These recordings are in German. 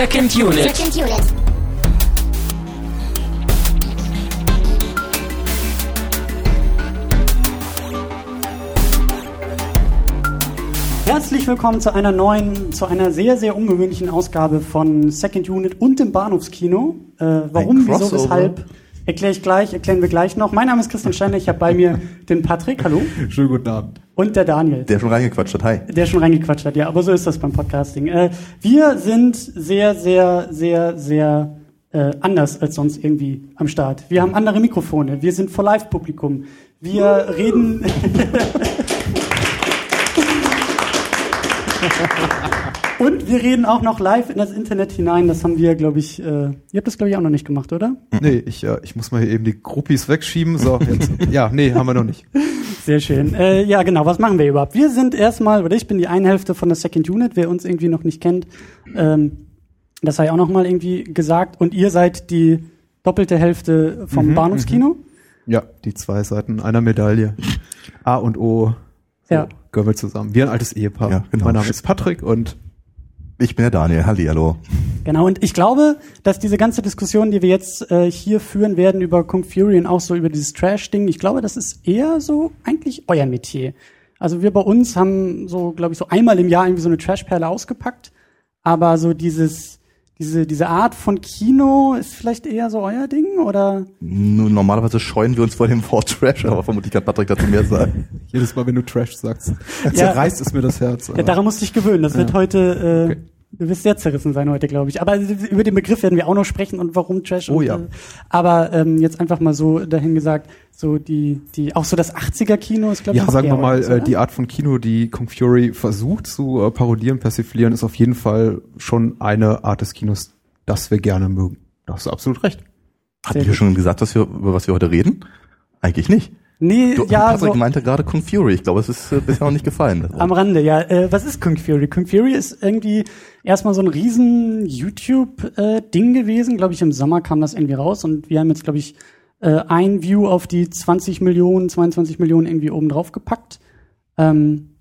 Second Unit. Second Unit. Herzlich willkommen zu einer neuen, zu einer sehr, sehr ungewöhnlichen Ausgabe von Second Unit und dem Bahnhofskino. Äh, warum, wieso, weshalb, erkläre ich gleich, erklären wir gleich noch. Mein Name ist Christian Steiner, ich habe bei mir den Patrick, hallo, Schönen guten Abend. Und der Daniel. Der schon reingequatscht hat. Hi. der schon reingequatscht hat, ja, aber so ist das beim Podcasting. Äh, wir sind sehr, sehr, sehr, sehr äh, anders als sonst irgendwie am Start. Wir haben andere Mikrofone, wir sind vor Live-Publikum, wir reden. Und wir reden auch noch live in das Internet hinein. Das haben wir, glaube ich, äh, ihr habt das, glaube ich, auch noch nicht gemacht, oder? Nee, ich, äh, ich muss mal hier eben die Groupies wegschieben. So, jetzt. ja, nee, haben wir noch nicht. Sehr schön. Äh, ja, genau. Was machen wir überhaupt? Wir sind erstmal, oder ich bin die eine Hälfte von der Second Unit. Wer uns irgendwie noch nicht kennt, ähm, das sei auch noch mal irgendwie gesagt. Und ihr seid die doppelte Hälfte vom Mhm, Bahnhofskino. Ja, die zwei Seiten einer Medaille. A und O. So, Ja. Gehören wir zusammen. Wir ein altes Ehepaar. Ja, genau. Mein Name ist Patrick und Ich bin der Daniel. Halli, hallo. Genau. Und ich glaube, dass diese ganze Diskussion, die wir jetzt äh, hier führen werden über Kung Fury und auch so über dieses Trash-Ding, ich glaube, das ist eher so eigentlich euer Metier. Also wir bei uns haben so, glaube ich, so einmal im Jahr irgendwie so eine Trash-Perle ausgepackt. Aber so dieses, diese, diese Art von Kino ist vielleicht eher so euer Ding oder? Nun, normalerweise scheuen wir uns vor dem Wort Trash, aber vermutlich kann Patrick dazu mehr sagen. jedes Mal, wenn du Trash sagst, zerreißt es mir das Herz. Ja, aber- daran musst du dich gewöhnen. Das wird Ja. heute, äh, Okay. Du wirst sehr zerrissen sein heute, glaube ich. Aber über den Begriff werden wir auch noch sprechen und warum Trash. Oh und, ja. Äh, aber ähm, jetzt einfach mal so dahin gesagt, so die, die, auch so das 80er-Kino ist, glaube ich, ja, sagen wir mal, eures, äh, die Art von Kino, die Kung Fury versucht zu äh, parodieren, persiflieren, ist auf jeden Fall schon eine Art des Kinos, das wir gerne mögen. Da hast du absolut recht. Wir gut. schon gesagt, dass wir, über was wir heute reden? Eigentlich nicht. Nee, Du, ja, Patrick so meinte gerade Kung Fury. Ich glaube, es ist äh, bisher noch nicht gefallen. am Rande, ja. Äh, was ist Kung Fury? Kung Fury ist irgendwie erstmal so ein riesen YouTube-Ding gewesen. Glaube ich, im Sommer kam das irgendwie raus und wir haben jetzt, glaube ich, äh, ein View auf die 20 Millionen, 22 Millionen irgendwie oben drauf gepackt. Ähm,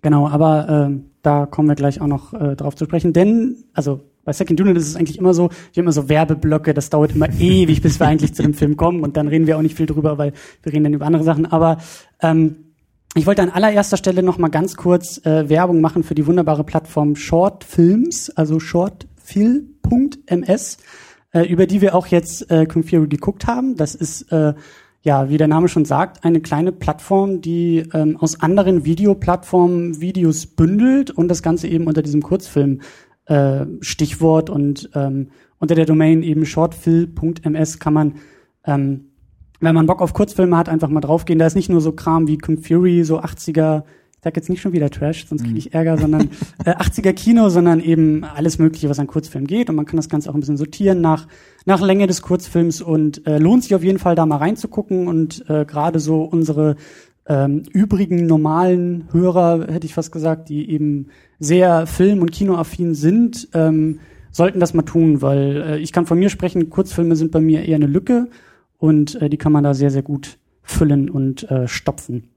genau, aber ähm, da kommen wir gleich auch noch äh, drauf zu sprechen, denn, also bei Second Unit ist es eigentlich immer so, wir haben immer so Werbeblöcke, das dauert immer ewig, bis wir eigentlich zu dem Film kommen und dann reden wir auch nicht viel drüber, weil wir reden dann über andere Sachen, aber ähm, ich wollte an allererster Stelle noch mal ganz kurz äh, Werbung machen für die wunderbare Plattform Short Films, also shortfilm.ms, äh, über die wir auch jetzt äh, Fury geguckt haben. Das ist äh, ja, wie der Name schon sagt, eine kleine Plattform, die ähm, aus anderen Videoplattformen Videos bündelt und das Ganze eben unter diesem Kurzfilm äh, Stichwort und ähm, unter der Domain eben shortfilm.ms kann man ähm, wenn man Bock auf Kurzfilme hat, einfach mal draufgehen. Da ist nicht nur so Kram wie Kung Fury, so 80er, ich sag jetzt nicht schon wieder Trash, sonst kriege ich Ärger, sondern äh, 80er Kino, sondern eben alles Mögliche, was an Kurzfilm geht. Und man kann das Ganze auch ein bisschen sortieren nach, nach Länge des Kurzfilms und äh, lohnt sich auf jeden Fall da mal reinzugucken und äh, gerade so unsere ähm, übrigen normalen Hörer, hätte ich fast gesagt, die eben sehr film- und kinoaffin sind, ähm, sollten das mal tun, weil äh, ich kann von mir sprechen, Kurzfilme sind bei mir eher eine Lücke und äh, die kann man da sehr, sehr gut füllen und äh, stopfen.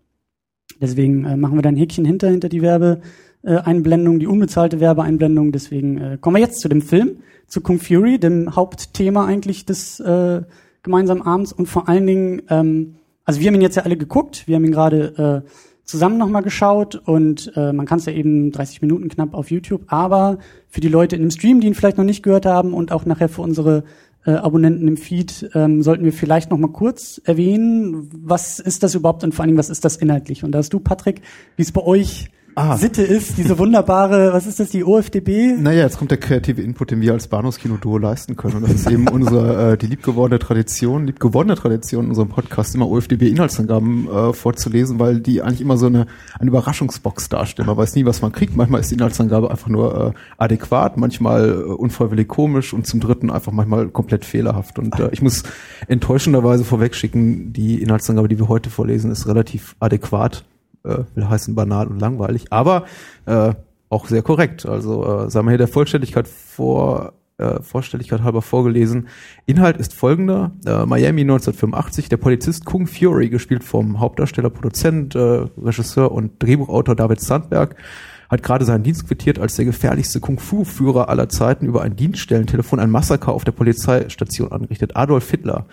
Deswegen äh, machen wir da ein Häkchen hinter, hinter die Werbeeinblendung, die unbezahlte Werbeeinblendung. Deswegen äh, kommen wir jetzt zu dem Film, zu Kung Fury, dem Hauptthema eigentlich des äh, gemeinsamen Abends und vor allen Dingen, ähm, also wir haben ihn jetzt ja alle geguckt, wir haben ihn gerade äh, zusammen nochmal geschaut und äh, man kann es ja eben 30 Minuten knapp auf YouTube, aber für die Leute in dem Stream, die ihn vielleicht noch nicht gehört haben und auch nachher für unsere äh, Abonnenten im Feed, ähm, sollten wir vielleicht noch mal kurz erwähnen, was ist das überhaupt und vor allem, was ist das inhaltlich? Und da hast du, Patrick, wie es bei euch Ah. Sitte ist, diese wunderbare, was ist das, die OFDB? Naja, jetzt kommt der kreative Input, den wir als Bahnhofskino-Duo leisten können. Und das ist eben unsere, äh, die liebgewordene Tradition, liebgewonnene Tradition in unserem Podcast, immer OFDB-Inhaltsangaben äh, vorzulesen, weil die eigentlich immer so eine, eine Überraschungsbox darstellen. Man weiß nie, was man kriegt. Manchmal ist die Inhaltsangabe einfach nur äh, adäquat, manchmal äh, unfreiwillig komisch und zum dritten einfach manchmal komplett fehlerhaft. Und äh, ich muss enttäuschenderweise vorwegschicken, die Inhaltsangabe, die wir heute vorlesen, ist relativ adäquat äh, will heißen banal und langweilig, aber äh, auch sehr korrekt. Also äh, sagen wir hier der Vollständigkeit vor äh, Vorstelligkeit halber vorgelesen. Inhalt ist folgender. Äh, Miami 1985, der Polizist Kung Fury, gespielt vom Hauptdarsteller, Produzent, äh, Regisseur und Drehbuchautor David Sandberg, hat gerade seinen Dienst quittiert, als der gefährlichste Kung-Fu-Führer aller Zeiten über ein Dienststellentelefon ein Massaker auf der Polizeistation anrichtet. Adolf Hitler.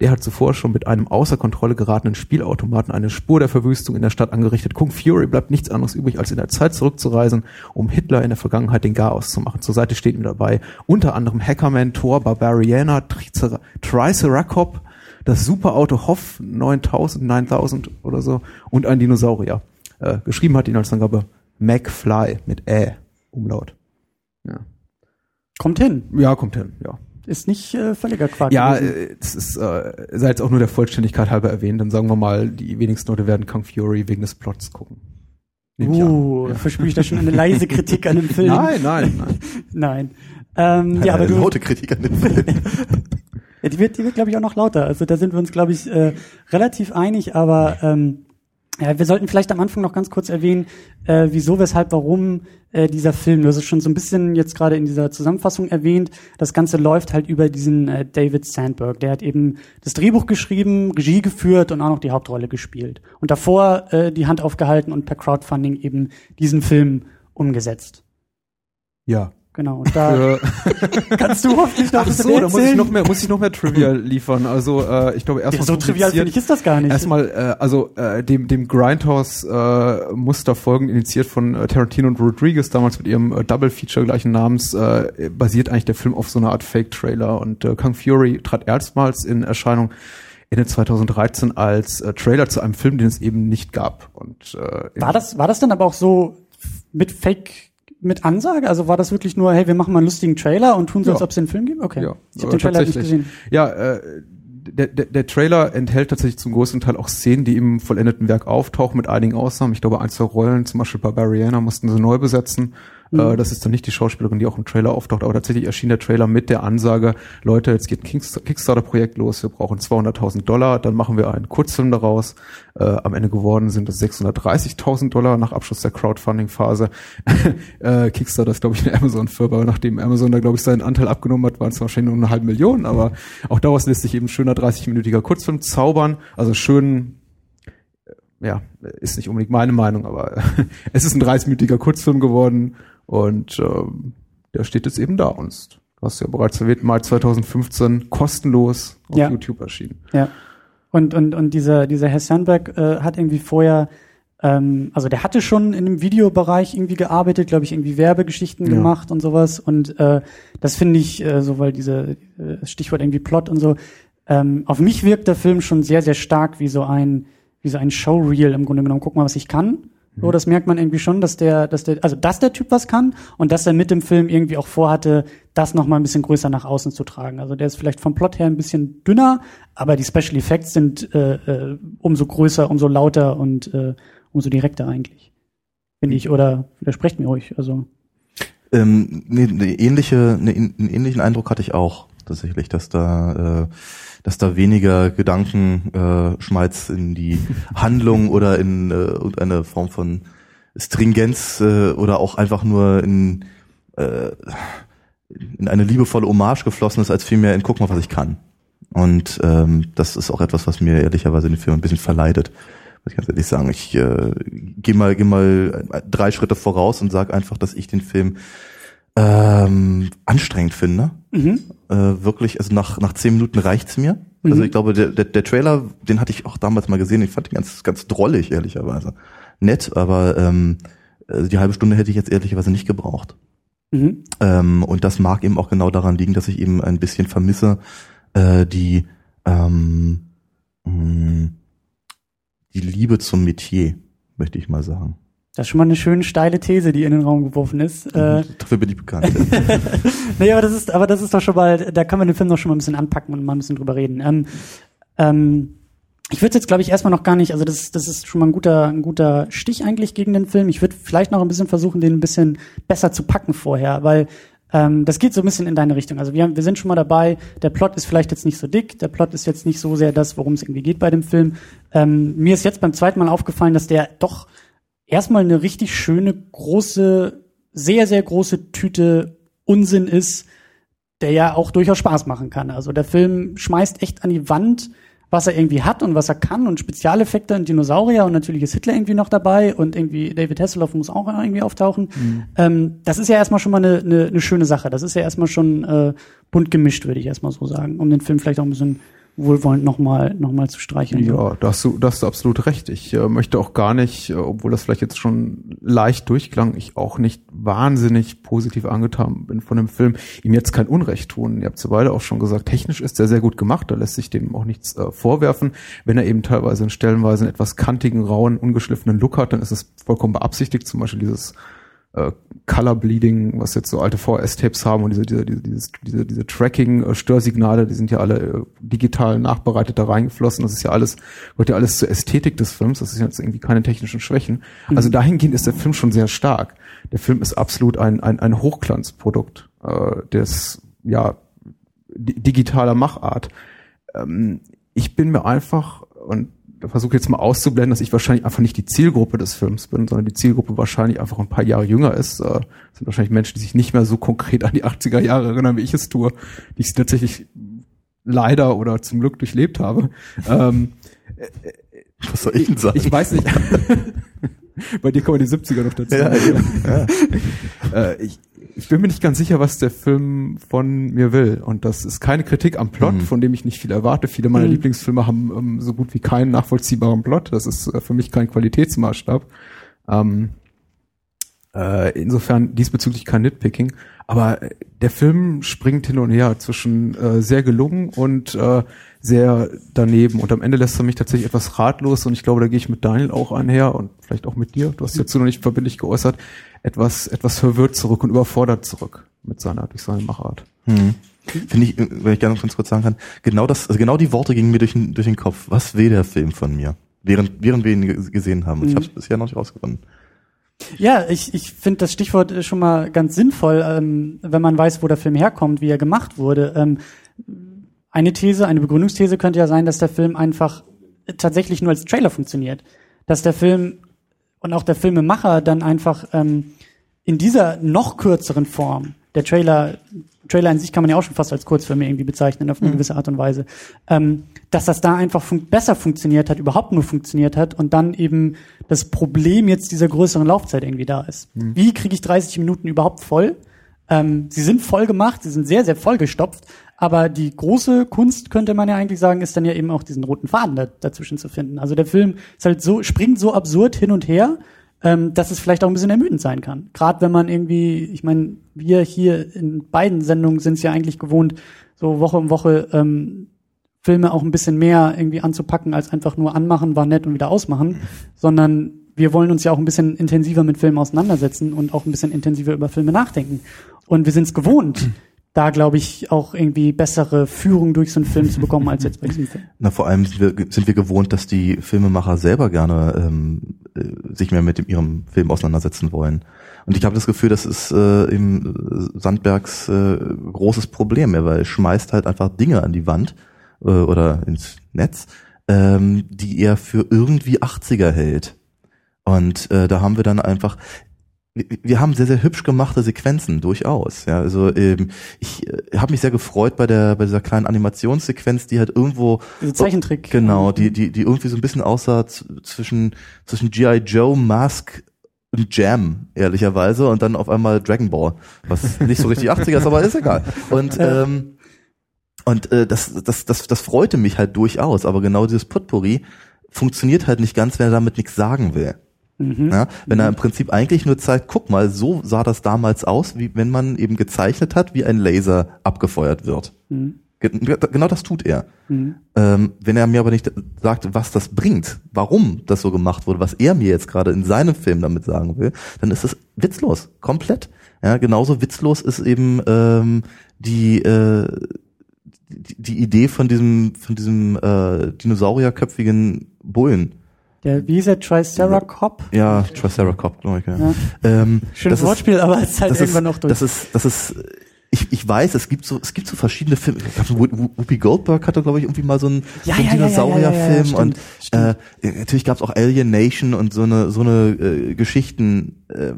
Der hat zuvor schon mit einem außer Kontrolle geratenen Spielautomaten eine Spur der Verwüstung in der Stadt angerichtet. Kung Fury bleibt nichts anderes übrig, als in der Zeit zurückzureisen, um Hitler in der Vergangenheit den Garaus zu machen. Zur Seite steht ihm dabei unter anderem Hackerman, Thor, Barbariana, Tricer Triceracop, das Superauto Hoff 9000, 9000 oder so und ein Dinosaurier. Äh, geschrieben hat ihn als Angabe McFly mit Ä, Umlaut. Ja. Kommt hin. Ja, kommt hin, ja. Ist nicht äh, völliger Quatsch. Ja, gewesen. äh, es ist, äh, sei jetzt auch nur der Vollständigkeit halber erwähnt, dann sagen wir mal, die wenigsten Leute werden Kung Fury wegen des Plots gucken. Nehm ich uh, an. verspüre ich da schon eine leise Kritik an dem Film? Nein, nein, nein. Nein. Ähm, ja, aber Eine du, laute Kritik an den Film. ja, die wird, die wird, glaube ich, auch noch lauter. Also da sind wir uns, glaube ich, äh, relativ einig, aber ähm, ja, wir sollten vielleicht am Anfang noch ganz kurz erwähnen, äh, wieso, weshalb, warum äh, dieser Film. Du hast es schon so ein bisschen jetzt gerade in dieser Zusammenfassung erwähnt. Das Ganze läuft halt über diesen äh, David Sandberg. Der hat eben das Drehbuch geschrieben, Regie geführt und auch noch die Hauptrolle gespielt. Und davor äh, die Hand aufgehalten und per Crowdfunding eben diesen Film umgesetzt. Ja. Genau. Und da kannst du hoffentlich noch ach so, da muss ich noch mehr, muss ich noch mehr Trivia liefern. Also äh, ich glaube ja, erstmal so trivial finde ich ist das gar nicht. Erstmal, äh, also äh, dem, dem Grindhouse-Muster folgen, initiiert von äh, Tarantino und Rodriguez, damals mit ihrem äh, Double-Feature gleichen Namens, äh, basiert eigentlich der Film auf so einer Art Fake-Trailer. Und äh, Kung Fury trat erstmals in Erscheinung Ende 2013 als äh, Trailer zu einem Film, den es eben nicht gab. Und äh, War das, war das dann aber auch so mit Fake, mit Ansage? Also war das wirklich nur, hey, wir machen mal einen lustigen Trailer und tun so, Ja. als ob es den Film gibt? Okay. Ja, ich habe den Trailer nicht gesehen. Ja, äh, der, der, der Trailer enthält tatsächlich zum größten Teil auch Szenen, die im vollendeten Werk auftauchen, mit einigen Ausnahmen. Ich glaube, ein, zwei Rollen, zum Beispiel Barbariana, mussten sie neu besetzen. Mhm. Äh, das ist dann nicht die Schauspielerin, die auch im Trailer auftaucht, aber tatsächlich erschien der Trailer mit der Ansage, Leute, jetzt geht ein Kickst- Kickstarter-Projekt los, wir brauchen 200.000 Dollar, dann machen wir einen Kurzfilm daraus. Äh, am Ende geworden sind es 630.000 Dollar nach Abschluss der Crowdfunding-Phase. äh, Kickstarter ist, glaube ich, eine Amazon-Firma, nachdem Amazon da, glaube ich, seinen Anteil abgenommen hat, waren es wahrscheinlich nur eine halbe Million, aber auch daraus lässt sich eben schöner 30-minütiger Kurzfilm zaubern. Also schön, äh, ja, ist nicht unbedingt meine Meinung, aber es ist ein 30-minütiger Kurzfilm geworden und ähm, der steht jetzt eben da und du hast ja bereits erwähnt, Mai 2015 kostenlos auf Ja. YouTube erschienen. Ja. Und, und, und dieser, dieser Herr Sandberg äh, hat irgendwie vorher, ähm, also der hatte schon in dem Videobereich irgendwie gearbeitet, glaube ich, irgendwie Werbegeschichten Ja. gemacht und sowas. Und äh, das finde ich, äh, so weil diese äh, Stichwort irgendwie Plot und so, ähm, auf mich wirkt der Film schon sehr, sehr stark wie so ein, wie so ein Showreel im Grunde genommen. Guck mal, was ich kann. So, das merkt man irgendwie schon, dass der, dass der, also dass der Typ was kann und dass er mit dem Film irgendwie auch vorhatte, das noch mal ein bisschen größer nach außen zu tragen. Also der ist vielleicht vom Plot her ein bisschen dünner, aber die Special Effects sind äh, äh, umso größer, umso lauter und äh, umso direkter eigentlich, finde ich. Oder widersprecht mir euch. Also Ähm, nee, eine ähnliche, ne, einen ähnlichen Eindruck hatte ich auch tatsächlich, dass da, äh, dass da weniger Gedankenschmalz äh, in die Handlung oder in äh, irgendeine Form von Stringenz äh, oder auch einfach nur in, äh, in eine liebevolle Hommage geflossen ist, als vielmehr in guck mal, was ich kann. Und ähm, das ist auch etwas, was mir ehrlicherweise den Film ein bisschen verleidet. Ich ganz ehrlich sagen. Ich äh, gehe mal, geh mal drei Schritte voraus und sage einfach, dass ich den Film ähm, anstrengend finde. mhm. Äh, wirklich, also nach, nach zehn Minuten reicht's mir. Also Mhm. ich glaube, der, der, der Trailer, den hatte ich auch damals mal gesehen. Ich fand ihn ganz, ganz drollig, ehrlicherweise. Nett, aber ähm, äh, die halbe Stunde hätte ich jetzt ehrlicherweise nicht gebraucht. Mhm. Ähm, und das mag eben auch genau daran liegen, dass ich eben ein bisschen vermisse, äh, die, ähm, mh, die Liebe zum Metier, möchte ich mal sagen. Das ist schon mal eine schöne steile These, die in den Raum geworfen ist. Äh, Dafür bin ich bekannt. nee, aber das ist, aber das ist doch schon mal, da kann man den Film doch schon mal ein bisschen anpacken und mal ein bisschen drüber reden. Ähm, ähm, ich würde jetzt, glaube ich, erstmal noch gar nicht, also das, das ist schon mal ein guter, ein guter Stich eigentlich gegen den Film. Ich würde vielleicht noch ein bisschen versuchen, den ein bisschen besser zu packen vorher, weil ähm, das geht so ein bisschen in deine Richtung. Also wir, haben, wir sind schon mal dabei, der Plot ist vielleicht jetzt nicht so dick, der Plot ist jetzt nicht so sehr das, worum es irgendwie geht bei dem Film. Ähm, mir ist jetzt beim zweiten Mal aufgefallen, dass der doch erstmal eine richtig schöne, große, sehr, sehr große Tüte Unsinn ist, der ja auch durchaus Spaß machen kann. Also der Film schmeißt echt an die Wand was er irgendwie hat und was er kann und Spezialeffekte und Dinosaurier und natürlich ist Hitler irgendwie noch dabei und irgendwie David Hasselhoff muss auch irgendwie auftauchen. Mhm. Ähm, das ist ja erstmal schon mal eine, eine, eine schöne Sache. Das ist ja erstmal schon äh, bunt gemischt, würde ich erstmal so sagen, um den Film vielleicht auch ein bisschen wohlwollend nochmal noch mal zu streicheln. Ja, da hast du, da hast du absolut recht. Ich äh, möchte auch gar nicht, äh, obwohl das vielleicht jetzt schon leicht durchklang, ich auch nicht wahnsinnig positiv angetan bin von dem Film, ihm jetzt kein Unrecht tun. Ihr habt ja beide auch schon gesagt, technisch ist er sehr gut gemacht, da lässt sich dem auch nichts äh, vorwerfen. Wenn er eben teilweise in Stellenweise einen etwas kantigen, rauen, ungeschliffenen Look hat, dann ist es vollkommen beabsichtigt, zum Beispiel dieses äh, Color Bleeding, was jetzt so alte VS-Tapes haben und diese, diese, diese, diese, diese Tracking-Störsignale, die sind ja alle äh, digital nachbereitet da reingeflossen. Das ist ja alles, gehört ja alles zur Ästhetik des Films. Das ist jetzt irgendwie keine technischen Schwächen. Mhm. Also dahingehend ist der Film schon sehr stark. Der Film ist absolut ein, ein, ein Hochglanzprodukt äh, des, ja, digitaler Machart. Ähm, ich bin mir einfach, und versuche jetzt mal auszublenden, dass ich wahrscheinlich einfach nicht die Zielgruppe des Films bin, sondern die Zielgruppe wahrscheinlich einfach ein paar Jahre jünger ist. Das sind wahrscheinlich Menschen, die sich nicht mehr so konkret an die 80er Jahre erinnern, wie ich es tue, die ich tatsächlich leider oder zum Glück durchlebt habe. ähm, Was soll ich denn sagen? Ich weiß nicht. Bei dir kommen die 70er noch dazu. Ja, ja. äh, ich, ich bin mir nicht ganz sicher, was der Film von mir will. Und das ist keine Kritik am Plot, mhm. von dem ich nicht viel erwarte. Viele meiner mhm. Lieblingsfilme haben ähm, so gut wie keinen nachvollziehbaren Plot. Das ist äh, für mich kein Qualitätsmaßstab. Ähm, äh, insofern diesbezüglich kein Nitpicking. Aber äh, der Film springt hin und her zwischen äh, sehr gelungen und äh, sehr daneben. Und am Ende lässt er mich tatsächlich etwas ratlos und ich glaube, da gehe ich mit Daniel auch einher und vielleicht auch mit dir. Du hast dazu noch nicht verbindlich geäußert etwas, etwas verwirrt zurück und überfordert zurück mit seiner, durch seine Machart. Hm. Finde ich, wenn ich gerne noch ganz kurz sagen kann, genau das, also genau die Worte gingen mir durch den, durch den Kopf. Was will der Film von mir? Während, während wir ihn gesehen haben. Mhm. Ich habe es bisher noch nicht rausgefunden. Ja, ich, ich finde das Stichwort schon mal ganz sinnvoll, ähm, wenn man weiß, wo der Film herkommt, wie er gemacht wurde. Ähm, eine These, eine Begründungsthese könnte ja sein, dass der Film einfach tatsächlich nur als Trailer funktioniert. Dass der Film und auch der Filmemacher dann einfach ähm, in dieser noch kürzeren Form, der Trailer, Trailer in sich kann man ja auch schon fast als Kurzfilme irgendwie bezeichnen, auf eine mhm. gewisse Art und Weise, ähm, dass das da einfach fun besser funktioniert hat, überhaupt nur funktioniert hat und dann eben das Problem jetzt dieser größeren Laufzeit irgendwie da ist. Mhm. Wie kriege ich 30 Minuten überhaupt voll? Ähm, sie sind voll gemacht, sie sind sehr, sehr vollgestopft, aber die große Kunst, könnte man ja eigentlich sagen, ist dann ja eben auch diesen roten Faden da, dazwischen zu finden. Also der Film ist halt so, springt so absurd hin und her, ähm, dass es vielleicht auch ein bisschen ermüdend sein kann. Gerade wenn man irgendwie, ich meine, wir hier in beiden Sendungen sind es ja eigentlich gewohnt, so Woche um Woche ähm, Filme auch ein bisschen mehr irgendwie anzupacken, als einfach nur anmachen, war nett und wieder ausmachen, sondern wir wollen uns ja auch ein bisschen intensiver mit Filmen auseinandersetzen und auch ein bisschen intensiver über Filme nachdenken. Und wir sind es gewohnt, da glaube ich auch irgendwie bessere Führung durch so einen Film zu bekommen als jetzt bei diesem Film. Na, vor allem sind wir, sind wir gewohnt, dass die Filmemacher selber gerne ähm, äh, sich mehr mit dem, ihrem Film auseinandersetzen wollen. Und ich habe das Gefühl, das ist äh, im Sandbergs äh, großes Problem, weil er schmeißt halt einfach Dinge an die Wand äh, oder ins Netz, ähm, die er für irgendwie 80er hält. Und äh, da haben wir dann einfach, wir haben sehr sehr hübsch gemachte Sequenzen durchaus ja. Also ähm, ich äh, habe mich sehr gefreut bei der bei dieser kleinen Animationssequenz die halt irgendwo Diese Zeichentrick. Genau die die die irgendwie so ein bisschen aussah zwischen zwischen GI Joe Mask und Jam ehrlicherweise und dann auf einmal Dragon Ball was nicht so richtig 80er ist aber ist egal. Und ähm, und äh, das das das das freute mich halt durchaus aber genau dieses Potpourri funktioniert halt nicht ganz wenn er damit nichts sagen will Mhm. Ja, wenn mhm. er im Prinzip eigentlich nur zeigt, guck mal, so sah das damals aus, wie wenn man eben gezeichnet hat, wie ein Laser abgefeuert wird. Mhm. Genau das tut er. Mhm. Ähm, wenn er mir aber nicht sagt, was das bringt, warum das so gemacht wurde, was er mir jetzt gerade in seinem Film damit sagen will, dann ist es witzlos, komplett. Ja, genauso witzlos ist eben ähm, die, äh, die, die Idee von diesem von diesem äh, dinosaurierköpfigen Bullen der, wie hieß der, Triceracop? Ja, Triceracop, glaube ich, ja. ja. Ähm, Schönes Wortspiel, ist, aber es ist halt irgendwann ist, noch durch. Das ist, das ist, ich, ich weiß, es gibt so, es gibt so verschiedene Filme. Whoopi Goldberg hatte, glaube ich, irgendwie mal so einen, ja, so einen ja, Dinosaurierfilm ja, und Äh, natürlich gab es auch Alien Nation und so eine, so eine äh, Geschichten. Äh,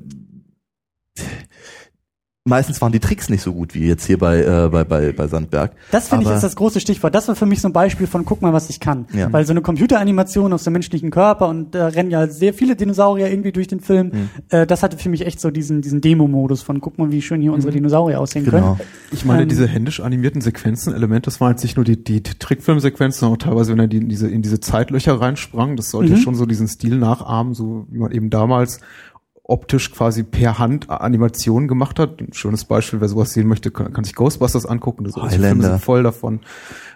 meistens waren die Tricks nicht so gut wie jetzt hier bei, äh, bei, bei, bei Sandberg. Das finde ich ist das große Stichwort. Das war für mich so ein Beispiel von guck mal, was ich kann. Ja. Weil so eine Computeranimation aus dem menschlichen Körper und da rennen ja sehr viele Dinosaurier irgendwie durch den Film. Mhm. Äh, das hatte für mich echt so diesen, diesen Demo-Modus von guck mal, wie schön hier unsere Dinosaurier aussehen Genau. können. Ich meine, Ähm, diese händisch animierten Sequenzen, Elemente, das waren jetzt nicht nur die, die Trickfilmsequenzen, sondern auch teilweise, wenn er die, in diese, in diese Zeitlöcher reinsprang, das sollte Mhm. schon so diesen Stil nachahmen, so wie man eben damals optisch quasi per Hand Animationen gemacht hat. Ein schönes Beispiel, wer sowas sehen möchte, kann, kann sich Ghostbusters angucken. Das Filme Highlander. sind voll davon.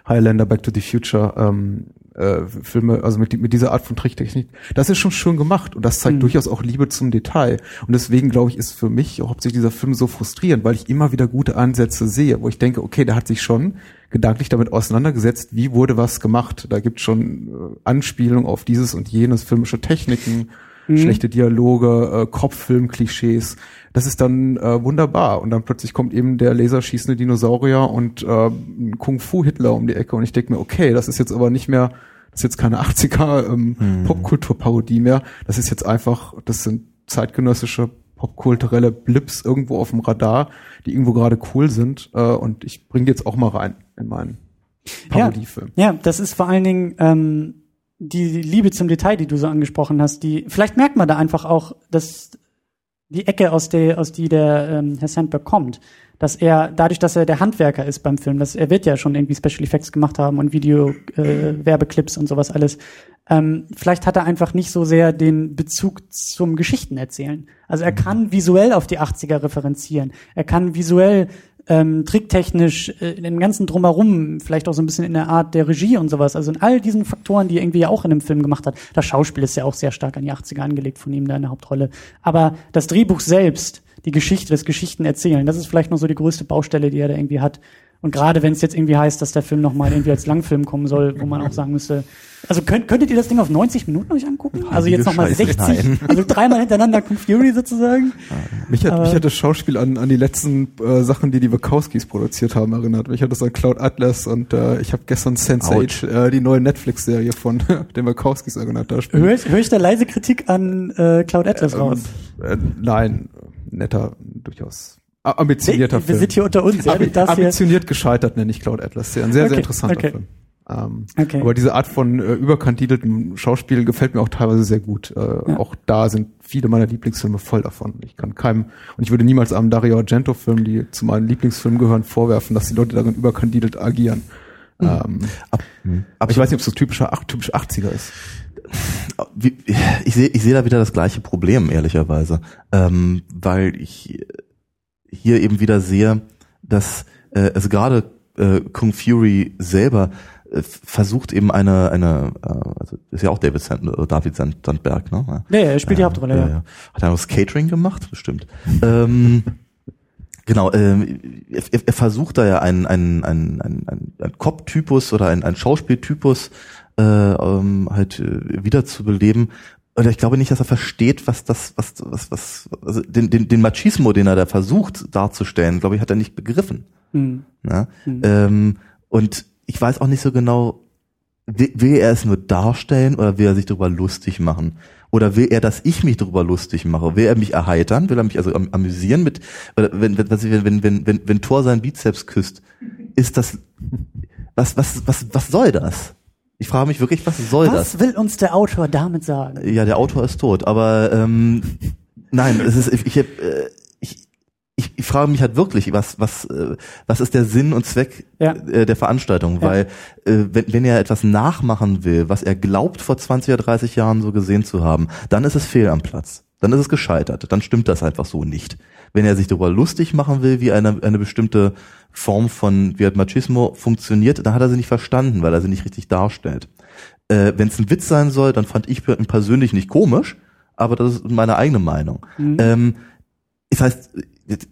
Highlander, Back to the Future, ähm, äh, Filme, also mit, mit dieser Art von Tricktechnik. Das ist schon schön gemacht und das zeigt Mhm. durchaus auch Liebe zum Detail. Und deswegen, glaube ich, ist für mich hauptsächlich dieser Film so frustrierend, weil ich immer wieder gute Ansätze sehe, wo ich denke, okay, der hat sich schon gedanklich damit auseinandergesetzt, wie wurde was gemacht. Da gibt schon äh, Anspielungen auf dieses und jenes, filmische Techniken, schlechte Dialoge, äh, Kopffilm-Klischees. Das ist dann äh, wunderbar. Und dann plötzlich kommt eben der laserschießende Dinosaurier und äh, Kung-Fu-Hitler um die Ecke. Und ich denke mir, okay, das ist jetzt aber nicht mehr, das ist jetzt keine 80er ähm, Popkulturparodie mehr. Das ist jetzt einfach, das sind zeitgenössische popkulturelle Blips irgendwo auf dem Radar, die irgendwo gerade cool sind. Äh, und ich bringe die jetzt auch mal rein in meinen Parodiefilm. Ja, das ist vor allen Dingen ähm, die Liebe zum Detail, die du so angesprochen hast. Die vielleicht merkt man da einfach auch, dass die Ecke aus der aus die der ähm, Herr Sandberg kommt, dass er dadurch, dass er der Handwerker ist beim Film, dass er wird ja schon irgendwie Special Effects gemacht haben und Video äh, Werbeclips und sowas alles. Ähm, vielleicht hat er einfach nicht so sehr den Bezug zum Geschichtenerzählen. Also er kann visuell auf die 80er referenzieren. Er kann visuell ähm, tricktechnisch, äh, in dem ganzen Drumherum, vielleicht auch so ein bisschen in der Art der Regie und sowas. Also in all diesen Faktoren, die er irgendwie auch in dem Film gemacht hat. Das Schauspiel ist ja auch sehr stark an die 80er angelegt von ihm da in der Hauptrolle. Aber das Drehbuch selbst, die Geschichte, das Geschichtenerzählen, das ist vielleicht noch so die größte Baustelle, die er da irgendwie hat. Und gerade wenn es jetzt irgendwie heißt, dass der Film nochmal irgendwie als Langfilm kommen soll, wo man auch sagen müsste, also könnt, könntet ihr das Ding auf 90 Minuten euch angucken? Also jetzt nochmal Scheiße, 60, nein. also dreimal hintereinander Kung Fury sozusagen. Mich hat, Aber- mich hat das Schauspiel an, an die letzten äh, Sachen, die die Wachowskis produziert haben, erinnert. Mich hat das an Cloud Atlas und äh, ich habe gestern Sense8, äh, die neue Netflix-Serie von den Wachowskis erinnert. Höre ich, hör ich da leise Kritik an äh, Cloud Atlas raus? Äh, nein, netter, durchaus ambitionierter wir Film. sind hier unter uns. Ja, Ambi das hier, ambitioniert gescheitert nenne ich Cloud Atlas. Sehr, ein sehr, sehr Okay, interessanter okay. Film. Ähm, Okay. Aber diese Art von äh, überkandideltem Schauspiel gefällt mir auch teilweise sehr gut. Äh, Ja. Auch da sind viele meiner Lieblingsfilme voll davon. Ich kann keinem, und ich würde niemals einem Dario Argento-Film, die zu meinen Lieblingsfilmen gehören, vorwerfen, dass die Leute darin überkandidelt agieren. Mhm. Ähm, aber ich weiß nicht, ob es so typischer, ach, typisch 80er ist. Ich sehe ich sehe da wieder das gleiche Problem, ehrlicherweise. Ähm, weil ich hier eben wieder sehe, dass äh, also gerade äh, Kung Fury selber äh, versucht eben eine, eine äh, also ist ja auch David, Sand, äh, David Sand, Sandberg, ne? Ja. ja, ja, er spielt die Hauptrolle, ja. Hat er noch das Catering gemacht? Bestimmt. ähm, genau, ähm, er, er- er versucht da ja einen, einen, einen, einen, einen, einen Cop-Typus oder einen, einen Schauspieltypus äh, ähm, halt äh, wiederzubeleben. Und ich glaube nicht, dass er versteht, was das, was, was, was, also den, den, den Machismo, den er da versucht darzustellen, glaube ich, hat er nicht begriffen. Hm. Ne? Mhm. Ähm, und ich weiß auch nicht so genau, will, will er es nur darstellen oder will er sich darüber lustig machen? Oder will er, dass ich mich darüber lustig mache? Will er mich erheitern? Will er mich also am, amüsieren mit, oder wenn, wenn, wenn, wenn, wenn, wenn Thor seinen Bizeps küsst, ist das, was, was, was, was soll das? Ich frage mich wirklich, was soll das? Was will uns der Autor damit sagen? Ja, der Autor ist tot, aber ähm, nein, es ist ich, hab, äh, ich, ich, ich frage mich halt wirklich, was was äh, was ist der Sinn und Zweck Ja. äh, der Veranstaltung, Ja. weil äh, wenn wenn er etwas nachmachen will, was er glaubt vor 20 oder 30 Jahren so gesehen zu haben, dann ist es fehl am Platz. Dann ist es gescheitert, dann stimmt das einfach so nicht. Wenn er sich darüber lustig machen will, wie eine, eine bestimmte Form von wie halt Machismo funktioniert, dann hat er sie nicht verstanden, weil er sie nicht richtig darstellt. Äh, Wenn es ein Witz sein soll, dann fand ich ihn persönlich nicht komisch, aber das ist meine eigene Meinung. Mhm. Ähm, das heißt,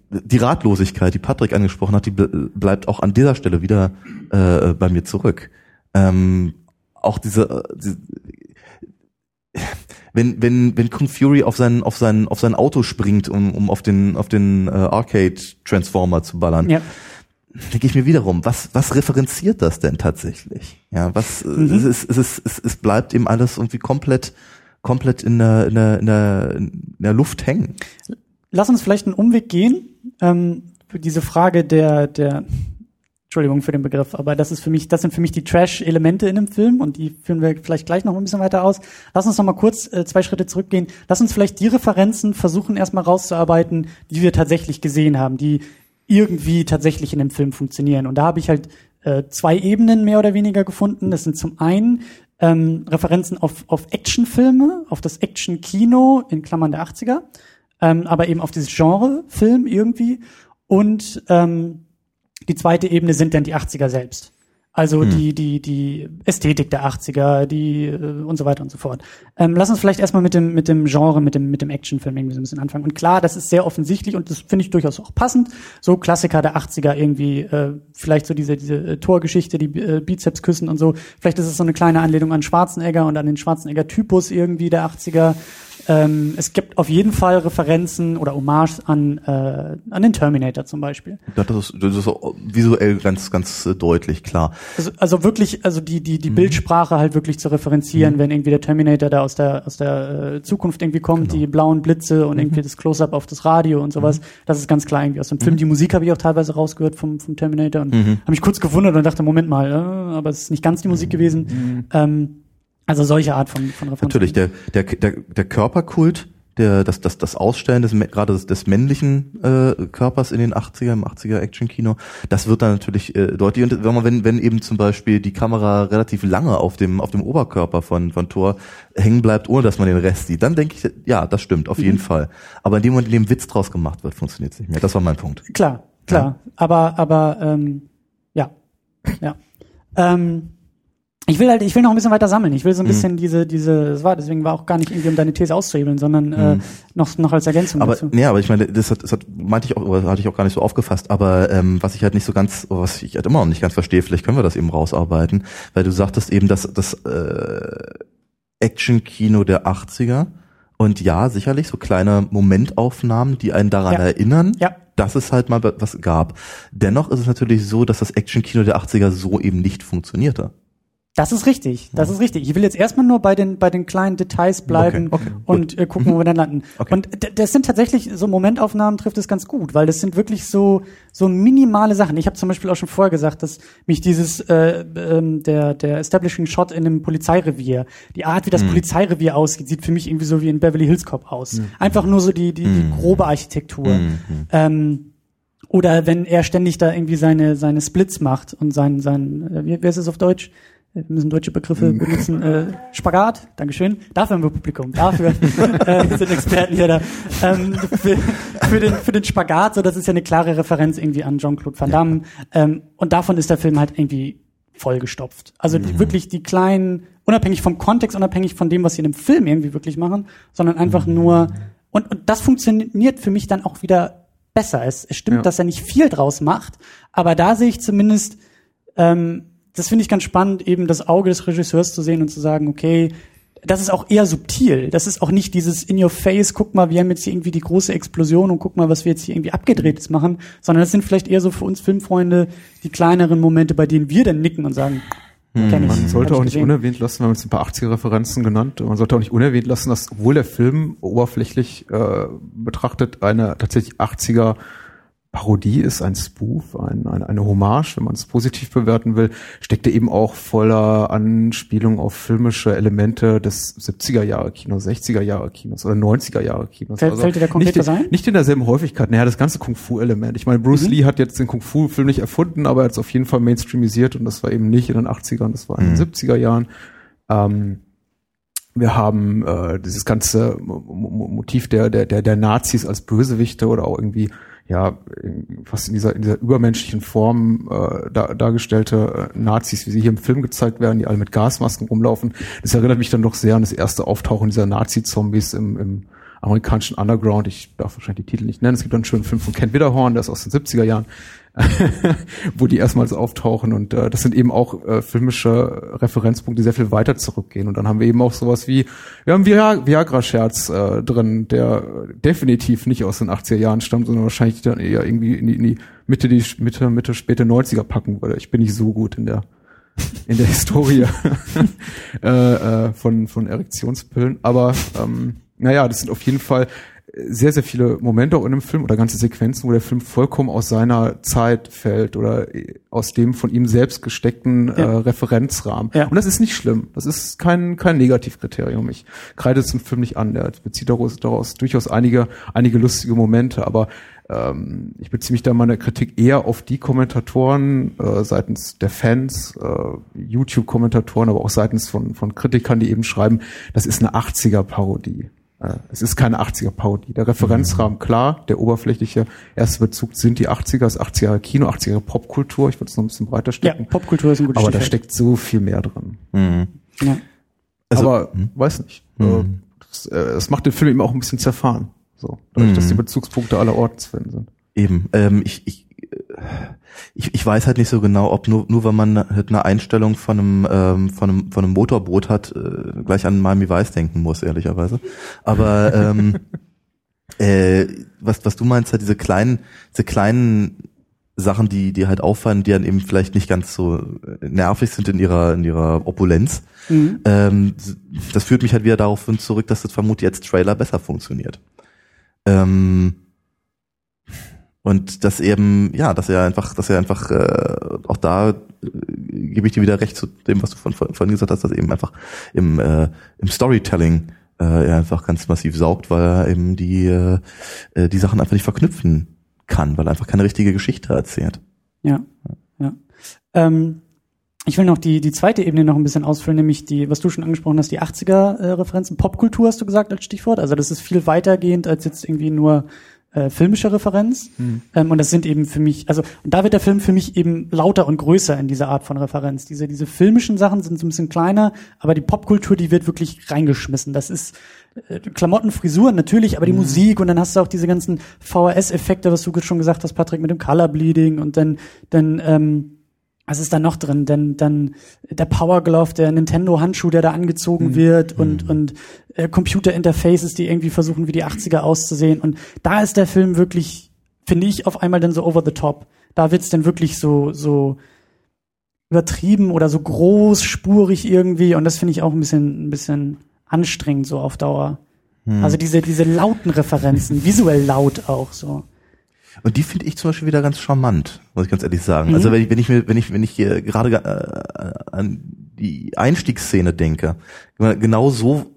die Ratlosigkeit, die Patrick angesprochen hat, die ble- bleibt auch an dieser Stelle wieder äh, bei mir zurück. Ähm, auch diese, äh, diese wenn wenn wenn Kung Fury auf sein auf sein auf sein Auto springt, um um auf den auf den äh, Arcade Transformer zu ballern, Ja. denke ich mir wiederum, was, was referenziert das denn tatsächlich? Ja, was, Mhm. es, ist, es, ist, es, es bleibt eben alles irgendwie komplett, komplett in der, in der, in der, in der Luft hängen. Lass uns vielleicht einen Umweg gehen, ähm, diese Frage der, der, Entschuldigung für den Begriff, aber das ist für mich, das sind für mich die Trash-Elemente in einem Film und die führen wir vielleicht gleich noch ein bisschen weiter aus. Lass uns noch mal kurz äh, zwei Schritte zurückgehen. Lass uns vielleicht die Referenzen versuchen erstmal rauszuarbeiten, die wir tatsächlich gesehen haben, die irgendwie tatsächlich in dem Film funktionieren. Und da habe ich halt äh, zwei Ebenen mehr oder weniger gefunden. Das sind zum einen ähm, Referenzen auf, auf Actionfilme, auf das Action-Kino in Klammern der 80er, ähm, aber eben auf dieses Genre Film irgendwie und ähm, die zweite Ebene sind dann die 80er selbst. Also hm. die, die, die Ästhetik der 80er, die äh, und so weiter und so fort. Ähm, lass uns vielleicht erstmal mit dem, mit dem Genre, mit dem, mit dem Actionfilm irgendwie so ein bisschen anfangen. Und klar, das ist sehr offensichtlich und das finde ich durchaus auch passend. So Klassiker der 80er irgendwie, äh, vielleicht so diese, diese äh, Torgeschichte, die äh, Bizeps küssen und so. Vielleicht ist es so eine kleine Anlehnung an Schwarzenegger und an den Schwarzenegger-Typus irgendwie der 80er. Ähm, es gibt auf jeden Fall Referenzen oder Hommage an, äh, an den Terminator zum Beispiel. Das ist, das ist visuell ganz, ganz äh, deutlich, klar. Also, also wirklich, also die, die, die mhm. Bildsprache halt wirklich zu referenzieren, mhm. wenn irgendwie der Terminator da aus der, aus der äh, Zukunft irgendwie kommt, genau. die blauen Blitze und mhm. irgendwie das Close-Up auf das Radio und sowas. Mhm. Das ist ganz klar irgendwie aus dem Film. Mhm. Die Musik habe ich auch teilweise rausgehört vom, vom Terminator und mhm. habe mich kurz gewundert und dachte, Moment mal, äh, aber es ist nicht ganz die Musik gewesen. Ähm, also solche Art von, von Referenzen. Natürlich, der, der, der, der Körperkult, der, das, das, das Ausstellen des, gerade des, des männlichen äh, Körpers in den 80er, im 80er Action-Kino, das wird dann natürlich äh, deutlich. Und wenn man, wenn, wenn eben zum Beispiel die Kamera relativ lange auf dem, auf dem Oberkörper von, von Thor hängen bleibt, ohne dass man den Rest sieht, dann denke ich, ja, das stimmt, auf mhm. jeden Fall. Aber in dem Moment, in dem Witz draus gemacht wird, funktioniert es nicht mehr. Das war mein Punkt. Klar, klar. Ja. Aber, aber ähm, ja. Ja. Ähm, ich will halt, ich will noch ein bisschen weiter sammeln. Ich will so ein mhm. bisschen diese, diese, das war, deswegen war auch gar nicht irgendwie, um deine These auszuhebeln, sondern äh, mhm. noch, noch als Ergänzung aber, dazu. Nee, aber ich meine, das hat, das hat, meinte ich auch, oder hatte ich auch gar nicht so aufgefasst, aber ähm, was ich halt nicht so ganz, was ich halt immer noch nicht ganz verstehe, vielleicht können wir das eben rausarbeiten, weil du sagtest eben, dass das äh, Action-Kino der 80er und ja, sicherlich so kleine Momentaufnahmen, die einen daran ja. erinnern, ja. dass es halt mal was gab. Dennoch ist es natürlich so, dass das Action-Kino der 80er so eben nicht funktionierte. Das ist richtig, das ist richtig. Ich will jetzt erstmal nur bei den bei den kleinen Details bleiben okay, okay, und äh, gucken, wo wir dann landen. Okay. Und das sind tatsächlich so Momentaufnahmen trifft es ganz gut, weil das sind wirklich so so minimale Sachen. Ich habe zum Beispiel auch schon vorher gesagt, dass mich dieses äh, ähm, der der Establishing Shot in einem Polizeirevier, die Art, wie das mhm. Polizeirevier aussieht, sieht für mich irgendwie so wie in Beverly Hills Cop aus. Mhm. Einfach nur so die die, die mhm. grobe Architektur. Mhm. Ähm, oder wenn er ständig da irgendwie seine seine Splits macht und sein sein äh, wie, wie ist es auf Deutsch? Wir müssen deutsche Begriffe mhm. benutzen. Äh, Spagat, Dankeschön. Dafür haben wir Publikum. Dafür äh, sind Experten hier da. Ähm, für, für, den, für den Spagat, so das ist ja eine klare Referenz irgendwie an Jean-Claude Van Damme. Ähm, und davon ist der Film halt irgendwie vollgestopft. Also die, mhm. wirklich die kleinen, unabhängig vom Kontext, unabhängig von dem, was sie in dem Film irgendwie wirklich machen, sondern einfach mhm. nur und, und das funktioniert für mich dann auch wieder besser. Es, es stimmt, ja. dass er nicht viel draus macht, aber da sehe ich zumindest ähm, das finde ich ganz spannend, eben das Auge des Regisseurs zu sehen und zu sagen, okay, das ist auch eher subtil. Das ist auch nicht dieses in your face, guck mal, wir haben jetzt hier irgendwie die große Explosion und guck mal, was wir jetzt hier irgendwie abgedrehtes machen, sondern das sind vielleicht eher so für uns Filmfreunde die kleineren Momente, bei denen wir dann nicken und sagen, hm. Man sollte auch nicht unerwähnt lassen, wir haben jetzt ein paar 80er-Referenzen genannt, man sollte auch nicht unerwähnt lassen, dass obwohl der Film oberflächlich äh, betrachtet eine tatsächlich 80er Parodie ist, ein Spoof, ein, ein, eine Hommage, wenn man es positiv bewerten will, steckt er eben auch voller Anspielung auf filmische Elemente des 70er Jahre Kinos, 60er Jahre Kinos oder 90er Jahre Kinos. Fällt, also fällt dir der konkret nicht, ein? Nicht in derselben Häufigkeit. Naja, das ganze Kung-Fu-Element. Ich meine, Bruce mhm. Lee hat jetzt den Kung-Fu-Film nicht erfunden, aber er hat es auf jeden Fall mainstreamisiert und das war eben nicht in den 80ern, das war in den 70er mhm. Jahren. Ähm, wir haben äh, dieses ganze Motiv der, der, der, der Nazis als Bösewichte oder auch irgendwie ja fast in dieser in dieser übermenschlichen Form äh, dar, dargestellte äh, Nazis, wie sie hier im Film gezeigt werden, die alle mit Gasmasken rumlaufen. Das erinnert mich dann doch sehr an das erste Auftauchen dieser Nazi-Zombies im, im amerikanischen Underground. Ich darf wahrscheinlich die Titel nicht nennen. Es gibt einen schönen Film von Ken Widerhorn, der ist aus den 70er Jahren. wo die erstmals auftauchen. Und äh, das sind eben auch äh, filmische Referenzpunkte, die sehr viel weiter zurückgehen. Und dann haben wir eben auch sowas wie, wir haben Viag Viagra-Scherz äh, drin, der definitiv nicht aus den 80er Jahren stammt, sondern wahrscheinlich dann eher irgendwie in die, in die Mitte, die Mitte, Mitte, späte 90er packen würde. Ich bin nicht so gut in der in der Historie äh, äh, von, von Erektionspillen. Aber ähm, naja, das sind auf jeden Fall sehr, sehr viele Momente auch in dem Film oder ganze Sequenzen, wo der Film vollkommen aus seiner Zeit fällt oder aus dem von ihm selbst gesteckten äh, Ja. äh, Referenzrahmen. Ja. Und das ist nicht schlimm. Das ist kein, kein Negativkriterium. Ich kreide es dem Film nicht an. Der bezieht daraus, daraus durchaus einige, einige lustige Momente, aber ähm, ich beziehe mich da in meiner Kritik eher auf die Kommentatoren äh, seitens der Fans, äh, YouTube-Kommentatoren, aber auch seitens von, von Kritikern, die eben schreiben, das ist eine 80er-Parodie. Äh, Es ist keine 80er-Parodie. Der Referenzrahmen, klar, der oberflächliche erste Bezug sind die 80er, das 80er Kino, 80er Popkultur. Ich würde es noch ein bisschen breiter Ja, stecken. Popkultur ist ein gutes aber da Stichwort. steckt so viel mehr drin. Mhm. Ja. Also- aber weiß nicht. Mhm. Äh, Das, äh, das macht den Film eben auch ein bisschen zerfahren. So, dadurch, Mhm. dass die Bezugspunkte aller Orten zu finden sind. Eben. Ähm, ich, ich, ich, ich weiß halt nicht so genau, ob nur, nur wenn man halt eine Einstellung von einem, ähm, von einem, von einem Motorboot hat, äh, gleich an Miami Vice denken muss, ehrlicherweise. Aber ähm, äh, was, was du meinst, halt diese kleinen, diese kleinen Sachen, die, die halt auffallen, die dann eben vielleicht nicht ganz so nervig sind in ihrer, in ihrer Opulenz. Mhm. Ähm, das führt mich halt wieder darauf hin zurück, dass das vermutlich als Trailer besser funktioniert. Ähm, und dass eben, ja, dass er einfach, dass er einfach äh, auch da äh, gebe ich dir wieder recht zu dem, was du von, von, vorhin gesagt hast, dass eben einfach im, äh, im Storytelling äh, er einfach ganz massiv saugt, weil er eben die, äh, äh, die Sachen einfach nicht verknüpfen kann, weil er einfach keine richtige Geschichte erzählt. Ja, ja. Ähm, ich will noch die, die zweite Ebene noch ein bisschen ausfüllen, nämlich die, was du schon angesprochen hast, die 80er-Referenzen. Popkultur hast du gesagt als Stichwort. Also das ist viel weitergehend als jetzt irgendwie nur äh, filmische Referenz. Ähm, und das sind eben für mich, also und da wird der Film für mich eben lauter und größer in dieser Art von Referenz. Diese, diese filmischen Sachen sind so ein bisschen kleiner, aber die Popkultur, die wird wirklich reingeschmissen. Das ist äh, Klamotten, Frisuren natürlich, aber die Musik und dann hast du auch diese ganzen VHS-Effekte, was du schon gesagt hast, Patrick, mit dem Color Bleeding und dann, dann, ähm, was ist da noch drin? Denn dann der Power Glove, der Nintendo Handschuh, der da angezogen wird und und äh, Computer Interfaces, die irgendwie versuchen wie die 80er auszusehen und da ist der Film wirklich finde ich auf einmal dann so over the top. Da wird's dann wirklich so so übertrieben oder so großspurig irgendwie und das finde ich auch ein bisschen ein bisschen anstrengend so auf Dauer. Also diese diese lauten Referenzen, visuell laut auch so. Und die finde ich zum Beispiel wieder ganz charmant, muss ich ganz ehrlich sagen. Also wenn ich, wenn ich mir, wenn ich, wenn ich hier gerade äh, an die Einstiegsszene denke, genau so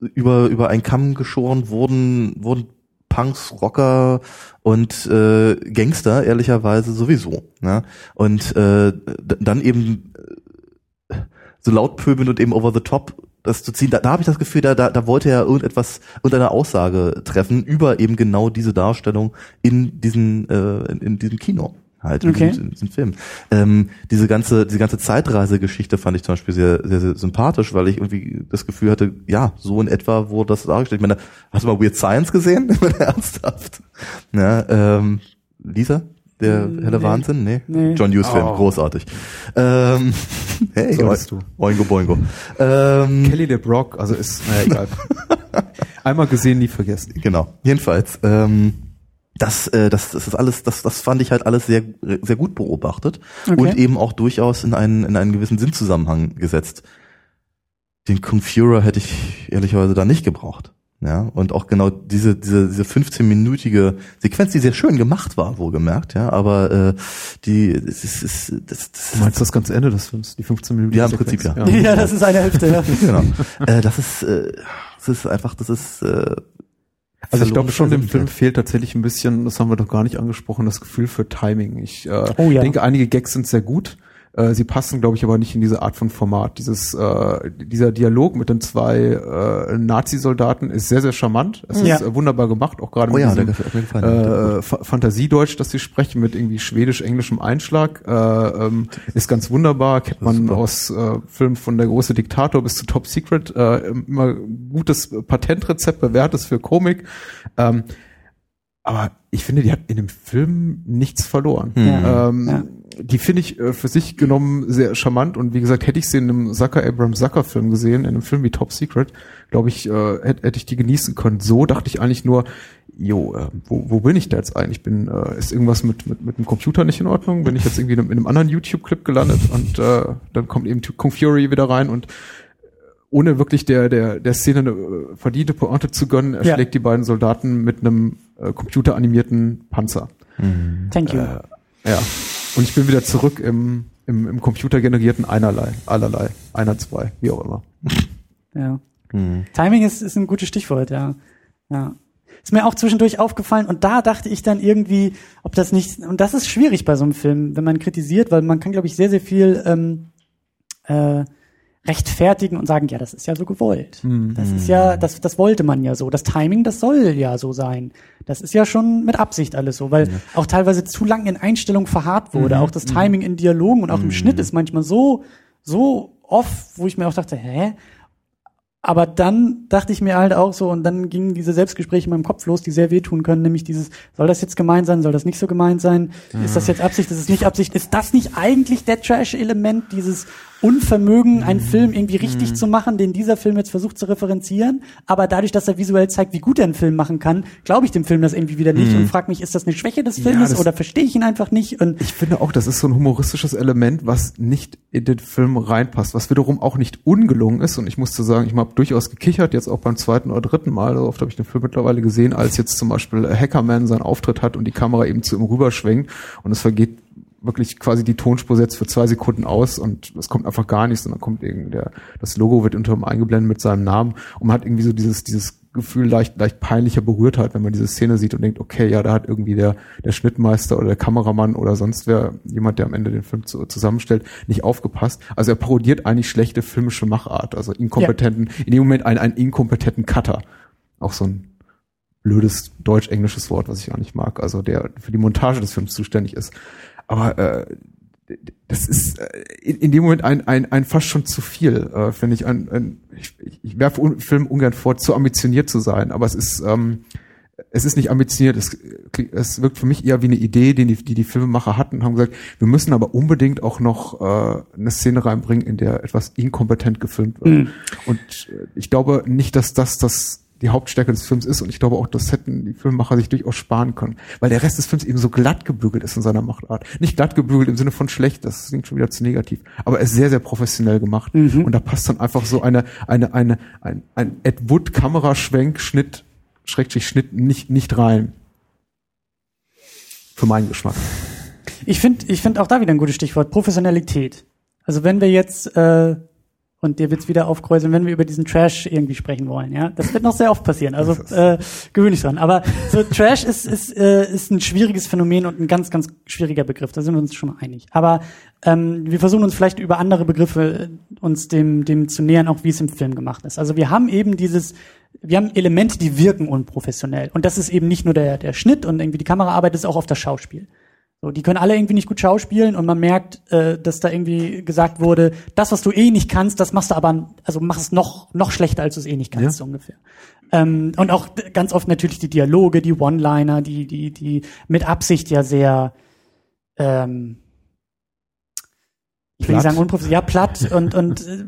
über über einen Kamm geschoren wurden wurden Punks, Rocker und äh, Gangster ehrlicherweise sowieso. Ne? Und äh, dann eben äh, so laut pöbeln und eben over the top das zu ziehen, da, da habe ich das Gefühl, da, da, da wollte er irgendetwas, irgendeine Aussage treffen über eben genau diese Darstellung in diesen, äh, in, in diesem Kino halt, in, Okay. diesem, in diesem Film. Ähm, diese ganze, diese ganze Zeitreisegeschichte fand ich zum Beispiel sehr, sehr, sehr sympathisch, weil ich irgendwie das Gefühl hatte, ja, so in etwa wurde das dargestellt. Ich meine, hast du mal Weird Science gesehen? Ernsthaft. Ja, ähm, Lisa? Der helle nee. Wahnsinn? Nee. Nee. John Hughes Film, Oh. großartig. Ähm, hey, du. Oingo Boingo. Ähm, Kelly LeBrock, also ist, naja, egal. Einmal gesehen, nie vergessen. Genau. Jedenfalls, ähm, das, äh, das, das ist alles, das, das fand ich halt alles sehr, sehr gut beobachtet Okay. und eben auch durchaus in einen, in einen gewissen Sinnzusammenhang gesetzt. Den Confurer hätte ich ehrlicherweise da nicht gebraucht. Ja, und auch genau diese, diese, diese 15-minütige Sequenz, die sehr schön gemacht war, wohlgemerkt, ja, aber äh, die, das ist, das, das, das Du meinst das ganze Ende des Films, die 15 Minuten? Ja, im Sequenz? Prinzip, ja. Ja, das ist eine Hälfte, ja. genau. äh, das ist, äh, das ist einfach, das ist. Äh, Also ich glaube schon, dem. Film fehlt tatsächlich ein bisschen, das haben wir doch gar nicht angesprochen, das Gefühl für Timing. Ich äh, Oh ja. denke, einige Gags sind sehr gut. Äh, sie passen, glaube ich, aber nicht in diese Art von Format. Dieses, äh, dieser Dialog mit den zwei äh, Nazi-Soldaten ist sehr, sehr charmant. Es Ja. ist äh, wunderbar gemacht, auch gerade Oh mit ja, diesem äh, Fa- Fantasiedeutsch, das sie sprechen, mit irgendwie schwedisch-englischem Einschlag, äh, ähm, ist ganz wunderbar. Kennt man aus äh, Filmen von Der große Diktator bis zu Top Secret. Äh, immer gutes Patentrezept, bewährtes für Komik. Ähm, aber ich finde, die hat in dem Film nichts verloren. Ja. Ähm, Ja. Die finde ich äh, für sich genommen sehr charmant und wie gesagt, hätte ich sie in einem Zucker Abraham Zucker Film gesehen, in einem Film wie Top Secret, glaube ich, äh, hätte, hätte ich die genießen können. So dachte ich eigentlich nur, jo, äh, wo, wo bin ich da jetzt eigentlich? Bin, äh, ist irgendwas mit, mit, mit dem Computer nicht in Ordnung? Bin ich jetzt irgendwie in einem, in einem anderen YouTube-Clip gelandet und äh, dann kommt eben Kung Fury wieder rein und ohne wirklich der, der, der Szene eine äh, verdiente Pointe zu gönnen, Ja. erschlägt die beiden Soldaten mit einem äh, computeranimierten Panzer. Thank you. Äh, ja. Und ich bin wieder zurück im, im, im computergenerierten Einerlei, allerlei, einer, zwei, wie auch immer. Ja. Hm. Timing ist, ist ein gutes Stichwort, ja. Ja. Ist mir auch zwischendurch aufgefallen und da dachte ich dann irgendwie, ob das nicht, und das ist schwierig bei so einem Film, wenn man kritisiert, weil man kann, glaube ich, sehr, sehr viel ähm, äh, rechtfertigen und sagen, ja, das ist ja so gewollt. Das ist ja, das, das wollte man ja so. Das Timing, das soll ja so sein. Das ist ja schon mit Absicht alles so, weil auch teilweise zu lang in Einstellung verharrt wurde. Auch das Timing in Dialogen und auch im Schnitt ist manchmal so, so off, wo ich mir auch dachte, hä? Aber dann dachte ich mir halt auch so, und dann gingen diese Selbstgespräche in meinem Kopf los, die sehr wehtun können, nämlich dieses, soll das jetzt gemeint sein, soll das nicht so gemeint sein? Ist das jetzt Absicht, ist es nicht Absicht? Ist das nicht eigentlich der Trash-Element, dieses Unvermögen, einen Film irgendwie richtig zu machen, den dieser Film jetzt versucht zu referenzieren? Aber dadurch, dass er visuell zeigt, wie gut er einen Film machen kann, glaube ich dem Film das irgendwie wieder nicht und frage mich, ist das eine Schwäche des Filmes das- oder verstehe ich ihn einfach nicht? Und Ich finde auch, das ist so ein humoristisches Element, was nicht in den Film reinpasst, was wiederum auch nicht ungelungen ist. Und ich musste sagen, ich habe durchaus gekichert, jetzt auch beim zweiten oder dritten Mal, so oft habe ich den Film mittlerweile gesehen, als jetzt zum Beispiel Hackerman seinen Auftritt hat und die Kamera eben zu ihm rüberschwenkt und es vergeht wirklich quasi die Tonspur setzt für zwei Sekunden aus und es kommt einfach gar nichts und dann kommt irgendwie der, das Logo wird unter ihm eingeblendet mit seinem Namen und man hat irgendwie so dieses, dieses Gefühl leicht, leicht peinlicher Berührtheit, wenn man diese Szene sieht und denkt, okay, ja, da hat irgendwie der, der Schnittmeister oder der Kameramann oder sonst wer, jemand, der am Ende den Film zu, zusammenstellt, nicht aufgepasst. Also er parodiert eigentlich schlechte filmische Machart, also inkompetenten, in dem Moment einen, einen inkompetenten Cutter. Auch so ein blödes deutsch-englisches Wort, was ich auch nicht mag, also der für die Montage des Films zuständig ist. Aber äh, das ist äh, in, in dem Moment ein, ein, ein fast schon zu viel, äh, finde ich. Ein, ein, ich, ich- werfe un, Film ungern vor, zu ambitioniert zu sein, aber es ist ähm, es ist nicht ambitioniert. Es, es wirkt für mich eher wie eine Idee, die die, die, die Filmemacher hatten und haben gesagt, wir müssen aber unbedingt auch noch äh, eine Szene reinbringen, in der etwas inkompetent gefilmt wird. Und äh, ich glaube nicht, dass das das die Hauptstärke des Films ist und ich glaube auch, das hätten die Filmemacher sich durchaus sparen können, weil der Rest des Films eben so glatt gebügelt ist in seiner Machtart. Nicht glatt gebügelt im Sinne von schlecht, das klingt schon wieder zu negativ, aber er ist sehr, sehr professionell gemacht und da passt dann einfach so eine, eine, eine, ein, ein Ed Wood Kameraschwenk, Schnitt, Schrägstrich Schnitt nicht, nicht rein. Für meinen Geschmack. Ich finde ich find auch da wieder ein gutes Stichwort, Professionalität. Also wenn wir jetzt, äh, und dir wird's wieder aufkreuzeln, wenn wir über diesen Trash irgendwie sprechen wollen, ja, das wird noch sehr oft passieren, also äh, gewöhn dich dran. Aber so Trash ist, ist, äh, ist ein schwieriges Phänomen und ein ganz, ganz schwieriger Begriff, da sind wir uns schon mal einig. Aber ähm, wir versuchen uns vielleicht über andere Begriffe äh, uns dem, dem zu nähern, auch wie es im Film gemacht ist. Also wir haben eben dieses, wir haben Elemente, die wirken unprofessionell. Und das ist eben nicht nur der, der Schnitt und irgendwie die Kameraarbeit, das ist auch oft das Schauspiel. So, die können alle irgendwie nicht gut schauspielen und man merkt, äh, dass da irgendwie gesagt wurde, das, was du eh nicht kannst, das machst du aber, also mach es noch, noch schlechter, als du es eh nicht kannst, Ja. so ungefähr. Ähm, und auch ganz oft natürlich die Dialoge, die One-Liner, die, die, die mit Absicht ja sehr, ähm, ich will nicht sagen unprofessionell, ja, platt und, und äh,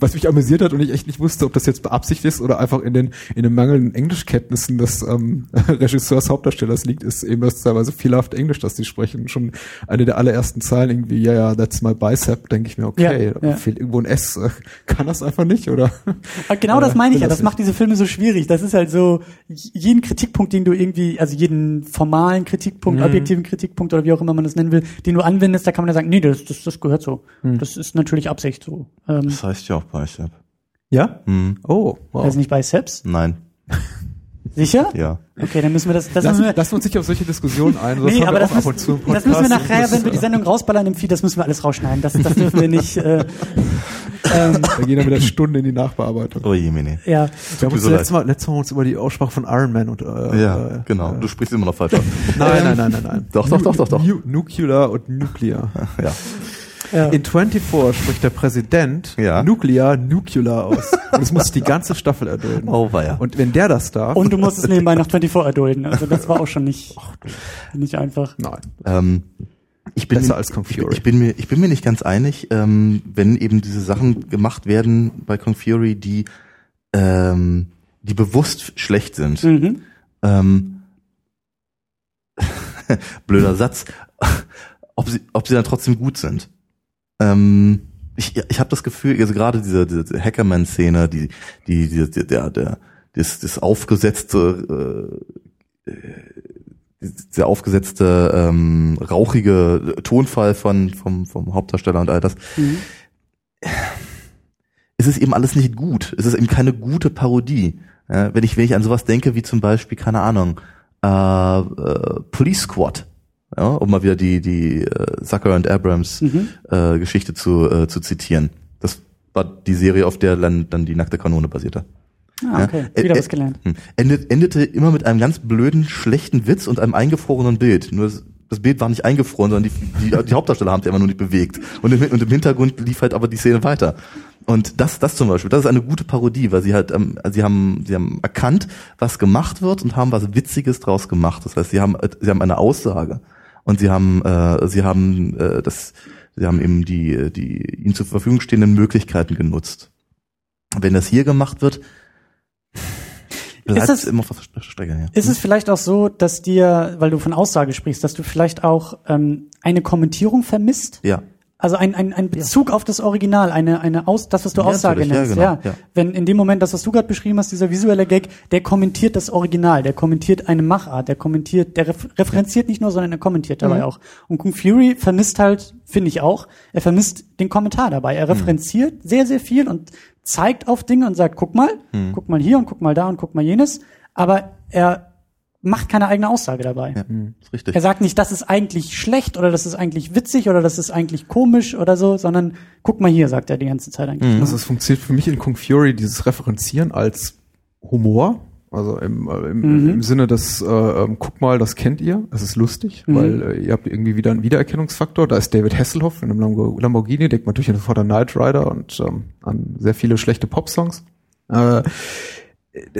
Was mich amüsiert hat und ich echt nicht wusste, ob das jetzt beabsichtigt ist oder einfach in den, in den mangelnden Englischkenntnissen des ähm, Regisseurs, Hauptdarstellers liegt, ist eben das teilweise fehlerhaft Englisch, das die sprechen. Schon eine der allerersten Zeilen irgendwie, ja, ja, that's my bicep, denke ich mir, okay, Ja, ja. fehlt irgendwo ein S. Kann das einfach nicht, oder? Aber genau das meine ich ja. das Das macht diese Filme so schwierig. Das ist halt so, jeden Kritikpunkt, den du irgendwie, also jeden formalen Kritikpunkt, objektiven Kritikpunkt oder wie auch immer man das nennen will, den du anwendest, da kann man ja sagen, nee, das, das, das gehört so. Das ist natürlich Absicht so. Ähm, Das heißt ja auch Bicep. Ja? Hm. Oh, wow. weiß nicht Biceps? Nein. Sicher? Ja. Okay, dann müssen wir das, das Lass, müssen wir, lass uns nicht auf solche Diskussionen ein. Das nee, aber wir das müssen, das müssen wir nachher, wenn wir die äh, Sendung rausballern im Feed, das müssen wir alles rausschneiden. Das, das dürfen wir nicht, äh, ähm, Da gehen dann wieder Stunden in die Nachbearbeitung. Oh je, Mene. ja. Wir haben uns so letztes Mal, letztes Mal uns über die Aussprache von Iron Man und äh, Ja, äh, genau. Du sprichst immer noch falsch aus. Nein, nein, nein, nein, nein. Doch, doch, doch, doch, doch. Nu Nuclear und Nuclear. ja. Ja. In 24 spricht der Präsident Ja. Nuclear, Nuclear aus. Und es muss die ganze Staffel erdulden. Oh, weia. Und wenn der das darf. Und du musst es nebenbei nach 24 erdulden. Also das war auch schon nicht, nicht einfach. nein. Ähm, ich bin Besser mir, als Kung ich, ich bin mir, ich bin mir nicht ganz einig, ähm, wenn eben diese Sachen gemacht werden bei Kung Fury, die, ähm, die bewusst schlecht sind. Mhm. Ähm, blöder Satz. ob sie, ob sie dann trotzdem gut sind. Ähm, ich, ich habe das Gefühl, also gerade diese, diese Hackerman-Szene, die, die, die, die, der, der, das, das aufgesetzte, äh, der aufgesetzte ähm, rauchige Tonfall von vom, vom Hauptdarsteller und all das. Mhm. Es ist eben alles nicht gut. Es ist eben keine gute Parodie. Ja, wenn ich wenn ich an sowas denke wie zum Beispiel keine Ahnung äh, äh, Police Squad ja, um mal wieder die, die äh, Zucker und Abrams mhm. äh, Geschichte zu, äh, zu zitieren. Das war die Serie, auf der dann, dann die nackte Kanone basierte. Ah, okay. Ja, wieder was gelernt. Hm. Endet, endete immer mit einem ganz blöden, schlechten Witz und einem eingefrorenen Bild. Nur das, das Bild war nicht eingefroren, sondern die, die, die Hauptdarsteller haben sich einfach nur nicht bewegt. Und im, und im Hintergrund lief halt aber die Szene weiter. Und das, das zum Beispiel, das ist eine gute Parodie, weil sie halt, ähm, sie haben, sie haben erkannt, was gemacht wird und haben was Witziges draus gemacht. Das heißt, sie haben, sie haben eine Aussage und sie haben, äh, sie haben äh, das, sie haben eben die, die ihnen zur Verfügung stehenden Möglichkeiten genutzt. Wenn das hier gemacht wird, bleibt es immer auf der Strecke. Ja. Ist es vielleicht auch so, dass dir, weil du von Aussage sprichst, dass du vielleicht auch ähm, eine Kommentierung vermisst? Ja. Also ein, ein, ein Bezug ja. auf das Original, eine, eine Aus, das, was du ja, Aussage nennst. Ja, genau. ja. Wenn in dem Moment, das, was du gerade beschrieben hast, dieser visuelle Gag, der kommentiert das Original, der kommentiert eine Machart, der kommentiert, der referenziert nicht nur, sondern er kommentiert dabei mhm. auch. Und Kung Fury vermisst halt, finde ich auch, er vermisst den Kommentar dabei. Er mhm. referenziert mhm. sehr, sehr viel und zeigt auf Dinge und sagt, guck mal, mhm. guck mal hier und guck mal da und guck mal jenes. Aber er macht keine eigene Aussage dabei. Ja, hm, ist richtig. Er sagt nicht, das ist eigentlich schlecht oder das ist eigentlich witzig oder das ist eigentlich komisch oder so, sondern guck mal hier, sagt er die ganze Zeit eigentlich. Mhm. Also es funktioniert für mich in Kung Fury dieses Referenzieren als Humor. Also im, äh, im, mhm. im Sinne des, äh, ähm, guck mal, das kennt ihr, das ist lustig, mhm. weil äh, ihr habt irgendwie wieder einen Wiedererkennungsfaktor. Da ist David Hasselhoff in einem Lamborghini, denkt man natürlich sofort an Knight Rider und ähm, an sehr viele schlechte Popsongs. Äh,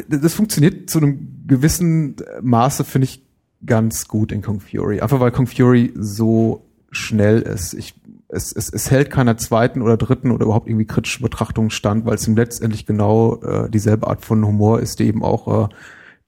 das funktioniert zu einem gewissen Maße, finde ich, ganz gut in Kong Fury. Einfach weil Kong Fury so schnell ist. Ich, es, es, es hält keiner zweiten oder dritten oder überhaupt irgendwie kritischen Betrachtung stand, weil es ihm letztendlich genau äh, dieselbe Art von Humor ist, die eben auch äh,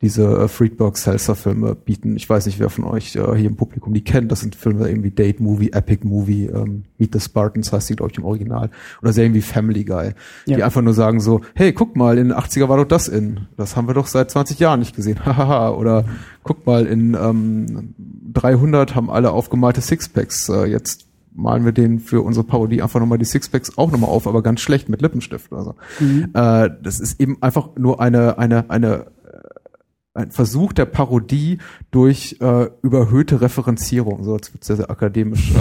diese äh, Friedberg Seltzer Filme bieten. Ich weiß nicht, wer von euch äh, hier im Publikum die kennt. Das sind Filme irgendwie Date Movie, Epic Movie, ähm, Meet the Spartans heißt die, glaube ich, im Original. Oder Serien wie Family Guy. Ja. Die einfach nur sagen so, hey, guck mal, in den 80er war doch das in. Das haben wir doch seit 20 Jahren nicht gesehen. Hahaha. Oder guck mal, in ähm, 300 haben alle aufgemalte Sixpacks. Äh, jetzt malen wir den für unsere Parodie einfach nochmal die Sixpacks auch nochmal auf, aber ganz schlecht mit Lippenstift oder so. Mhm. Äh, das ist eben einfach nur eine, eine, eine ein Versuch der Parodie durch äh, überhöhte Referenzierung, so jetzt wird sehr, sehr akademisch,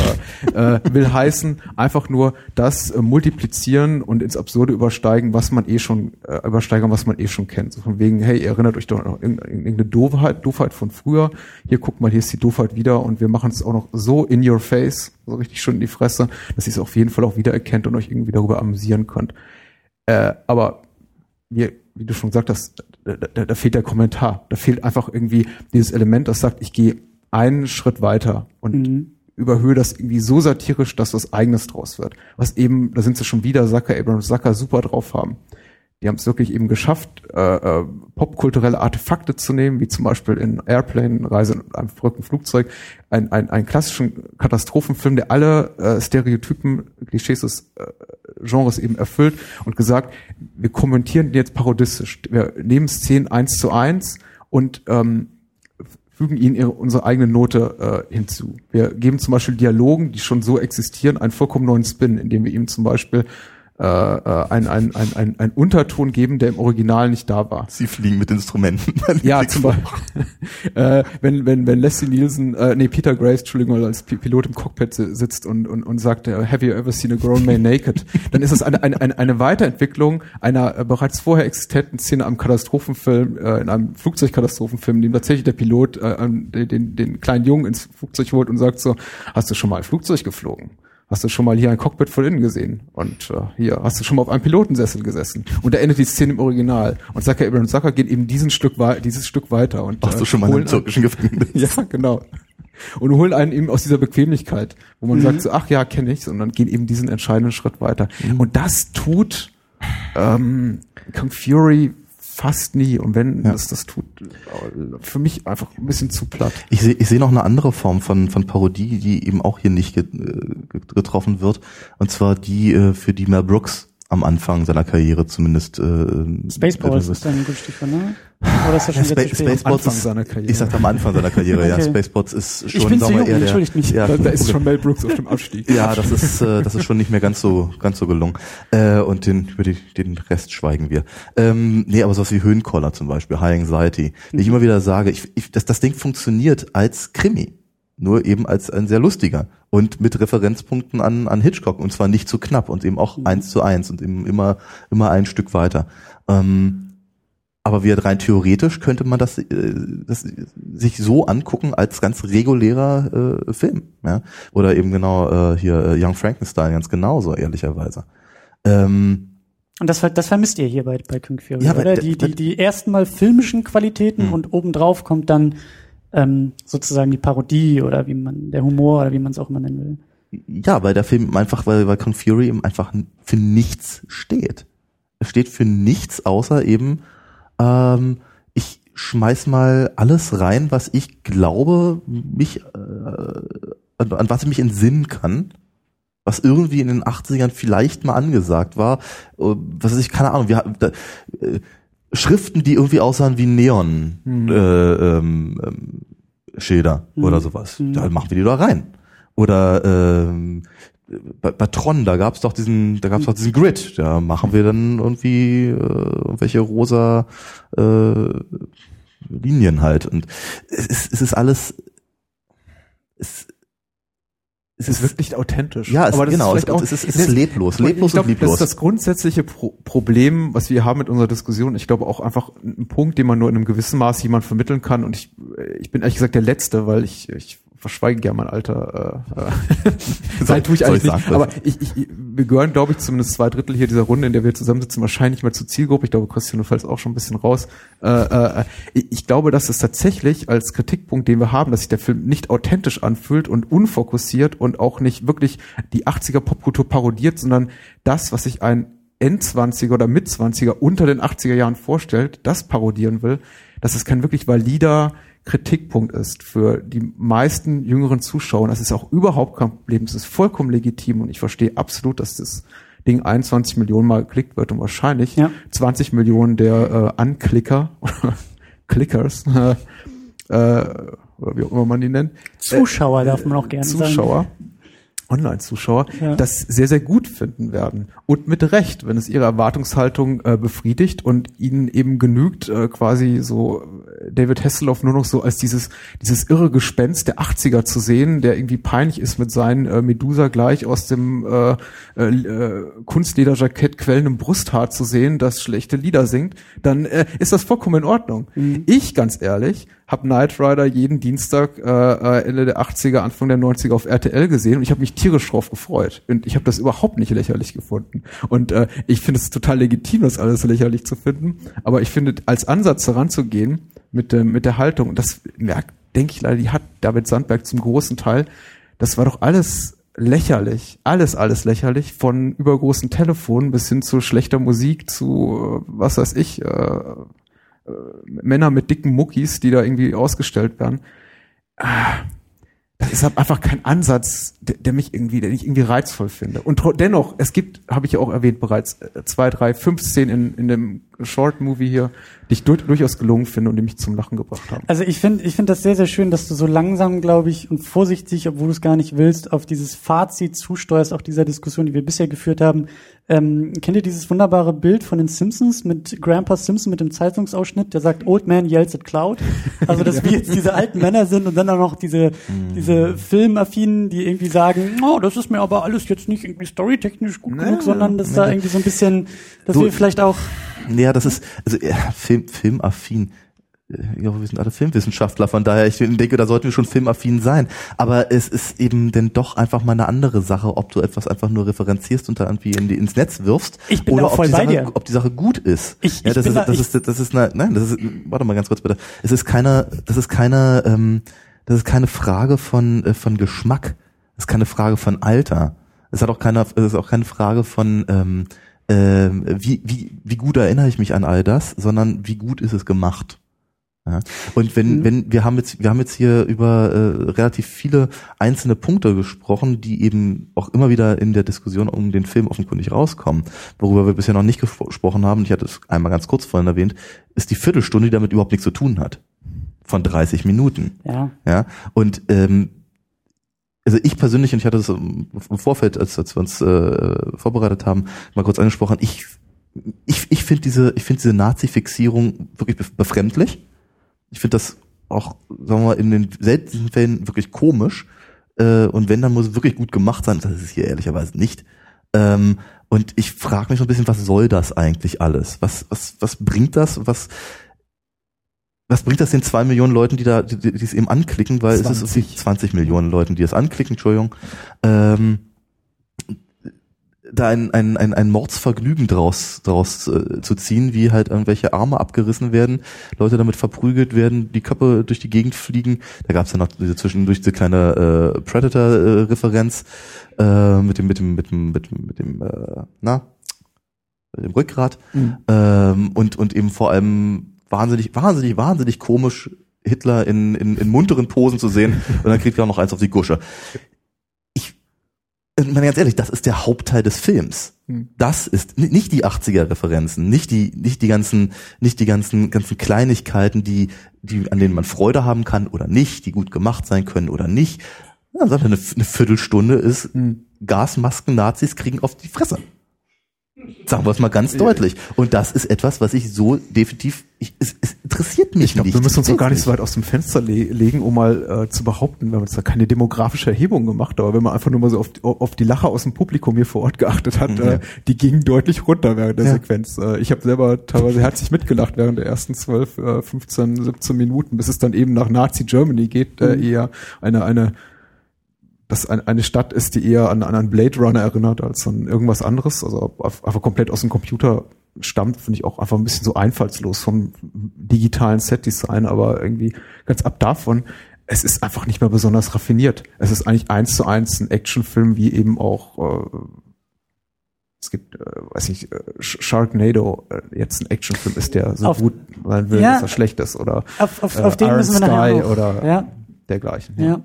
äh, äh, will heißen, einfach nur das äh, multiplizieren und ins Absurde übersteigen, was man eh schon, äh, übersteigern, was man eh schon kennt. So von wegen, hey, ihr erinnert euch doch noch irgendeine Doofheit, Doofheit von früher, hier guckt mal, hier ist die Doofheit wieder und wir machen es auch noch so in your face, so richtig schön in die Fresse, dass ihr es auf jeden Fall auch wiedererkennt und euch irgendwie darüber amüsieren könnt. Äh, aber wir, wie du schon gesagt hast, da, da, da fehlt der Kommentar. Da fehlt einfach irgendwie dieses Element, das sagt, ich gehe einen Schritt weiter und mhm. überhöhe das irgendwie so satirisch, dass was eigenes draus wird. Was eben, da sind sie schon wieder, Sacker, Abrams Sacker super drauf haben. Die haben es wirklich eben geschafft, äh, äh, popkulturelle Artefakte zu nehmen, wie zum Beispiel in Airplane, Reise in einem verrückten Flugzeug, ein, ein, einen klassischen Katastrophenfilm, der alle äh, Stereotypen, Klischees des äh, Genres eben erfüllt und gesagt, wir kommentieren jetzt parodistisch. Wir nehmen Szenen eins zu eins und ähm, fügen ihnen ihre, unsere eigene Note äh, hinzu. Wir geben zum Beispiel Dialogen, die schon so existieren, einen vollkommen neuen Spin, indem wir ihm zum Beispiel äh, äh ein, ein, ein, ein, ein Unterton geben, der im Original nicht da war. Sie fliegen mit Instrumenten. ja, zum Beispiel. äh, wenn, wenn, wenn Leslie Nielsen, äh, nee, Peter Grace, Entschuldigung, als Pilot im Cockpit sitzt und, und, und sagt, äh, have you ever seen a grown man naked? Dann ist es eine, eine, eine, eine Weiterentwicklung einer äh, bereits vorher existenten Szene am Katastrophenfilm, äh, in einem Flugzeugkatastrophenfilm, in dem tatsächlich der Pilot äh, den, den, den kleinen Jungen ins Flugzeug holt und sagt so, hast du schon mal ein Flugzeug geflogen? Hast du schon mal hier ein Cockpit von innen gesehen? Und äh, hier, hast du schon mal auf einem Pilotensessel gesessen? Und da endet die Szene im Original. Und Zucker Abraham Zucker geht eben diesen Stück dieses Stück weiter. Und, Warst äh, du schon mal im türkischen Gefängnis? ja, genau. Und holen einen eben aus dieser Bequemlichkeit, wo man mhm. sagt so, ach ja, kenne ich, und dann gehen eben diesen entscheidenden Schritt weiter. Mhm. Und das tut ähm, Kung Fury fast nie. Und wenn Ja. das das tut, äh, für mich einfach ein bisschen zu platt. Ich sehe ich sehe noch eine andere Form von, von Parodie, die eben auch hier nicht äh, getroffen wird. Und zwar die, äh, für die Mel Brooks am Anfang seiner Karriere zumindest äh, Spaceballs äh, ist dann ein gutes Stichwort, ne? Oder ist das Ja, schon Spa? Spaceballs Anfang ist, seiner Karriere. Ich sagte am Anfang seiner Karriere, ja. Okay. Spaceballs ist schon, Ich sagen wir, jung, eher der, entschuldigt mich. Ja, Da, ist schon Mel Brooks auf dem Abstieg. Ja, das ist, äh, das ist schon nicht mehr ganz so, ganz so gelungen. Äh, und den, über die, den Rest schweigen wir. Ähm, nee, aber sowas wie Höhenkoller zum Beispiel, High Anxiety. Wie ich immer wieder sage, ich, ich, das, das Ding funktioniert als Krimi. Nur eben als ein sehr lustiger. Und mit Referenzpunkten an, an Hitchcock. Und zwar nicht zu knapp und eben auch eins zu eins und eben immer, immer ein Stück weiter. Ähm, aber wir rein theoretisch könnte man das, äh, das sich so angucken als ganz regulärer äh, Film, ja. Oder eben genau äh, hier äh, Young Frankenstein ganz genauso, ehrlicherweise. Ähm, Und das, das vermisst ihr hier bei, bei King Fury, Ja, oder? Die, die, die ersten mal filmischen Qualitäten Hm. und obendrauf kommt dann ähm, sozusagen die Parodie oder wie man, der Humor oder wie man es auch immer nennen will. ja, weil der Film einfach, weil, weil Kong Fury eben einfach für nichts steht. Er steht für nichts außer eben, ähm, ich schmeiß mal alles rein, was ich glaube, mich, äh, an, an was ich mich entsinnen kann, was irgendwie in den 80ern vielleicht mal angesagt war, äh, was weiß ich, keine Ahnung, wir da, äh, Schriften, die irgendwie aussahen wie Neon Hm. äh, ähm, ähm, Schilder Mhm. oder sowas. Mhm. Da machen wir die da rein. Oder ähm, bei, bei Tron, da gab's doch diesen, da gab's doch diesen Grid. Da machen wir dann irgendwie äh, irgendwelche rosa äh, Linien halt. Und es ist, es ist alles. Es, Es ist wirklich authentisch. ja, es, Aber das genau, ist vielleicht auch, es, ist, es ist leblos, leblos glaub, und lieblos. Das ist das grundsätzliche Pro Problem, was wir haben mit unserer Diskussion. Ich glaube auch einfach ein Punkt, den man nur in einem gewissen Maß jemand vermitteln kann. Und ich, ich bin ehrlich gesagt der Letzte, weil ich, ich verschweige gerne mein Alter. Äh, äh, Nein, tue ich eigentlich ich nicht. sagen? Aber ich, ich, wir gehören, glaube ich, zumindest zwei Drittel hier dieser Runde, in der wir zusammensitzen, wahrscheinlich mal zur Zielgruppe. Ich glaube, Christian, du fällst auch schon ein bisschen raus. Äh, äh, ich, ich glaube, dass es tatsächlich als Kritikpunkt, den wir haben, dass sich der Film nicht authentisch anfühlt und unfokussiert und auch nicht wirklich die 80er Popkultur parodiert, sondern das, was sich ein Endzwanziger oder Mitzwanziger unter den 80er Jahren vorstellt, das parodieren will, dass es kein wirklich valider Kritikpunkt ist für die meisten jüngeren Zuschauer. Das ist auch überhaupt kein Problem. Das ist vollkommen legitim und ich verstehe absolut, dass das Ding 21 Millionen Mal geklickt wird und wahrscheinlich Ja. 20 Millionen der äh, Anklicker oder Clickers äh, äh, oder wie auch immer man die nennt, Zuschauer darf man auch gerne sagen. Zuschauer, Online-Zuschauer, Ja. das sehr, sehr gut finden werden. Und mit Recht, wenn es ihre Erwartungshaltung äh, befriedigt und ihnen eben genügt, äh, quasi so äh, David Hasselhoff nur noch so als dieses, dieses irre Gespenst der 80er zu sehen, der irgendwie peinlich ist mit seinen äh, Medusa gleich aus dem äh, äh, äh, Kunstlederjackett quellendem Brusthaar zu sehen, das schlechte Lieder singt, dann äh, ist das vollkommen in Ordnung. Ich, ganz ehrlich, habe Knight Rider jeden Dienstag äh, äh, Ende der 80er, Anfang der 90er auf RTL gesehen und ich habe mich tierisch drauf gefreut. Und ich habe das überhaupt nicht lächerlich gefunden. Und äh, ich finde es total legitim, das alles lächerlich zu finden. Aber ich finde, als Ansatz heranzugehen mit, dem mit der Haltung, und das merkt, denke ich leider, die hat David Sandberg zum großen Teil, das war doch alles lächerlich, alles, alles lächerlich, von übergroßen Telefonen bis hin zu schlechter Musik, zu, äh, was weiß ich, äh, Männer mit dicken Muckis, die da irgendwie ausgestellt werden. Ah, Das ist einfach kein Ansatz, der, der mich irgendwie, den ich irgendwie reizvoll finde. Und dennoch, es gibt, habe ich ja auch erwähnt bereits, äh, zwei, drei, fünf Szenen in, in dem Short-Movie hier, die ich dur durchaus gelungen finde und die mich zum Lachen gebracht haben. Also ich finde ich finde das sehr, sehr schön, dass du so langsam, glaube ich, und vorsichtig, obwohl du es gar nicht willst, auf dieses Fazit zusteuerst, auch dieser Diskussion, die wir bisher geführt haben. Ähm, kennt ihr dieses wunderbare Bild von den Simpsons mit Grandpa Simpson mit dem Zeitungsausschnitt, der sagt, Old Man yells at Cloud? Also, dass wir jetzt diese alten Männer sind und dann auch noch diese, diese Filmaffinen, die irgendwie sagen, oh, das ist mir aber alles jetzt nicht irgendwie storytechnisch gut Nee, genug, sondern dass da nee. irgendwie so ein bisschen, dass Du- wir vielleicht auch Ja, das ist, also ja, Film, filmaffin. Äh, Ja, wir sind alle Filmwissenschaftler, von daher, ich denke, da sollten wir schon filmaffin sein. Aber es ist eben denn doch einfach mal eine andere Sache, ob du etwas einfach nur referenzierst und da irgendwie in die, ins Netz wirfst. Ich bin oder ob die Sache, dir. ob die Sache gut ist. Ich- ja, ich das bin ist, da- das ich- ist, das ist eine, nein, das ist, warte mal ganz kurz bitte. Es ist keine, das ist keine, ähm, das ist keine Frage von, äh, von Geschmack. Das ist keine Frage von Alter. Es hat auch keine, es ist auch keine Frage von, ähm, ähm, wie, wie, wie gut erinnere ich mich an all das, sondern wie gut ist es gemacht. Ja. Und wenn, mhm. wenn, wir haben jetzt, wir haben jetzt hier über äh, relativ viele einzelne Punkte gesprochen, die eben auch immer wieder in der Diskussion um den Film offenkundig rauskommen. Worüber wir bisher noch nicht gesprochen haben, ich hatte es einmal ganz kurz vorhin erwähnt, ist die Viertelstunde, die damit überhaupt nichts zu tun hat. Von 30 Minuten. Ja. Ja. Und ähm, also ich persönlich, und ich hatte das im Vorfeld, als, als wir uns äh, vorbereitet haben, mal kurz angesprochen, ich, ich, ich finde diese, ich finde diese Nazi-Fixierung wirklich befremdlich ich finde das auch, sagen wir mal, in den seltensten Fällen wirklich komisch. Äh, und wenn, dann muss es wirklich gut gemacht sein. Das ist es hier ehrlicherweise nicht. Ähm, und ich frage mich so ein bisschen, was soll das eigentlich alles? Was, was, was bringt das? Was, was bringt das den zwei Millionen Leuten, die da, die, die es eben anklicken? Weil 20. es ist 20 Millionen Leuten, die es anklicken, Entschuldigung. Ähm, da ein, ein, ein, ein Mordsvergnügen draus, draus äh, zu ziehen, wie halt irgendwelche Arme abgerissen werden, Leute damit verprügelt werden, die Köpfe durch die Gegend fliegen. Da gab es ja noch diese zwischendurch diese kleine äh, Predator-Referenz äh, mit dem, mit dem, mit dem, mit dem, mit dem äh, na, mit dem Rückgrat. Mhm. Ähm, und, und eben vor allem wahnsinnig, wahnsinnig, wahnsinnig komisch Hitler in, in, in munteren Posen zu sehen und dann kriegt er auch noch eins auf die Gusche ich meine ganz ehrlich, das ist der Hauptteil des Films. Hm. Das ist nicht die 80er Referenzen, nicht die nicht die ganzen nicht die ganzen ganzen Kleinigkeiten, die die an denen man Freude haben kann oder nicht, die gut gemacht sein können oder nicht. Ja, eine, eine Viertelstunde ist hm. Gasmasken Nazis kriegen auf die Fresse. Sagen wir es mal ganz deutlich. Und das ist etwas, was ich so definitiv, ich, es, es interessiert mich ich glaub, nicht. Wir müssen uns doch gar nicht so weit aus dem Fenster le legen, um mal äh, zu behaupten, wir haben uns da keine demografische Erhebung gemacht, aber wenn man einfach nur mal so auf, auf die Lacher aus dem Publikum hier vor Ort geachtet hat, mhm. äh, die gingen deutlich runter während der ja. Sequenz. Äh, ich habe selber teilweise herzlich mitgelacht während der ersten 12, äh, 15, 17 Minuten, bis es dann eben nach Nazi Germany geht, äh, mhm. eher eine, eine das eine Stadt ist, die eher an, an einen Blade Runner erinnert als an irgendwas anderes, also einfach komplett aus dem Computer stammt, finde ich auch einfach ein bisschen so einfallslos vom digitalen Set-Design, aber irgendwie ganz ab davon, es ist einfach nicht mehr besonders raffiniert. Es ist eigentlich eins zu eins ein Actionfilm, wie eben auch äh, es gibt, äh, weiß ich, äh, Sharknado äh, jetzt ein Actionfilm ist, der so auf, gut sein will, ja, dass er schlecht ist, oder auf, auf, auf äh, den müssen wir Sky oder ja. dergleichen. Ja. ja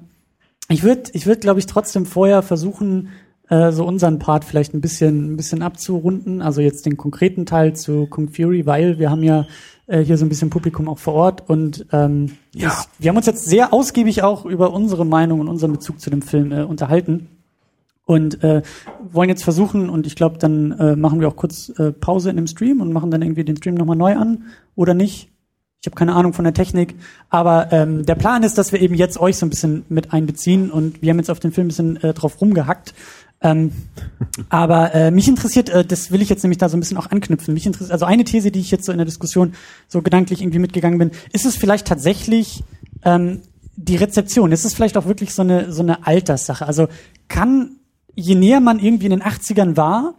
ich würde, ich würde, glaube ich, trotzdem vorher versuchen, äh, so unseren Part vielleicht ein bisschen, ein bisschen abzurunden. Also jetzt den konkreten Teil zu Kung Fury, weil wir haben ja äh, hier so ein bisschen Publikum auch vor Ort und ähm, ja. ich, wir haben uns jetzt sehr ausgiebig auch über unsere Meinung und unseren Bezug zu dem Film äh, unterhalten und äh, wollen jetzt versuchen und ich glaube, dann äh, machen wir auch kurz äh, Pause in dem Stream und machen dann irgendwie den Stream nochmal neu an oder nicht. Ich habe keine Ahnung von der Technik, aber ähm, der Plan ist, dass wir eben jetzt euch so ein bisschen mit einbeziehen und wir haben jetzt auf den Film ein bisschen äh, drauf rumgehackt. Ähm, aber äh, mich interessiert, äh, das will ich jetzt nämlich da so ein bisschen auch anknüpfen. Mich interessiert, also eine These, die ich jetzt so in der Diskussion so gedanklich irgendwie mitgegangen bin, ist es vielleicht tatsächlich ähm, die Rezeption? Ist es vielleicht auch wirklich so eine so eine Alterssache? Also kann je näher man irgendwie in den 80ern war,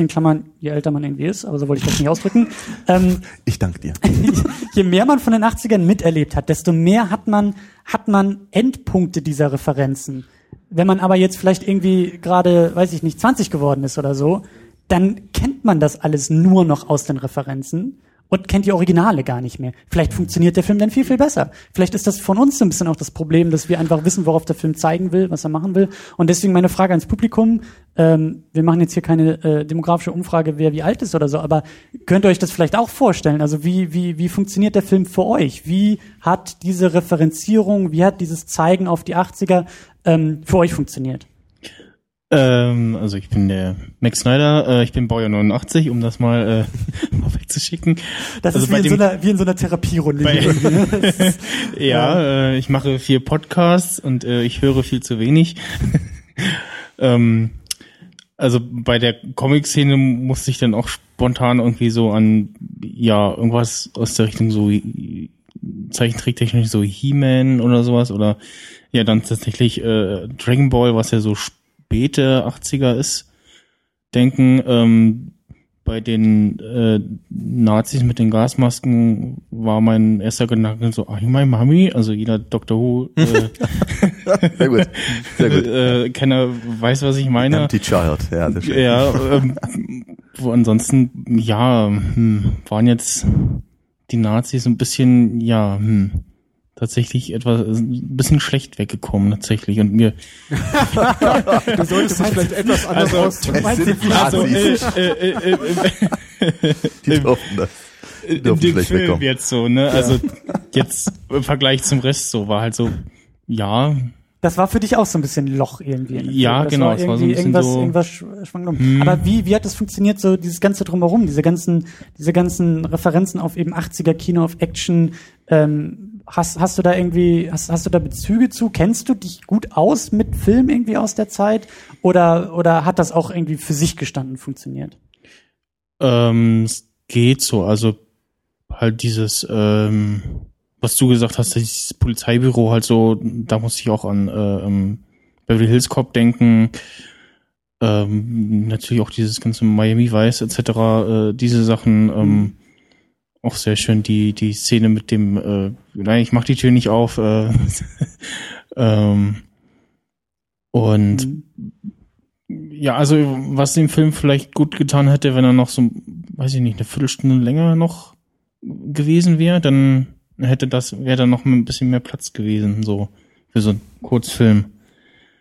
in Klammern, je älter man irgendwie ist, aber so wollte ich das nicht ausdrücken. Ähm, ich danke dir. je mehr man von den 80ern miterlebt hat, desto mehr hat man, hat man Endpunkte dieser Referenzen. Wenn man aber jetzt vielleicht irgendwie gerade, weiß ich nicht, 20 geworden ist oder so, dann kennt man das alles nur noch aus den Referenzen und kennt die Originale gar nicht mehr. Vielleicht funktioniert der Film dann viel, viel besser. Vielleicht ist das von uns so ein bisschen auch das Problem, dass wir einfach wissen, worauf der Film zeigen will, was er machen will. Und deswegen meine Frage ans Publikum. Ähm, wir machen jetzt hier keine äh, demografische Umfrage, wer wie alt ist oder so, aber könnt ihr euch das vielleicht auch vorstellen? Also wie, wie, wie funktioniert der Film für euch? Wie hat diese Referenzierung, wie hat dieses Zeigen auf die 80er ähm, für euch funktioniert? Ähm, also ich bin der Max Snyder, äh, ich bin Baujahr 89, um das mal, äh, mal wegzuschicken. Das also ist wie in, so einer, wie in so einer Therapierunde. Bei, ne? ja, äh, ich mache vier Podcasts und äh, ich höre viel zu wenig. ähm, also bei der Comic-Szene musste ich dann auch spontan irgendwie so an, ja, irgendwas aus der Richtung so Zeichentricktechnisch so He-Man oder sowas oder ja dann tatsächlich äh, Dragon Ball, was ja so späte 80er ist, denken. Ähm, bei den äh, Nazis mit den Gasmasken war mein erster Gedanke so, ach, mein Mami, also jeder Dr. Who äh, sehr gut, sehr gut. äh, Kenner weiß, was ich meine. Empty Child, ja, das Ja, ähm, wo ansonsten, ja, hm, waren jetzt die Nazis ein bisschen, ja, hm, tatsächlich etwas, ein bisschen schlecht weggekommen, tatsächlich. Und mir, Du solltest dich vielleicht etwas anders Also, ausdrücken. Also, äh, äh, äh, äh, die durften das. Die in durften dem schlecht Film wegkommen. jetzt so, ne? Also jetzt im Vergleich zum Rest so war halt so, ja, Das war für dich auch so ein bisschen Loch irgendwie. Ja, das genau, War es war so ein bisschen irgendwas, so- irgendwas sch- schwang Hm. Aber wie, wie hat das funktioniert, so dieses ganze drumherum, diese ganzen, diese ganzen Referenzen auf eben 80er Kino, auf Action, ähm, Hast, hast du da irgendwie, hast, hast du da Bezüge zu? Kennst du dich gut aus mit Film irgendwie aus der Zeit? Oder, oder hat das auch irgendwie für sich gestanden funktioniert? ähm, es geht so. Also halt dieses, ähm, was du gesagt hast, dieses Polizeibüro halt so, da muss ich auch an äh, ähm, Beverly Hills Cop denken. Ähm, natürlich auch dieses ganze Miami Vice etc. Äh, diese Sachen. Ähm, auch sehr schön die die Szene mit dem. Äh, nein, ich mach die Tür nicht auf. Äh, ähm, und Mhm. ja, also was dem Film vielleicht gut getan hätte, wenn er noch so, weiß ich nicht, eine Viertelstunde länger noch gewesen wäre, dann hätte das, wäre da noch ein bisschen mehr Platz gewesen, so für so einen Kurzfilm.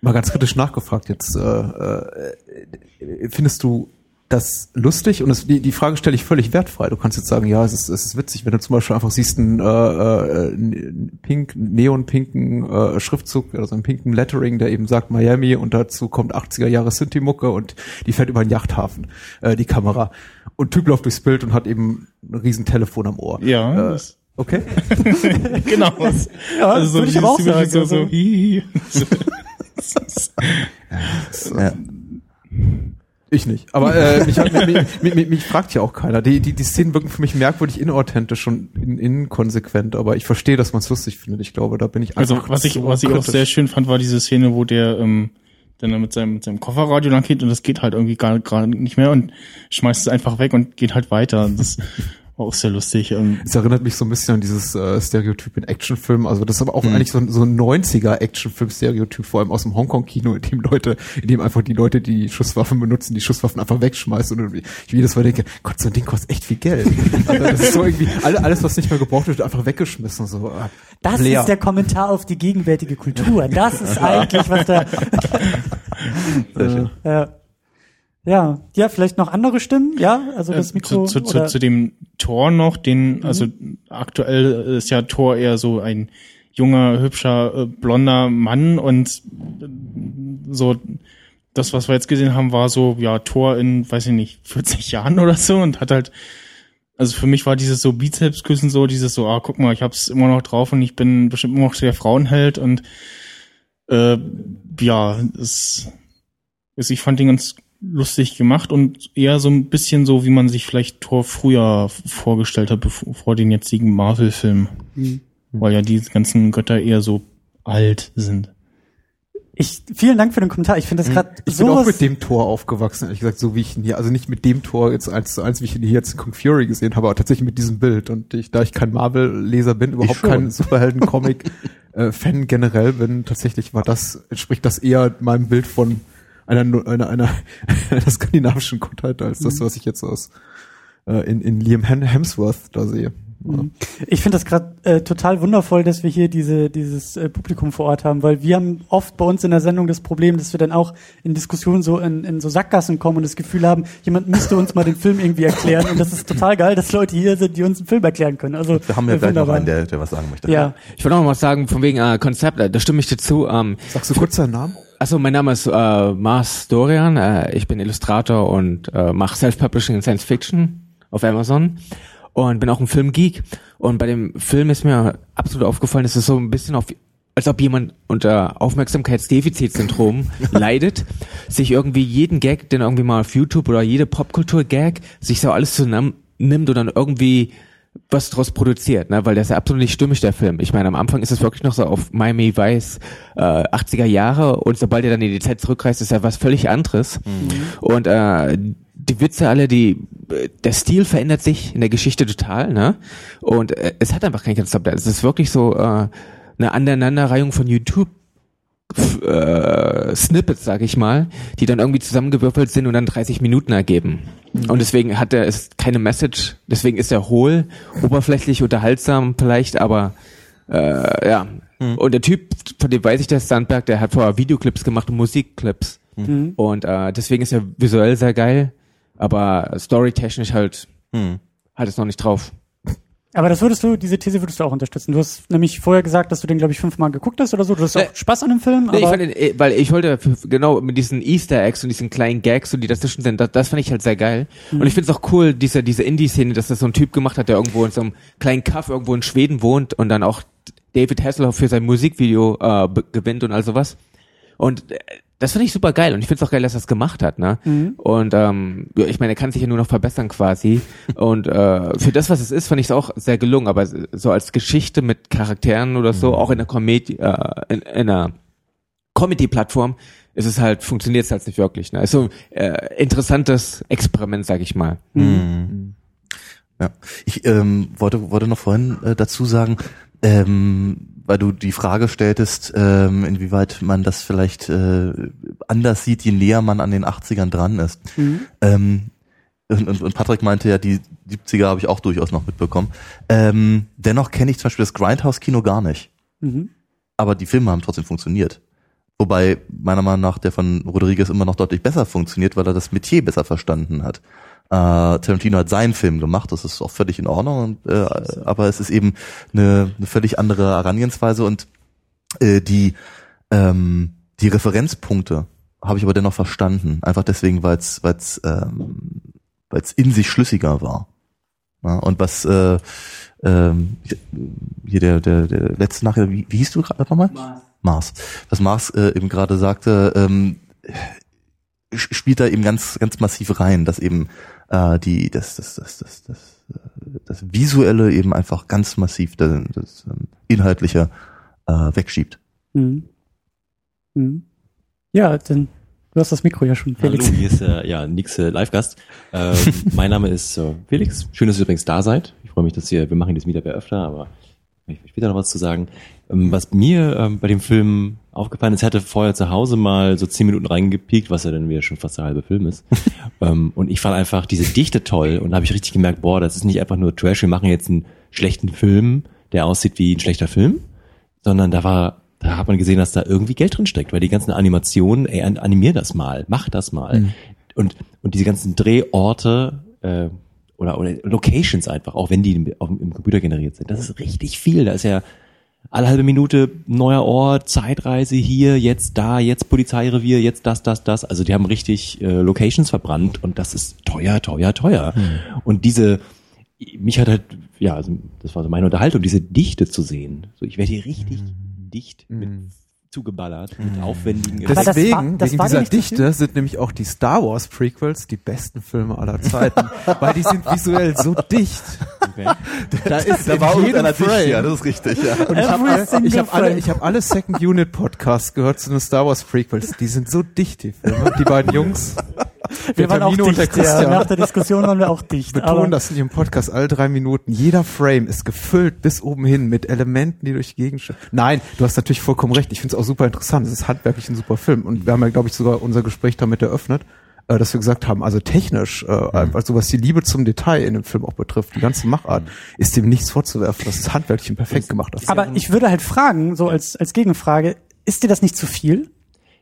Mal ganz kritisch nachgefragt jetzt. Äh, äh, findest du das lustig? Und es, die, die Frage stelle ich völlig wertfrei. Du kannst jetzt sagen, ja, es ist, es ist witzig, wenn du zum Beispiel einfach siehst einen äh, äh, pink, neonpinken äh, Schriftzug, also einen pinken Lettering, der eben sagt Miami und dazu kommt 80er Jahre Synthi-Mucke und die fährt über den Yachthafen, äh, die Kamera. Und Typ läuft durchs Bild und hat eben ein riesen Telefon am Ohr. Ja, Äh, okay. genau. Ja, also so würde ich auch sagen, so, so, also- hihi. so. Ja. Ich nicht. Aber äh, mich, hat- mich, mich, mich, mich fragt ja auch keiner. Die, die, die Szenen wirken für mich merkwürdig inauthentisch und in, inkonsequent, aber ich verstehe, dass man es lustig findet. Ich glaube, da bin ich Also was ich, so was ich auch sehr schön fand, war diese Szene, wo der ähm, dann mit seinem, mit seinem Kofferradio lang geht und das geht halt irgendwie gar gerade nicht mehr und schmeißt es einfach weg und geht halt weiter. Das war auch sehr lustig. Ähm, Es erinnert mich so ein bisschen an dieses äh, Stereotyp in Actionfilmen. Also das ist aber auch Mhm. eigentlich so, ein- so ein 90er Actionfilm-Stereotyp, vor allem aus dem Hongkong-Kino, in dem Leute, in dem einfach die Leute, die Schusswaffen benutzen, die Schusswaffen einfach wegschmeißen. Und ich jedes Mal denke, Gott, so ein Ding kostet echt viel Geld. Also das ist so irgendwie, alle, alles, was nicht mehr gebraucht wird, wird einfach weggeschmissen. So, äh, Das leer. ist der Kommentar auf die gegenwärtige Kultur. Das ist eigentlich, was da. Sehr schön. Ja. Ja, ja, vielleicht noch andere Stimmen, ja, also das äh, Mikro zu, zu, zu, oder, zu dem Tor noch, den, also aktuell ist ja Tor eher so ein junger, hübscher, äh, blonder Mann und äh, so das, was wir jetzt gesehen haben, war so, ja, Tor in, weiß ich nicht, 40 Jahren oder so und hat halt, also für mich war dieses so Bizepsküssen so, dieses so, ah, guck mal, ich hab's immer noch drauf und ich bin bestimmt immer noch der Frauenheld und äh, ja, es, es, ich fand den ganz lustig gemacht und eher so ein bisschen so, wie man sich vielleicht Thor früher vorgestellt hat, bevor, vor den jetzigen Marvel-Filmen. Mhm. Weil ja die ganzen Götter eher so alt sind. Ich, vielen Dank für den Kommentar. Ich finde das gerade Ich bin auch mit dem Tor aufgewachsen, ehrlich gesagt, so wie ich ihn hier, also nicht mit dem Tor jetzt eins zu eins, wie ich ihn hier jetzt in Kong Fury gesehen habe, aber tatsächlich mit diesem Bild. Und ich, da ich kein Marvel-Leser bin, überhaupt kein Superhelden-Comic-Fan generell bin, tatsächlich war das, entspricht das eher meinem Bild von einer, einer, einer, einer skandinavischen Gottheit als das, was ich jetzt aus äh, in, in Liam Hem- Hemsworth da sehe. Ja. Ich finde das gerade äh, total wundervoll, dass wir hier diese, dieses äh, Publikum vor Ort haben, weil wir haben oft bei uns in der Sendung das Problem, dass wir dann auch in Diskussionen so in, in so Sackgassen kommen und das Gefühl haben, jemand müsste uns mal den Film irgendwie erklären. Und das ist total geil, dass Leute hier sind, die uns einen Film erklären können. Also Wir haben ja äh, gleich noch einen, der, der was sagen möchte. Ja, Ich wollte noch mal was sagen, von wegen äh, Konzept, äh, da stimme ich dir zu. Ähm, Sagst du kurz deinen Namen? Also mein Name ist äh, Mars Dorian, äh, ich bin Illustrator und äh, mache Self-Publishing in Science Fiction auf Amazon und bin auch ein Filmgeek. Und bei dem Film ist mir absolut aufgefallen, dass es so ein bisschen auf als ob jemand unter Aufmerksamkeitsdefizitsyndrom leidet, sich irgendwie jeden Gag, den irgendwie mal auf YouTube oder jede Popkultur-Gag, sich so alles zusammen nimmt und dann irgendwie was draus produziert, ne? weil der ist ja absolut nicht stimmig, der Film. Ich meine, am Anfang ist es wirklich noch so auf Miami Vice äh, 80er Jahre und sobald er dann in die Zeit zurückreist, ist ja was völlig anderes. Und äh, die Witze alle, die der Stil verändert sich in der Geschichte total, ne? Und äh, es hat einfach kein Konzept. Es ist wirklich so äh, eine Aneinanderreihung von YouTube äh, Snippets, sag ich mal, die dann irgendwie zusammengewürfelt sind und dann 30 Minuten ergeben. Und deswegen hat er ist keine Message, deswegen ist er hohl, oberflächlich, unterhaltsam vielleicht, aber äh, ja. Und der Typ, von dem weiß ich, der Sandberg, der hat vorher Videoclips gemacht und Musikclips. Mhm. Und äh, deswegen ist er visuell sehr geil, aber storytechnisch halt Hm. hat es noch nicht drauf. Aber das würdest du, diese These würdest du auch unterstützen. Du hast nämlich vorher gesagt, dass du den, glaube ich, fünfmal geguckt hast oder so. Du hast Nee. auch Spaß an dem Film, Nee, ich fand den, eh, weil ich wollte genau mit diesen Easter Eggs und diesen kleinen Gags und die dazwischen sind, das, das fand ich halt sehr geil. Und ich finde es auch cool, diese diese Indie-Szene, dass das so ein Typ gemacht hat, der irgendwo in so einem kleinen Kaff irgendwo in Schweden wohnt und dann auch David Hasselhoff für sein Musikvideo äh, gewinnt und all sowas. Und äh, das finde ich super geil und ich finde es auch geil, dass er das gemacht hat, ne? Und ähm, ja, ich meine, er kann sich ja nur noch verbessern quasi. und äh, für das, was es ist, fand ich es auch sehr gelungen. Aber so als Geschichte mit Charakteren oder so, auch in der Comedy, äh, in, in einer Comedy-Plattform, ist es halt, funktioniert es halt nicht wirklich. Ne? Ist so äh, interessantes Experiment, sag ich mal. Ja, ich ähm, wollte, wollte noch vorhin äh, dazu sagen, ähm, weil du die Frage stelltest, ähm, inwieweit man das vielleicht äh, anders sieht, je näher man an den 80ern dran ist. Ähm, und, und, und Patrick meinte ja, die 70er habe ich auch durchaus noch mitbekommen. Ähm, dennoch kenne ich zum Beispiel das Grindhouse-Kino gar nicht. Mhm. Aber die Filme haben trotzdem funktioniert. Wobei meiner Meinung nach der von Rodriguez immer noch deutlich besser funktioniert, weil er das Metier besser verstanden hat. Äh, Tarantino hat seinen Film gemacht, das ist auch völlig in Ordnung, und, äh, aber es ist eben eine, eine völlig andere Herangehensweise und äh, die ähm, die Referenzpunkte habe ich aber dennoch verstanden, einfach deswegen, weil es weil es ähm, weil es in sich schlüssiger war. Ja, und was äh, ähm, hier der, der, der letzte Nachricht, wie, wie hieß du gerade nochmal? Mars. Was Mars äh, eben gerade sagte, ähm, spielt da eben ganz, ganz massiv rein, dass eben äh, die, das, das, das, das, das, äh, das Visuelle eben einfach ganz massiv das, das ähm, Inhaltliche äh, wegschiebt. Mhm. Mhm. Ja, dann, du hast das Mikro ja schon, Felix. Hallo, hier ist äh, ja Nix äh, Live-Gast. Ähm, mein Name ist äh, Felix. Schön, dass ihr übrigens da seid. Ich freue mich, dass ihr, wir machen dieses Meetup ja öfter, aber ich will später noch was zu sagen. Ähm, was mir ähm, bei dem Film aufgefallen ist, ich hatte vorher zu Hause mal so zehn Minuten reingepiekt, was ja dann wieder schon fast der halbe Film ist. ähm, und ich fand einfach diese Dichte toll und da habe ich richtig gemerkt, boah, das ist nicht einfach nur Trash, wir machen jetzt einen schlechten Film, der aussieht wie ein schlechter Film, sondern da war, da hat man gesehen, dass da irgendwie Geld drin steckt, weil die ganzen Animationen, ey, an- animier das mal, mach das mal. Und, und diese ganzen Drehorte, äh, oder, oder Locations einfach, auch wenn die auf, im Computer generiert sind. Das ist richtig viel. Da ist ja alle halbe Minute neuer Ort, Zeitreise hier, jetzt da, jetzt Polizeirevier, jetzt das, das, das. Also die haben richtig äh, Locations verbrannt und das ist teuer, teuer, teuer. Und diese, mich hat halt, ja, also das war so meine Unterhaltung, diese Dichte zu sehen. So, ich werde hier richtig dicht mit zugeballert, mit aufwendigen Aber das Deswegen, war- das wegen war dieser Dichte, sind nämlich auch die Star Wars Prequels die besten Filme aller Zeiten, weil die sind visuell so dicht. Okay. Da ist in jedem Frame. das ist richtig, ja. Und ich habe alle, ich hab alle, ich hab alle Second Unit Podcasts gehört zu den Star Wars Prequels. Die sind so dicht, die Filme. Die beiden Jungs, Wir waren auch Termino dicht, ja. Nach der Diskussion waren wir auch dicht. betonen das in ihrem Podcast alle drei Minuten. Jeder Frame ist gefüllt bis oben hin mit Elementen, die durch die Gegend Nein, du hast natürlich vollkommen recht. Ich finde es auch super interessant. Es ist handwerklich ein super Film. Und wir haben ja, glaube ich, sogar unser Gespräch damit eröffnet, äh, dass wir gesagt haben, also technisch, äh, also was die Liebe zum Detail in dem Film auch betrifft, die ganze Machart, ist dem nichts vorzuwerfen. Das ist handwerklich und perfekt gemacht. Aber ich würde halt fragen, so als, als Gegenfrage, ist dir das nicht zu viel?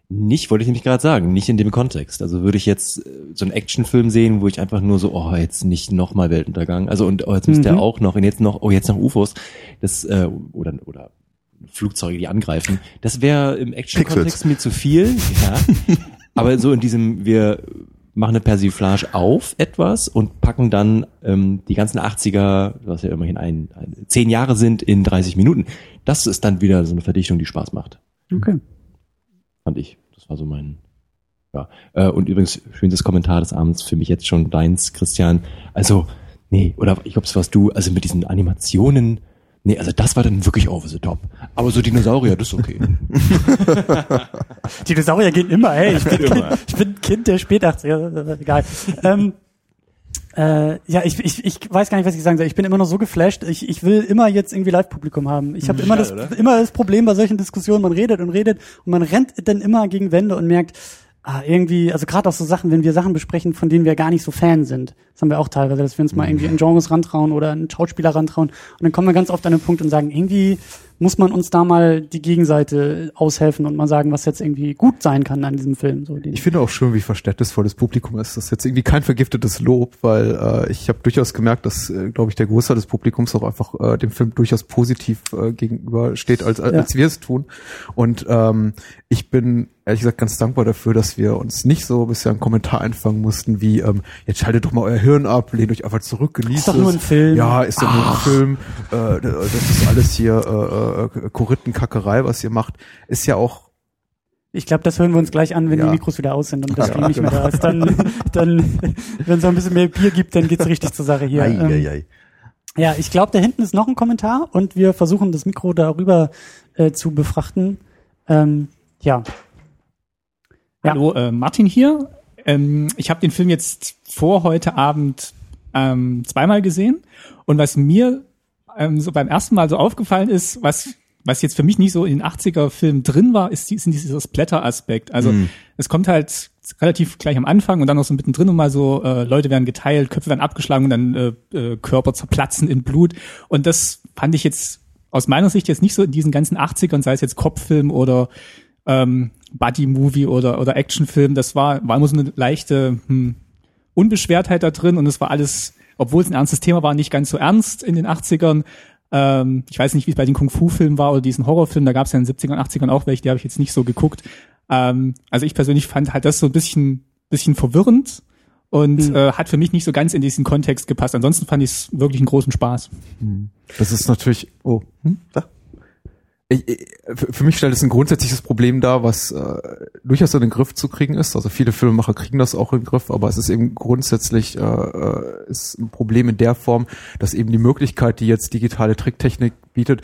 Nicht, wollte ich nämlich gerade sagen, nicht in dem Kontext. Also würde ich jetzt äh, so einen Actionfilm sehen, wo ich einfach nur so, oh, jetzt nicht nochmal Weltuntergang. Also und oh, jetzt müsste Mhm. er auch noch und jetzt noch, oh, jetzt noch UFOs. Das, äh, oder, oder Flugzeuge, die angreifen. Das wäre im Action-Kontext mir zu viel. Ja. Aber so in diesem, wir machen eine Persiflage auf etwas und packen dann ähm, die ganzen 80er, was ja immerhin ein, ein, zehn Jahre sind, in 30 Minuten. Das ist dann wieder so eine Verdichtung, die Spaß macht Okay. Fand ich. Das war so mein. Ja. Äh, und übrigens, schönstes Kommentar des Abends für mich jetzt schon deins, Christian. Also, nee, oder ich glaube, es warst du, also mit diesen Animationen, nee, also das war dann wirklich over the top. Aber so Dinosaurier, das ist okay. Dinosaurier gehen immer, ey. Ich bin, Immer. Kind, ich bin Kind der Spät-80er, egal. ähm, Äh, ja, ich, ich, ich weiß gar nicht, was ich sagen soll. Ich bin immer noch so geflasht. Ich, ich will immer jetzt irgendwie Live-Publikum haben. Ich habe immer das immer das Problem bei solchen Diskussionen, man redet und redet und man rennt dann immer gegen Wände und merkt, ah, irgendwie, also gerade auch so Sachen, wenn wir Sachen besprechen, von denen wir gar nicht so Fan sind. Das haben wir auch teilweise, dass wir uns mal irgendwie in Genres rantrauen oder einen Schauspieler rantrauen. Und dann kommen wir ganz oft an den Punkt und sagen, irgendwie muss man uns da mal die Gegenseite aushelfen und mal sagen, was jetzt irgendwie gut sein kann an diesem Film. So, Ich finde auch schön, wie verständnisvoll das Publikum ist. Das ist jetzt irgendwie kein vergiftetes Lob, weil äh, ich habe durchaus gemerkt, dass, äh, glaube ich, der Großteil des Publikums auch einfach äh, dem Film durchaus positiv äh, gegenübersteht, als, als Ja. wir es tun. Und ähm, ich bin ehrlich gesagt ganz dankbar dafür, dass wir uns nicht so bisher einen Kommentar einfangen mussten, wie ähm, jetzt schaltet doch mal euer Hirn ab, lehnt euch einfach zurück, genießt Ist doch es. nur ein Film. Ja, ist doch nur ein Film. Äh, das ist alles hier äh, äh, Korittenkackerei, was ihr macht. Ist ja auch Ich glaube, das hören wir uns gleich an, wenn Ja. die Mikros wieder aus sind und das Ja, Stream nicht mehr da ist. Dann, dann wenn es noch ein bisschen mehr Bier gibt, dann geht's richtig zur Sache hier. Ei, Ähm, ei, ei. Ja, ich glaube, da hinten ist noch ein Kommentar und wir versuchen das Mikro darüber äh, zu befrachten. Ähm, ja. Ja. Hallo, äh, Martin hier. Ähm, ich habe den Film jetzt vor heute Abend ähm, zweimal gesehen und was mir ähm, so beim ersten Mal so aufgefallen ist, was was jetzt für mich nicht so in den 80er Filmen drin war, ist, sind dieser Splatter-Aspekt. Also es kommt halt relativ gleich am Anfang und dann noch so mittendrin und mal so, äh, Leute werden geteilt, Köpfe werden abgeschlagen und dann äh, äh, Körper zerplatzen in Blut. Und das fand ich jetzt aus meiner Sicht jetzt nicht so in diesen ganzen 80ern, sei es jetzt Kopffilm oder ähm, Buddy-Movie oder, oder Actionfilm, das war, war immer so eine leichte hm, Unbeschwertheit da drin und es war alles, obwohl es ein ernstes Thema war, nicht ganz so ernst in den 80ern. Ähm, ich weiß nicht, wie es bei den Kung-Fu-Filmen war oder diesen Horrorfilmen, da gab es ja in den 70ern, 80ern auch welche, die habe ich jetzt nicht so geguckt. Ähm, also ich persönlich fand halt das so ein bisschen, bisschen verwirrend und Mhm. äh, hat für mich nicht so ganz in diesen Kontext gepasst. Ansonsten fand ich es wirklich einen großen Spaß. Das ist natürlich, oh, hm? Sag. Ich, für mich stellt es ein grundsätzliches Problem dar, was äh, durchaus in den Griff zu kriegen ist. Also viele Filmemacher kriegen das auch in den Griff, aber es ist eben grundsätzlich äh, äh, ist ein Problem in der Form, dass eben die Möglichkeit, die jetzt digitale Tricktechnik bietet,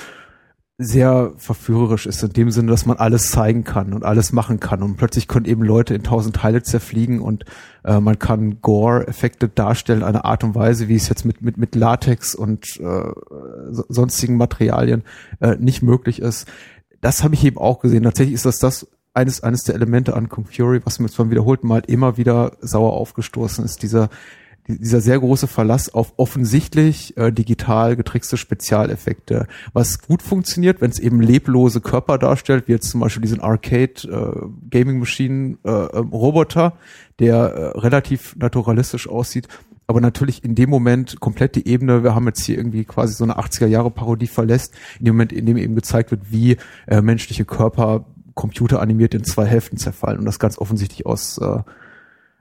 sehr verführerisch ist, in dem Sinne, dass man alles zeigen kann und alles machen kann. Und plötzlich können eben Leute in tausend Teile zerfliegen und äh, man kann Gore-Effekte darstellen, eine Art und Weise, wie es jetzt mit, mit, mit Latex und äh, so- sonstigen Materialien äh, nicht möglich ist. Das habe ich eben auch gesehen. Tatsächlich ist das das eines, eines der Elemente an Kung Fury, was mir zwar wiederholten Mal immer wieder sauer aufgestoßen ist, dieser die- dieser sehr große Verlass auf offensichtlich äh, digital getrickste Spezialeffekte, was gut funktioniert, wenn es eben leblose Körper darstellt, wie jetzt zum Beispiel diesen Arcade äh, Gaming Machine äh, ähm, Roboter, der äh, relativ naturalistisch aussieht, aber natürlich in dem Moment komplett die Ebene, wir haben jetzt hier irgendwie quasi so eine 80er Jahre Parodie verlässt, in dem Moment, in dem eben gezeigt wird, wie äh, menschliche Körper computeranimiert in zwei Hälften zerfallen und das ganz offensichtlich aus äh,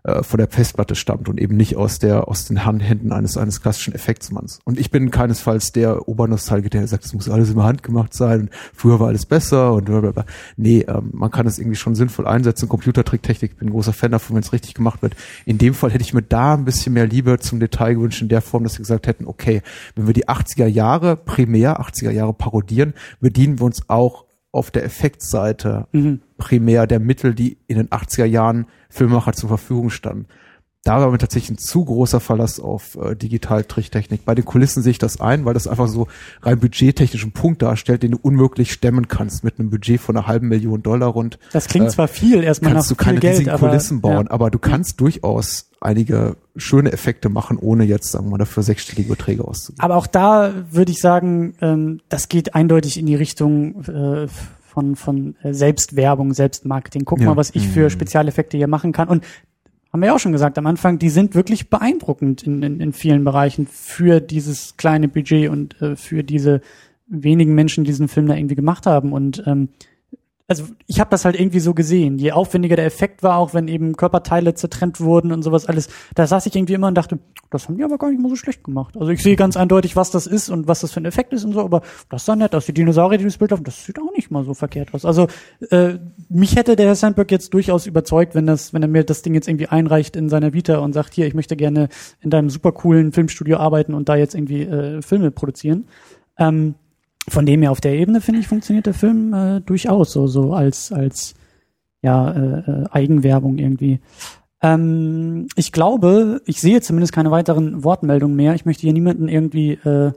äh, von der Festplatte stammt und eben nicht aus der aus den Hand- Händen eines eines klassischen Effektsmanns. Und ich bin keinesfalls der Obernostalgiker, der sagt, es muss alles in der Hand gemacht sein und früher war alles besser und blablabla. Nee, ähm, man kann es irgendwie schon sinnvoll einsetzen. Computertricktechnik, ich bin ein großer Fan davon, wenn es richtig gemacht wird. In dem Fall hätte ich mir da ein bisschen mehr Liebe zum Detail gewünscht, in der Form, dass wir gesagt hätten, okay, wenn wir die 80er Jahre primär, 80er Jahre parodieren, bedienen wir uns auch auf der Effektseite primär der Mittel, die in den 80er Jahren Filmemacher zur Verfügung standen. Da war mir tatsächlich ein zu großer Verlass auf äh, Digital-Tricktechnik. Bei den Kulissen sehe ich das ein, weil das einfach so rein budgettechnischen Punkt darstellt, den du unmöglich stemmen kannst mit einem Budget von einer halben Million Dollar rund. Das klingt Äh, zwar viel erstmal nach Kannst du viel keine Geld, riesigen aber, Kulissen bauen, ja. aber du kannst durchaus einige schöne Effekte machen, ohne jetzt, sagen wir mal, dafür sechsstellige Beträge auszugeben. Aber auch da würde ich sagen, ähm, das geht eindeutig in die Richtung äh, von, von äh, Selbstwerbung, Selbstmarketing. Guck Ja. mal, was ich für Spezialeffekte hier machen kann. Und haben wir ja auch schon gesagt am Anfang, die sind wirklich beeindruckend in, in, in vielen Bereichen für dieses kleine Budget und äh, für diese wenigen Menschen, die diesen Film da irgendwie gemacht haben. Und ähm, also ich habe das halt irgendwie so gesehen. Je aufwendiger der Effekt war, auch wenn eben Körperteile zertrennt wurden und sowas alles, da saß ich irgendwie immer und dachte, das haben die aber gar nicht mal so schlecht gemacht. Also ich sehe ganz eindeutig, was das ist und was das für ein Effekt ist und so, aber das sah nett aus. Die Dinosaurier, die das Bild haben, das sieht auch nicht mal so verkehrt aus. Also äh, mich hätte der Herr Sandberg jetzt durchaus überzeugt, wenn das, wenn er mir das Ding jetzt irgendwie einreicht in seiner Vita und sagt, hier, ich möchte gerne in deinem super coolen Filmstudio arbeiten und da jetzt irgendwie äh, Filme produzieren. Ähm, von dem her auf der Ebene finde ich funktioniert der Film äh, durchaus so so als als ja äh, äh, Eigenwerbung irgendwie. Ähm, ich glaube, ich sehe zumindest keine weiteren Wortmeldungen mehr. Ich möchte hier niemanden irgendwie äh,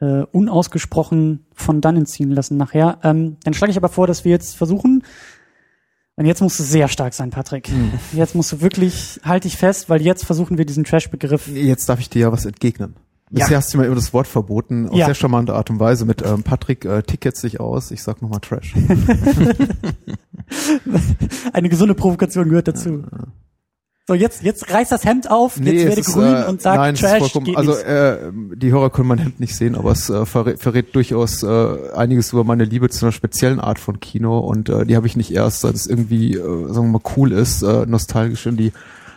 äh, unausgesprochen von dannen ziehen lassen nachher. Ähm, dann schlage ich aber vor, dass wir jetzt versuchen, und jetzt musst du sehr stark sein, Patrick. Jetzt musst du wirklich, halt dich fest, weil jetzt versuchen wir diesen Trash-Begriff. Jetzt darf ich dir ja was entgegnen. Bisher Ja. hast du mir immer das Wort verboten, auf Ja. sehr charmante Art und Weise mit ähm, Patrick, äh, tick jetzt dich aus, ich sag nochmal Trash. Eine gesunde Provokation gehört dazu. So, jetzt, jetzt reiß das Hemd auf, jetzt werde ist, grün äh, und sag nein, Trash geht also nicht. äh, die Hörer können mein Hemd nicht sehen, aber es äh, verrät, verrät durchaus äh, einiges über meine Liebe zu einer speziellen Art von Kino und äh, die habe ich nicht erst, seit es irgendwie, äh, sagen wir mal, cool ist, äh, nostalgisch in die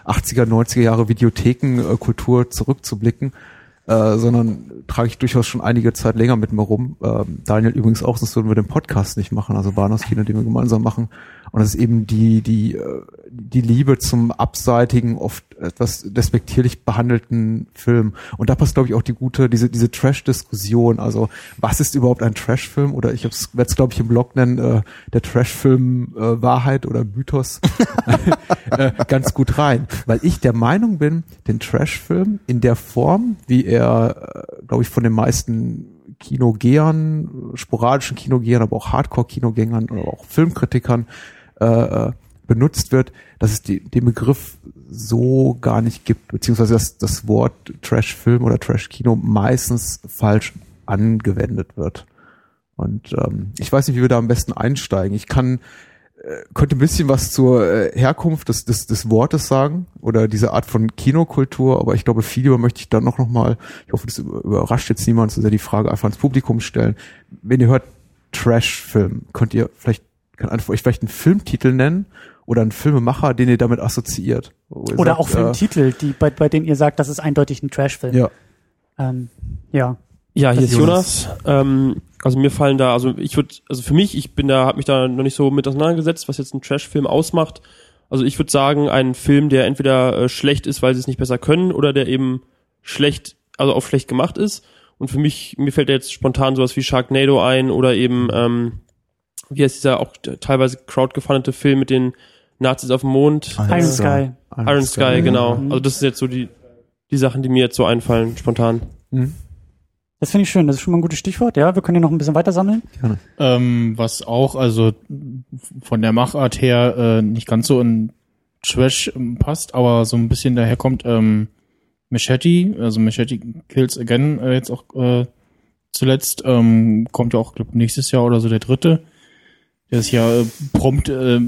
80er, 90er Jahre Videothekenkultur äh, zurückzublicken, äh, sondern trage ich durchaus schon einige Zeit länger mit mir rum. Ähm, Daniel übrigens auch, sonst würden wir den Podcast nicht machen, also Bahnhofskino, den wir gemeinsam machen. Und das ist eben die, die, äh, die Liebe zum abseitigen, oft etwas despektierlich behandelten Film. Und da passt, glaube ich, auch die gute, diese, diese Trash-Diskussion. Also, was ist überhaupt ein Trash-Film? Oder ich werde es, glaube ich, im Blog nennen, äh, der Trash-Film äh, Wahrheit oder Mythos äh, ganz gut rein. Weil ich der Meinung bin, den Trash-Film in der Form, wie er, äh, glaube ich, von den meisten Kinogehern, sporadischen Kinogehern, aber auch Hardcore-Kinogängern oder auch Filmkritikern äh, benutzt wird, dass es die, den Begriff so gar nicht gibt, beziehungsweise dass das Wort Trash-Film oder Trash-Kino meistens falsch angewendet wird. Und ähm, ich weiß nicht, wie wir da am besten einsteigen. Ich kann äh, könnte ein bisschen was zur äh, Herkunft des, des, des Wortes sagen oder diese Art von Kinokultur, aber ich glaube, viel lieber möchte ich dann noch, noch mal, ich hoffe, das über- überrascht jetzt niemand, so sehr die Frage einfach ans Publikum stellen. Wenn ihr hört Trash-Film, könnt ihr vielleicht, kann einfach euch vielleicht einen Filmtitel nennen oder einen Filmemacher, den ihr damit assoziiert. Ihr Oder sagt, auch Filmtitel, die, bei, bei denen ihr sagt, das ist eindeutig ein Trash-Film. Äh, ja. Ähm, ja. Ja, hier Das ist Jonas. Ähm, also mir fallen da, also ich würde, also für mich, ich bin da, habe mich da noch nicht so mit auseinandergesetzt, was jetzt ein Trash-Film ausmacht. Also ich würde sagen, ein Film, der entweder äh, schlecht ist, weil sie es nicht besser können, oder der eben schlecht, also auch schlecht gemacht ist. Und für mich, mir fällt da jetzt spontan sowas wie Sharknado ein oder eben, ähm, wie heißt dieser auch teilweise crowdgefundete Film mit den Nazis auf dem Mond? Iron. Sky. Iron Sky, genau. Mhm. Also das sind jetzt so die, die Sachen, die mir jetzt so einfallen, spontan. Hm? Das finde ich schön. Das ist schon mal ein gutes Stichwort. Ja, wir können ja noch ein bisschen weiter sammeln. Ähm, was auch, also von der Machart her äh, nicht ganz so in Trash ähm, passt, aber so ein bisschen daherkommt, ähm, Machete, also Machete Kills Again äh, jetzt auch äh, zuletzt, ähm, kommt ja auch, glaube nächstes Jahr oder so der dritte, der es ja äh, prompt äh,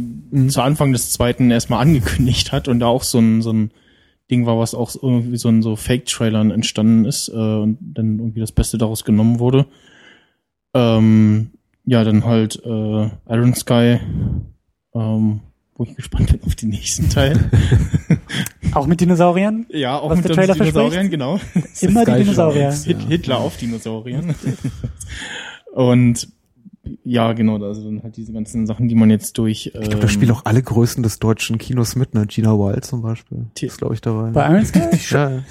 zu Anfang des zweiten erstmal angekündigt hat und da auch so ein, so ein Ding war, was auch so irgendwie so in so Fake-Trailern entstanden ist äh, und dann irgendwie das Beste daraus genommen wurde. Ähm, ja, dann halt äh, Iron Sky, ähm, wo ich gespannt bin auf den nächsten Teil. Auch mit Dinosauriern. ja, auch Was mit der den Trailer Dinosauriern, verspricht? genau. Immer die Dinosaurier. Hit, Hitler auf Dinosauriern. Und ja, genau, also dann halt diese ganzen Sachen, die man jetzt durch. Ich glaube, da spielen auch alle Größen des deutschen Kinos mit, ne? Gina Wild zum Beispiel. Ti- Ist, glaube ich, dabei. Bei Iron Sky? ja.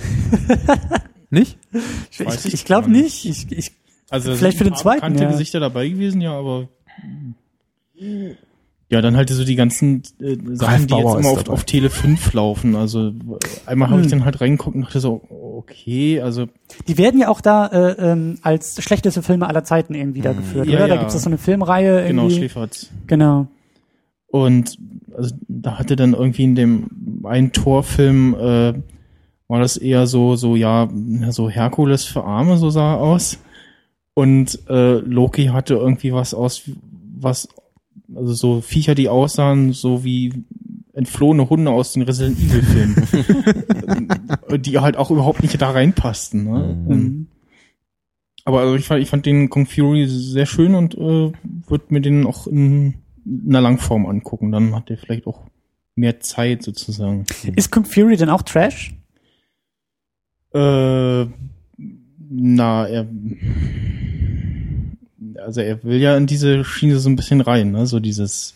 Nicht? Ich, ich ich glaube nicht. Ich, ich, Also Vielleicht sind für den zweiten, bekannte ja. Gesichter dabei gewesen, ja, aber ja, dann halt so die ganzen äh, Sachen, die jetzt immer auf, auf Tele 5 laufen. Also einmal habe ich Hm. dann halt reingeguckt und dachte so, okay, also die werden ja auch da äh, ähm, als schlechteste Filme aller Zeiten irgendwie da geführt, Ja, oder? Da ja. gibt es so eine Filmreihe genau, irgendwie. Schläferz. Genau. Und also, da hatte dann irgendwie in dem einen Torfilm äh, war das eher so, so ja, so Herkules für Arme, so sah er aus. Und äh, Loki hatte irgendwie was aus, was, also so Viecher, die aussahen, so wie entflohene Hunde aus den Resident Evil Filmen. die halt auch überhaupt nicht da reinpassten. Ne? Mhm. Aber also ich fand, ich fand den Kung Fury sehr schön und äh, würde mir den auch in einer Langform angucken. Dann hat der vielleicht auch mehr Zeit sozusagen. Ist Kung Fury denn auch Trash? Äh, na, er, also er will ja in diese Schiene so ein bisschen rein, ne? So dieses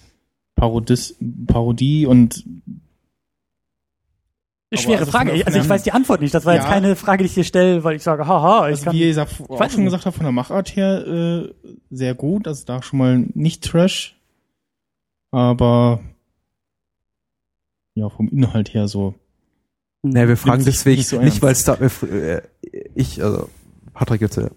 Parodis, Parodie und Schwere also Frage. Also ich weiß die Antwort nicht. Das war jetzt Ja. keine Frage, die ich dir stelle, weil ich sage, haha, ich also kann. wie ich auch weiß schon nicht. gesagt habe, von der Machart her äh, sehr gut. Also da schon mal nicht Trash, aber ja vom Inhalt her so. Nee, wir fragen deswegen nicht so nicht, weil es da, äh, ich, also Patrick jetzt, äh,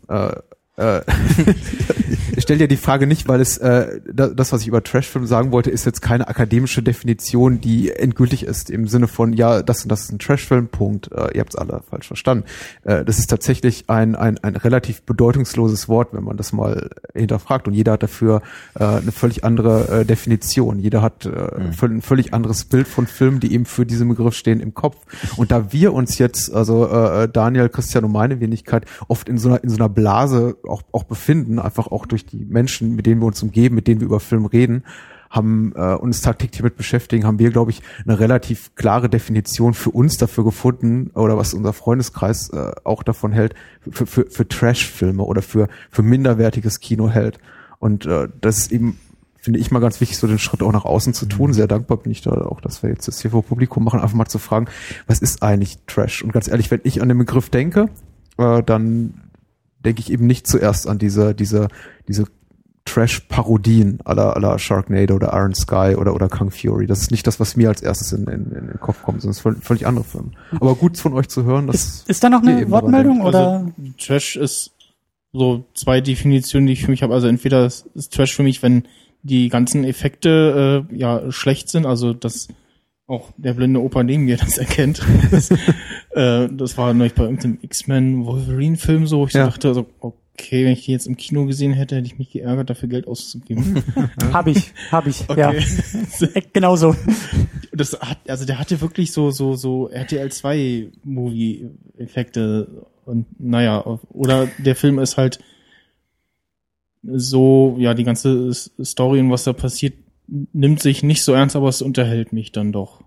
ich stelle dir die Frage nicht, weil es äh, da- das, was ich über Trashfilm sagen wollte, ist jetzt keine akademische Definition, die endgültig ist im Sinne von ja, das und das ist ein Trashfilm. Punkt. Äh, ihr habt es alle falsch verstanden. Äh, das ist tatsächlich ein, ein ein relativ bedeutungsloses Wort, wenn man das mal hinterfragt. Und jeder hat dafür äh, eine völlig andere äh, Definition. Jeder hat äh, völ- ein völlig anderes Bild von Filmen, die eben für diesen Begriff stehen im Kopf. Und da wir uns jetzt, also äh, Daniel, Christian und meine Wenigkeit, oft in so einer in so einer Blase auch auch befinden, einfach auch durch die Menschen, mit denen wir uns umgeben, mit denen wir über Film reden, haben äh, uns tagtäglich damit beschäftigen, haben wir, glaube ich, eine relativ klare Definition für uns dafür gefunden oder was unser Freundeskreis äh, auch davon hält, für, für, für Trash-Filme oder für, für minderwertiges Kino hält. Und äh, das ist eben, finde ich mal ganz wichtig, so den Schritt auch nach außen zu tun. Sehr dankbar bin ich da auch, dass wir jetzt das hier vor Publikum machen, einfach mal zu fragen, was ist eigentlich Trash? Und ganz ehrlich, wenn ich an den Begriff denke, äh, dann denke ich eben nicht zuerst an diese, diese, diese Trash-Parodien aller aller Sharknado oder Iron Sky oder, oder Kung Fury. Das ist nicht das, was mir als erstes in, in, in den Kopf kommt, sondern es ist völlig, völlig andere Filme. Aber gut von euch zu hören, dass Ist, ist da noch eine Wortmeldung oder? Also, Trash ist so zwei Definitionen, die ich für mich habe. Also entweder ist ist Trash für mich, wenn die ganzen Effekte äh, ja schlecht sind, also dass auch der blinde Opa neben mir das erkennt. Das, äh, das war neulich bei irgendeinem X-Men Wolverine-Film so. Ich Ja. dachte also, okay, wenn ich die jetzt im Kino gesehen hätte, hätte ich mich geärgert, dafür Geld auszugeben. Hab ich, hab ich, ja. Okay. Äh, Genau so. das hat, also der hatte wirklich so, so, so RTL 2 Movie Effekte und naja, oder der Film ist halt so, ja, die ganze Story und was da passiert, nimmt sich nicht so ernst, aber es unterhält mich dann doch.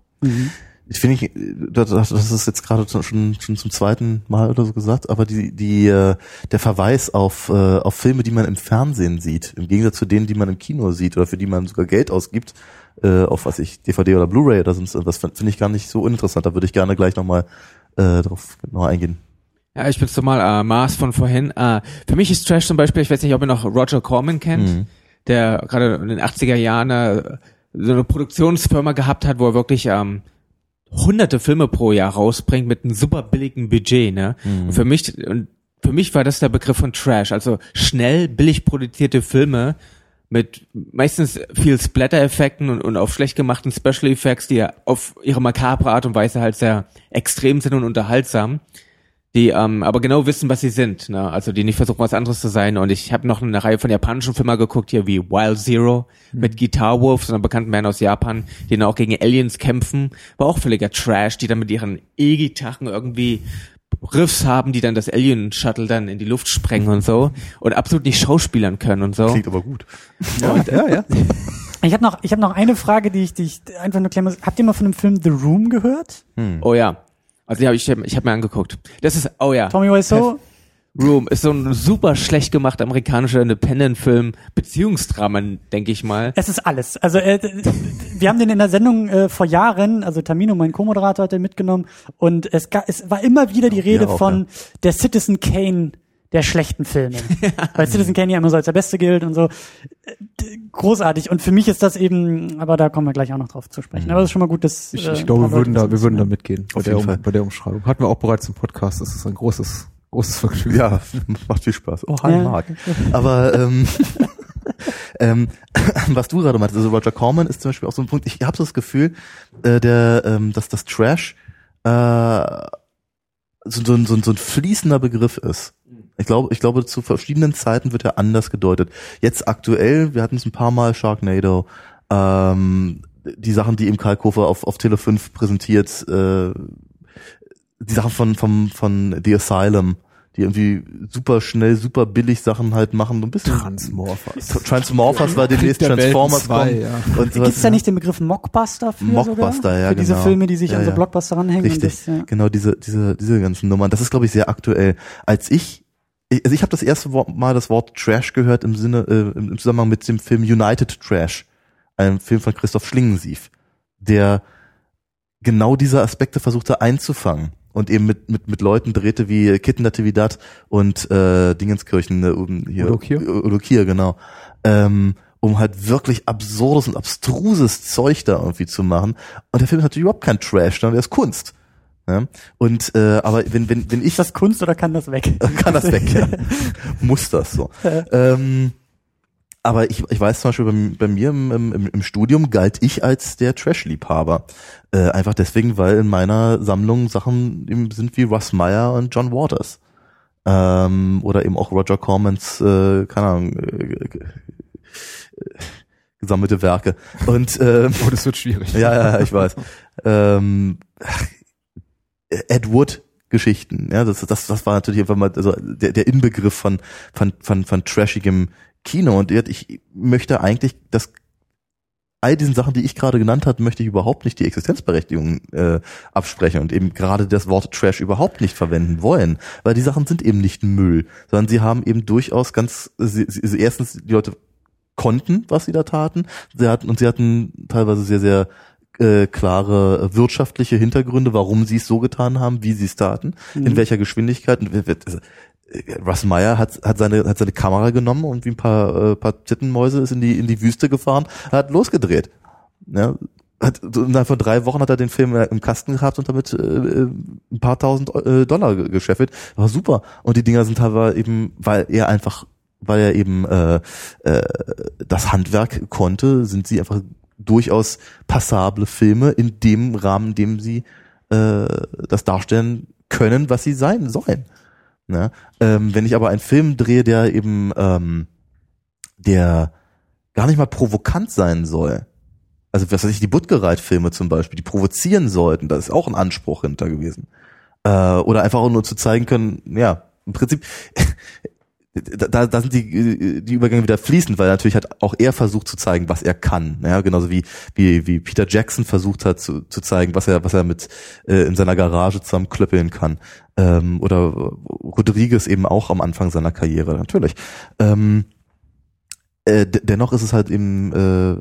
Ich finde, das, das ist jetzt gerade schon, schon zum zweiten Mal oder so gesagt, aber die, die, äh, der Verweis auf, äh, auf Filme, die man im Fernsehen sieht, im Gegensatz zu denen, die man im Kino sieht oder für die man sogar Geld ausgibt, äh, auf was ich, DVD oder Blu-ray oder sonst was, finde ich gar nicht so uninteressant. Da würde ich gerne gleich nochmal äh, drauf genauer eingehen. Ja, ich bin's nochmal, äh, Mars von vorhin. Äh, für mich ist Trash zum Beispiel, ich weiß nicht, ob ihr noch Roger Corman kennt, Mhm. der gerade in den 80er Jahren äh, so eine Produktionsfirma gehabt hat, wo er wirklich ähm, hunderte Filme pro Jahr rausbringt mit einem super billigen Budget, ne? Und für mich, und für mich war das der Begriff von Trash, also schnell, billig produzierte Filme mit meistens viel Splatter-Effekten und, und auf schlecht gemachten Special Effects, die ja auf ihre makabre Art und Weise halt sehr extrem sind und unterhaltsam die ähm, aber genau wissen, was sie sind. Ne? Also die nicht versuchen, was anderes zu sein. Und ich habe noch eine Reihe von japanischen Filmen geguckt, hier wie Wild Zero mit Guitar Wolf, so einer bekannten Band aus Japan, die dann auch gegen Aliens kämpfen. War auch völliger Trash, die dann mit ihren E-Gitarren irgendwie Riffs haben, die dann das Alien-Shuttle dann in die Luft sprengen und so. Und absolut nicht schauspielern können und so. Klingt aber gut. ja, ja, ja. Ich habe noch, ich habe noch eine Frage, die ich, die ich einfach nur klären muss. Habt ihr mal von dem Film The Room gehört? Oh ja. Also die hab ich, ich habe mir angeguckt. Das ist, oh ja. Tommy Wiseau? Room ist so ein super schlecht gemachter amerikanischer Independent-Film, Beziehungsdrama, denke ich mal. Es ist alles. Also äh, wir haben den in der Sendung äh, vor Jahren, also Tamino, mein Co-Moderator, hat den mitgenommen und es, es war immer wieder die Rede auch, von ja. der Citizen Kane der schlechten Filme. Weil Citizen Kane ja immer so als der Beste gilt und so. Äh, Großartig. Und für mich ist das eben, aber da kommen wir gleich auch noch drauf zu sprechen. Aber das ist schon mal gut, dass Ich, äh, ich glaube, ein wir würden da, wir würden da mitgehen bei Auf der, jeden um, Fall. bei der Umschreibung. Hatten wir auch bereits im Podcast. Das ist ein großes, großes Vergnügen. Ja, macht viel Spaß. Oh, hi Ja. Marc. Aber ähm, ähm, was du gerade meintest, also Roger Corman ist zum Beispiel auch so ein Punkt, ich habe so das Gefühl, äh, der, ähm, dass das Trash äh, so, so, ein- so, ein- so ein fließender Begriff ist. Ich glaube, ich glaube, zu verschiedenen Zeiten wird er anders gedeutet. Jetzt aktuell, wir hatten es ein paar Mal, Sharknado, ähm, die Sachen, die im Kalkofer auf, auf Tele 5 präsentiert, äh, die Sachen von, vom, von The Asylum, die irgendwie super schnell, super billig Sachen halt machen, so ein bisschen. Transmorphers. Transmorphers war demnächst Transformers zwei, kommen. ja. Und sowas, Gibt's da nicht den Begriff Mockbuster für Mockbuster, sogar? ja, Für diese genau. Filme, die sich Ja, an so. Blockbuster ranhängen. Richtig, Und das, ja. genau diese diese diese ganzen Nummern. Das ist glaube ich sehr aktuell. Als ich- also ich habe das erste Mal das Wort Trash gehört im Sinne äh, im Zusammenhang mit dem Film United Trash, einem Film von Christoph Schlingensief, der genau diese Aspekte versuchte einzufangen und eben mit mit mit Leuten drehte wie Kitten Natividad und äh, Dingenskirchen äh, oben hier Udo Kier? Udo Kier, genau. Ähm, um halt wirklich absurdes und abstruses Zeug da irgendwie zu machen. Und der Film ist natürlich überhaupt kein Trash, sondern der ist Kunst. Ja? Und äh, aber wenn wenn wenn ich Ist das Kunst oder kann das weg? kann das weg, ja. Muss das so. ähm, aber ich, ich weiß zum Beispiel bei, bei mir im, im, im Studium galt ich als der Trash-Liebhaber. Äh, einfach deswegen, weil in meiner Sammlung Sachen eben sind wie Russ Meyer und John Waters. Ähm, oder eben auch Roger Cormans, äh, keine Ahnung, äh, äh, gesammelte Werke. Und ähm, Oh, das wird schwierig. ja, ja, ich weiß. ähm, Ed Wood Geschichten, ja, das, das, das war natürlich einfach mal also der, der Inbegriff von, von, von, von trashigem Kino. Und ich möchte eigentlich, dass all diesen Sachen, die ich gerade genannt habe, möchte ich überhaupt nicht die Existenzberechtigung äh, absprechen und eben gerade das Wort Trash überhaupt nicht verwenden wollen, weil die Sachen sind eben nicht Müll, sondern sie haben eben durchaus ganz, sie, sie, erstens die Leute konnten, was sie da taten, sie hatten und sie hatten teilweise sehr, sehr äh, klare wirtschaftliche Hintergründe, warum sie es so getan haben, wie sie es taten, in welcher Geschwindigkeit. Also, äh, Russ Meyer hat, hat seine hat seine Kamera genommen und wie ein paar äh, paar Tittenmäuse ist in die in die Wüste gefahren, hat losgedreht. Ja, hat innerhalb von drei Wochen hat er den Film äh, im Kasten gehabt und damit äh, äh, ein paar tausend äh, Dollar ge- gescheffelt. War super. Und die Dinger sind teilweise eben, weil er einfach, weil er eben äh, äh, das Handwerk konnte, sind sie einfach durchaus passable Filme in dem Rahmen, in dem sie äh, das darstellen können, was sie sein sollen. Ne? Ähm, wenn ich aber einen Film drehe, der eben ähm, der gar nicht mal provokant sein soll, also was weiß ich, die Buttgereit-Filme zum Beispiel, die provozieren sollten, da ist auch ein Anspruch hinter gewesen. Äh, oder einfach auch nur zu zeigen können, ja, im Prinzip, da, da sind die, die Übergänge wieder fließend, weil natürlich hat auch er versucht zu zeigen, was er kann. Ja, genauso wie, wie, wie Peter Jackson versucht hat zu, zu zeigen, was er, was er mit äh, in seiner Garage zusammenklöppeln kann. Ähm, oder Rodriguez eben auch am Anfang seiner Karriere, natürlich. Ähm, äh, dennoch ist es halt eben, äh,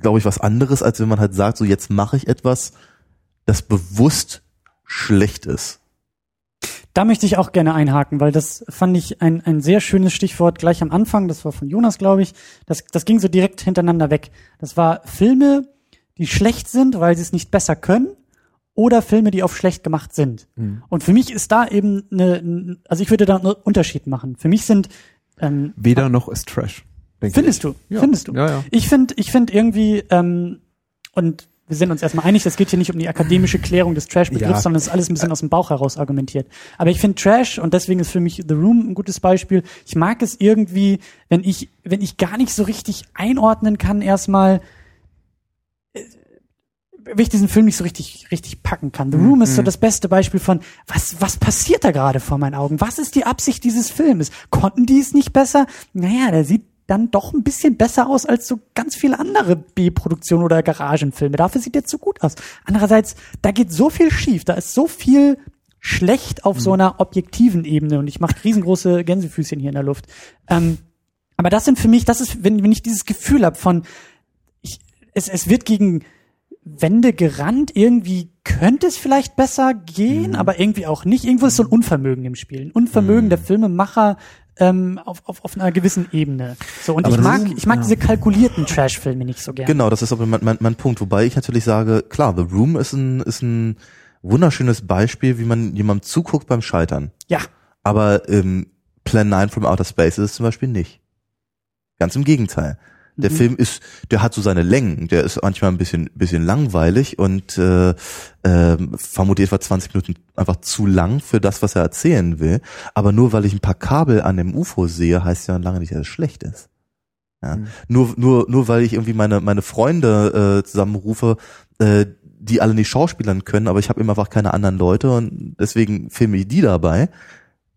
glaube ich, was anderes, als wenn man halt sagt, so jetzt mache ich etwas, das bewusst schlecht ist. Da möchte ich auch gerne einhaken, weil das fand ich ein, ein sehr schönes Stichwort gleich am Anfang. Das war von Jonas, glaube ich. Das, das ging so direkt hintereinander weg. Das war Filme, die schlecht sind, weil sie es nicht besser können, oder Filme, die auf schlecht gemacht sind. Und für mich ist da eben eine, also ich würde da einen Unterschied machen. Für mich sind ähm, Weder noch ist Trash. Findest ich. du? Ja. Findest du? Ja, ja. Ich finde, ich finde irgendwie, ähm, und wir sind uns erstmal einig, es geht hier nicht um die akademische Klärung des Trash-Begriffs, Ja. sondern es ist alles ein bisschen aus dem Bauch heraus argumentiert. Aber ich finde Trash, und deswegen ist für mich The Room ein gutes Beispiel, ich mag es irgendwie, wenn ich, wenn ich gar nicht so richtig einordnen kann, erstmal, äh, wenn ich diesen Film nicht so richtig, richtig packen kann. The Room ist so das beste Beispiel von, was, was passiert da gerade vor meinen Augen? Was ist die Absicht dieses Filmes? Konnten die es nicht besser? Naja, der sieht dann doch ein bisschen besser aus als so ganz viele andere B-Produktionen oder Garagenfilme. Dafür sieht der zu gut aus. Andererseits, da geht so viel schief, da ist so viel schlecht auf so einer objektiven Ebene und ich mache riesengroße Gänsefüßchen hier in der Luft. Ähm, aber das sind für mich, das ist, wenn, wenn ich dieses Gefühl habe von, ich, es, es wird gegen Wände gerannt, irgendwie könnte es vielleicht besser gehen, aber irgendwie auch nicht. Irgendwo ist so ein Unvermögen im Spiel. Ein Unvermögen der Filmemacher ähm, auf, auf, auf einer gewissen Ebene. So, und Aber ich mag, ist- ich mag ja. diese kalkulierten Trash-Filme nicht so gerne. Genau, das ist aber mein, mein, mein Punkt. Wobei ich natürlich sage, klar, The Room ist ein, ist ein wunderschönes Beispiel, wie man jemandem zuguckt beim Scheitern. Ja. Aber ähm, Plan 9 from Outer Space ist es zum Beispiel nicht. Ganz im Gegenteil. Der Mhm. Film ist, der hat so seine Längen, der ist manchmal ein bisschen, bisschen langweilig und äh, ähm, vermutlich etwa 20 Minuten einfach zu lang für das, was er erzählen will. Aber nur weil ich ein paar Kabel an dem UFO sehe, heißt ja lange nicht, dass es schlecht ist. Ja? Nur, nur, nur weil ich irgendwie meine, meine Freunde äh, zusammenrufe, äh, die alle nicht schauspielern können, aber ich habe immer einfach keine anderen Leute und deswegen filme ich die dabei,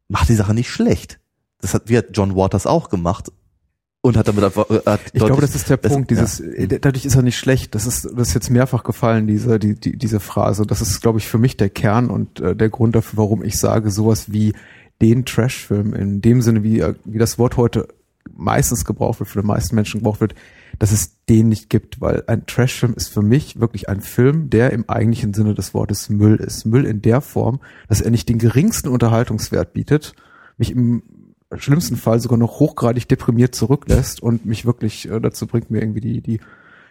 macht die Sache nicht schlecht. Das hat, wie hat John Waters auch gemacht und hat damit einfach, äh, hat Ich glaube, das ist der Punkt. Dieses, äh, dadurch ist er nicht schlecht. Das ist, das ist jetzt mehrfach gefallen, diese, die, die, diese Phrase. Das ist, glaube ich, für mich der Kern und äh, der Grund dafür, warum ich sage, sowas wie den Trash-Film in dem Sinne, wie, äh, wie das Wort heute meistens gebraucht wird, für die meisten Menschen gebraucht wird, dass es den nicht gibt, weil ein Trash-Film ist für mich wirklich ein Film, der im eigentlichen Sinne des Wortes Müll ist. Müll in der Form, dass er nicht den geringsten Unterhaltungswert bietet, mich im schlimmsten Fall sogar noch hochgradig deprimiert zurücklässt und mich wirklich äh, dazu bringt, mir irgendwie die, die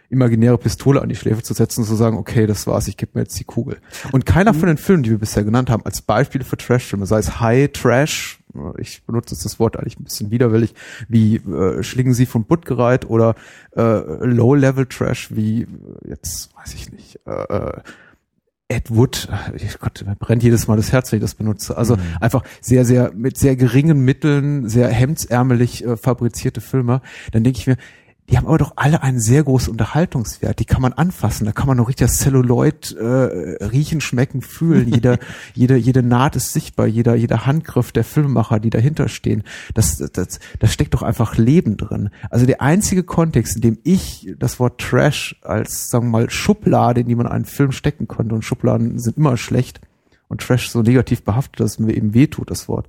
imaginäre Pistole an die Schläfe zu setzen und zu sagen, okay, das war's, ich gebe mir jetzt die Kugel. Und keiner von den Filmen, die wir bisher genannt haben, als Beispiele für Trash-Filme, sei es High Trash, äh, ich benutze jetzt das Wort eigentlich ein bisschen widerwillig, wie äh, Schlingen Sie von Buttgereit oder äh, Low-Level Trash, wie äh, jetzt, weiß ich nicht, äh, Ed Wood, ich Gott, mir brennt jedes Mal das Herz, wenn ich das benutze. Also einfach sehr, sehr, mit sehr geringen Mitteln, sehr hemdsärmelig äh, fabrizierte Filme. Dann denke ich mir, die haben aber doch alle einen sehr großen Unterhaltungswert. Die kann man anfassen. Da kann man noch richtig das Celluloid äh, riechen, schmecken, fühlen. Jede, jede, jede Naht ist sichtbar. Jeder, jeder Handgriff der Filmemacher, die dahinter stehen. Das, das, das steckt doch einfach Leben drin. Also der einzige Kontext, in dem ich das Wort Trash als, sagen wir mal, Schublade, in die man einen Film stecken konnte, und Schubladen sind immer schlecht und Trash so negativ behaftet, dass es mir eben wehtut, das Wort,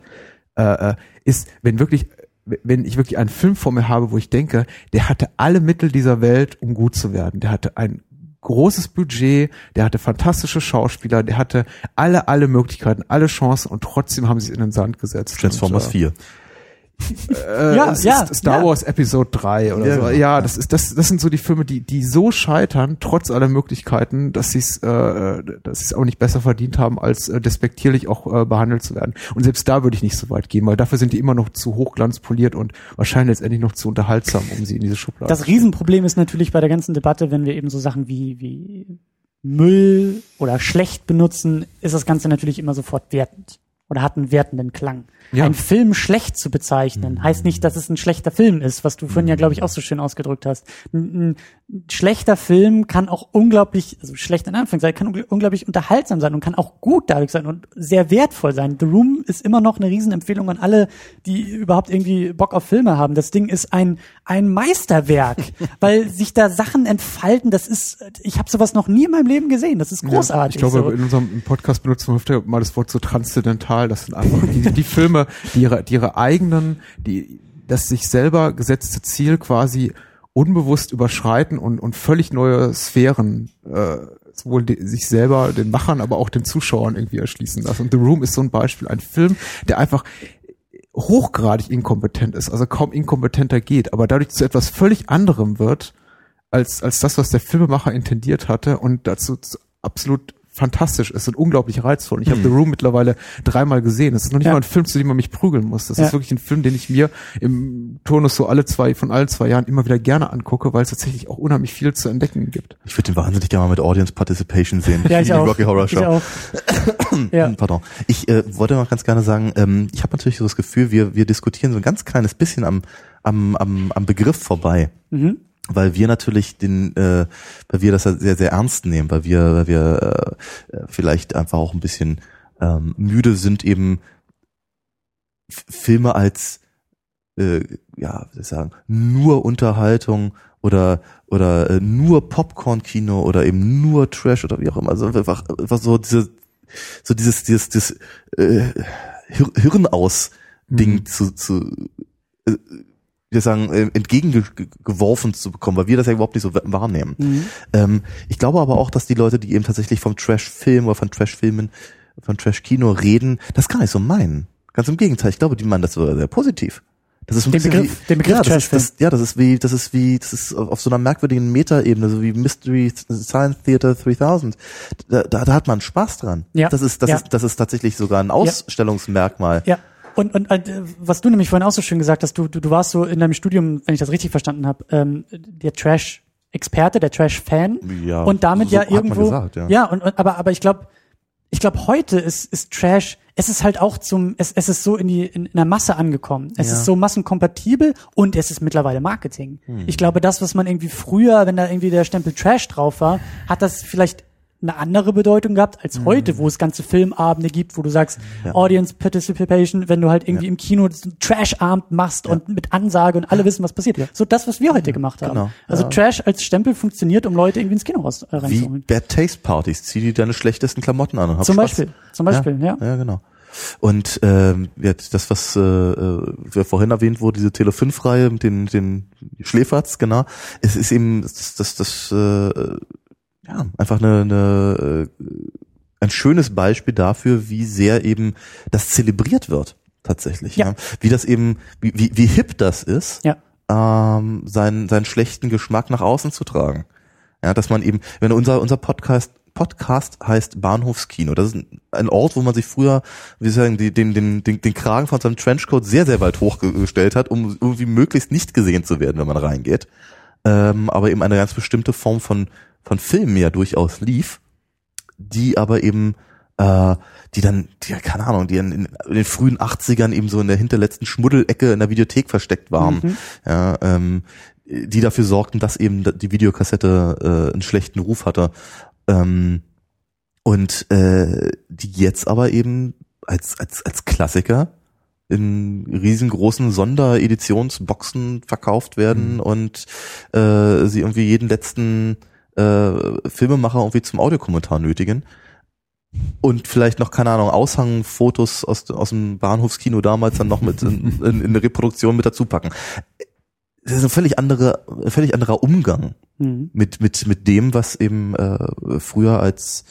äh, äh, ist, wenn wirklich wenn ich wirklich einen Film vor mir habe, wo ich denke, der hatte alle Mittel dieser Welt, um gut zu werden. Der hatte ein großes Budget, der hatte fantastische Schauspieler, der hatte alle, alle Möglichkeiten, alle Chancen und trotzdem haben sie es in den Sand gesetzt. Transformers und, 4. Äh, Ja, ja, ist Star ja. Wars Episode 3 oder Ja, so. genau. Ja, das ist das das sind so die Filme, die die so scheitern trotz aller Möglichkeiten, dass sie es äh, dass sie es auch nicht besser verdient haben, als äh, despektierlich auch äh, behandelt zu werden. Und selbst da würde ich nicht so weit gehen, weil dafür sind die immer noch zu hochglanzpoliert und wahrscheinlich letztendlich noch zu unterhaltsam, um sie in diese Schublade. Das Riesenproblem ist natürlich bei der ganzen Debatte, wenn wir eben so Sachen wie, wie Müll oder schlecht benutzen, ist das Ganze natürlich immer sofort wertend oder hat einen wertenden Klang. Ja. Ein Film schlecht zu bezeichnen, heißt nicht, dass es ein schlechter Film ist, was du vorhin ja, glaube ich, auch so schön ausgedrückt hast. Ein schlechter Film kann auch unglaublich, also schlecht in Anführungszeichen, kann ungl- unglaublich unterhaltsam sein und kann auch gut dadurch sein und sehr wertvoll sein. The Room ist immer noch eine Riesenempfehlung an alle, die überhaupt irgendwie Bock auf Filme haben. Das Ding ist ein, ein Meisterwerk, weil sich da Sachen entfalten, das ist, ich habe sowas noch nie in meinem Leben gesehen. Das ist großartig. Ja, ich glaube, so. in unserem Podcast benutzen wir öfter mal das Wort so transzendental. Das sind einfach die, die Filme, die ihre, die ihre eigenen, die das sich selber gesetzte Ziel quasi unbewusst überschreiten und, und völlig neue Sphären äh, sowohl die, sich selber, den Machern, aber auch den Zuschauern irgendwie erschließen lassen. Und The Room ist so ein Beispiel, ein Film, der einfach hochgradig inkompetent ist, also kaum inkompetenter geht, aber dadurch zu etwas völlig anderem wird, als, als das, was der Filmemacher intendiert hatte und dazu zu- absolut fantastisch ist und unglaublich reizvoll. Und Ich habe The Room mittlerweile dreimal gesehen. Es ist noch nicht Ja. mal ein Film, zu dem man mich prügeln muss. Das Ja. ist wirklich ein Film, den ich mir im Turnus so alle zwei, von allen zwei Jahren immer wieder gerne angucke, weil es tatsächlich auch unheimlich viel zu entdecken gibt. Ich würde den wahnsinnig gerne mal mit Audience Participation sehen. ja, ich die auch. Rocky Horror Ich Show. auch. ja. Pardon. Ich äh, wollte mal ganz gerne sagen, ähm, ich habe natürlich so das Gefühl, wir, wir diskutieren so ein ganz kleines bisschen am, am, am, am Begriff vorbei. Mhm. Weil wir natürlich den, äh, weil wir das sehr, sehr ernst nehmen, weil wir, weil wir äh, vielleicht einfach auch ein bisschen ähm, müde sind, eben Filme als äh, ja, wie soll ich sagen, nur Unterhaltung oder oder äh, nur Popcorn-Kino oder eben nur Trash oder wie auch immer. Also einfach, einfach so diese so dieses dieses dieses äh, Hir Hirnaus-Ding zu, zu äh, wir sagen, äh, entgegengeworfen zu bekommen, weil wir das ja überhaupt nicht so wahrnehmen. Mhm. Ähm, ich glaube aber auch, dass die Leute, die eben tatsächlich vom Trash-Film oder von Trash-Filmen, von Trash-Kino reden, das gar nicht so meinen. Ganz im Gegenteil, ich glaube, die meinen das sogar sehr positiv. Das ist ein Den bisschen Begriff- wie, den Begriff ja, das ist, das, ja, das ist wie, das ist wie, das ist auf so einer merkwürdigen Metaebene, so wie Mystery Science Theater 3000. Da, da, da hat man Spaß dran. Ja. Das ist, das Ja. ist, das ist tatsächlich sogar ein Ausstellungsmerkmal. Ja. Und, und äh, was du nämlich vorhin auch so schön gesagt hast, du, du, du warst so in deinem Studium, wenn ich das richtig verstanden habe, ähm, der Trash-Experte, der Trash-Fan. Ja, und damit so ja irgendwo. gesagt, ja. und, und aber, aber ich glaube, ich glaube, heute ist, ist Trash, es ist halt auch zum, es, es ist so in die, in, in der Masse angekommen. Es Ja. ist so massenkompatibel und es ist mittlerweile Marketing. Hm. Ich glaube, das, was man irgendwie früher, wenn da irgendwie der Stempel Trash drauf war, hat das vielleicht eine andere Bedeutung gehabt als heute, wo es ganze Filmabende gibt, wo du sagst. Ja. Audience Participation, wenn du halt irgendwie Ja. im Kino Trash-Abend machst und mit Ansage und alle wissen, was passiert. So das, was wir heute gemacht haben. genau. Also Ja. Trash als Stempel funktioniert, um Leute irgendwie ins Kino raus, äh, Wie reinzuholen. Bad Taste Partys. Zieh dir deine schlechtesten Klamotten an und hab Zum Spaß. Beispiel, zum Beispiel, ja. Ja, genau. Und ähm, jetzt das, was äh, äh, vorhin erwähnt wurde, diese Tele 5-Reihe mit den, den Schläferz, genau, es ist eben das, das, das äh, ja, einfach eine, eine äh, ein schönes Beispiel dafür, wie sehr eben das zelebriert wird. tatsächlich. Ja. Ja. Wie das eben, wie, wie, wie hip das ist, Ja. ähm, seinen, seinen schlechten Geschmack nach außen zu tragen. Ja, dass man eben, wenn unser, unser Podcast, Podcast heißt Bahnhofskino. Das ist ein- Ort, wo man sich früher, wie soll ich sagen, die, den, den, den, den Kragen von seinem Trenchcoat sehr, sehr weit hochgestellt hat, um irgendwie möglichst nicht gesehen zu werden, wenn man reingeht. Ähm, aber eben eine ganz bestimmte Form von, von Filmen ja durchaus lief, die aber eben äh, die dann, die, keine Ahnung, die in, in den frühen 80ern eben so in der hinterletzten Schmuddelecke in der Videothek versteckt waren, Mhm. ja, ähm, die dafür sorgten, dass eben die Videokassette äh, einen schlechten Ruf hatte. Ähm, und äh, die jetzt aber eben als, als, als Klassiker in riesengroßen Sondereditionsboxen verkauft werden und äh, sie irgendwie jeden letzten äh, Filmemacher irgendwie zum Audiokommentar nötigen. Und vielleicht noch, keine Ahnung, Aushangfotos aus, aus dem Bahnhofskino damals dann noch mit in, in, in eine Reproduktion mit dazu packen. Das ist ein völlig andere, ein völlig anderer Umgang Mhm. mit, mit, mit dem, was eben äh, früher als,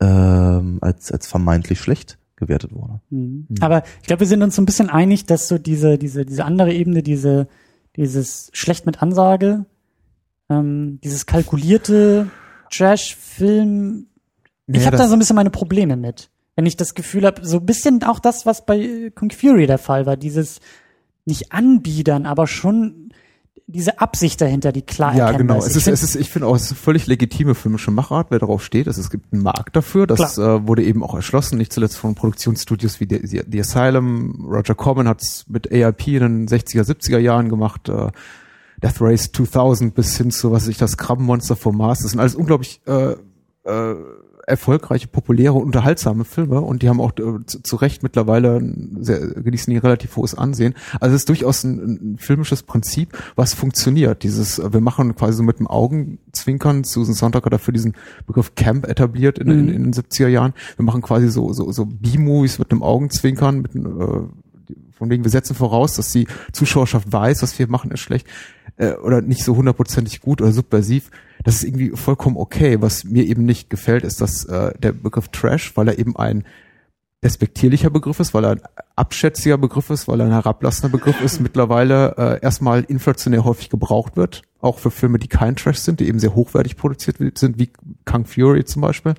ähm, als, als vermeintlich schlecht gewertet wurde. Mhm. Aber ich glaube, wir sind uns so ein bisschen einig, dass so diese, diese, diese andere Ebene, diese, dieses schlecht mit Ansage, ähm, dieses kalkulierte Trash-Film, ich Ja, habe da so ein bisschen meine Probleme mit. Wenn ich das Gefühl habe, so ein bisschen auch das, was bei äh, Kung Fury der Fall war, dieses nicht anbiedern, aber schon diese Absicht dahinter, die klar Ja, genau. Es Ich ist, es ist, ich finde auch, es ist völlig legitime filmische Machart, wer darauf steht. Also es gibt einen Markt dafür. Das äh, wurde eben auch erschlossen, nicht zuletzt von Produktionsstudios wie The, The Asylum. Roger Corman hat es mit AIP in den 60er, 70er Jahren gemacht. Äh, Death Race 2000 bis hin zu, was weiß ich, das Krabbenmonster vom Mars. Das sind alles unglaublich äh, äh, erfolgreiche, populäre, unterhaltsame Filme und die haben auch äh, zu, zu Recht mittlerweile sehr, genießen die relativ hohes Ansehen. Also es ist durchaus ein, ein filmisches Prinzip, was funktioniert. Dieses, äh, wir machen quasi so mit dem Augenzwinkern, Susan Sontag hat dafür diesen Begriff Camp etabliert in, in, in den 70er Jahren. Wir machen quasi so, so, so B-Movies mit einem Augenzwinkern, mit einem, äh, von wegen wir setzen voraus, dass die Zuschauerschaft weiß, was wir machen ist schlecht äh, oder nicht so hundertprozentig gut oder subversiv. Das ist irgendwie vollkommen okay. Was mir eben nicht gefällt, ist, dass äh, der Begriff Trash, weil er eben ein despektierlicher Begriff ist, weil er ein abschätziger Begriff ist, weil er ein herablassender Begriff ist, mittlerweile äh, erstmal inflationär häufig gebraucht wird, auch für Filme, die kein Trash sind, die eben sehr hochwertig produziert sind, wie Kung Fury zum Beispiel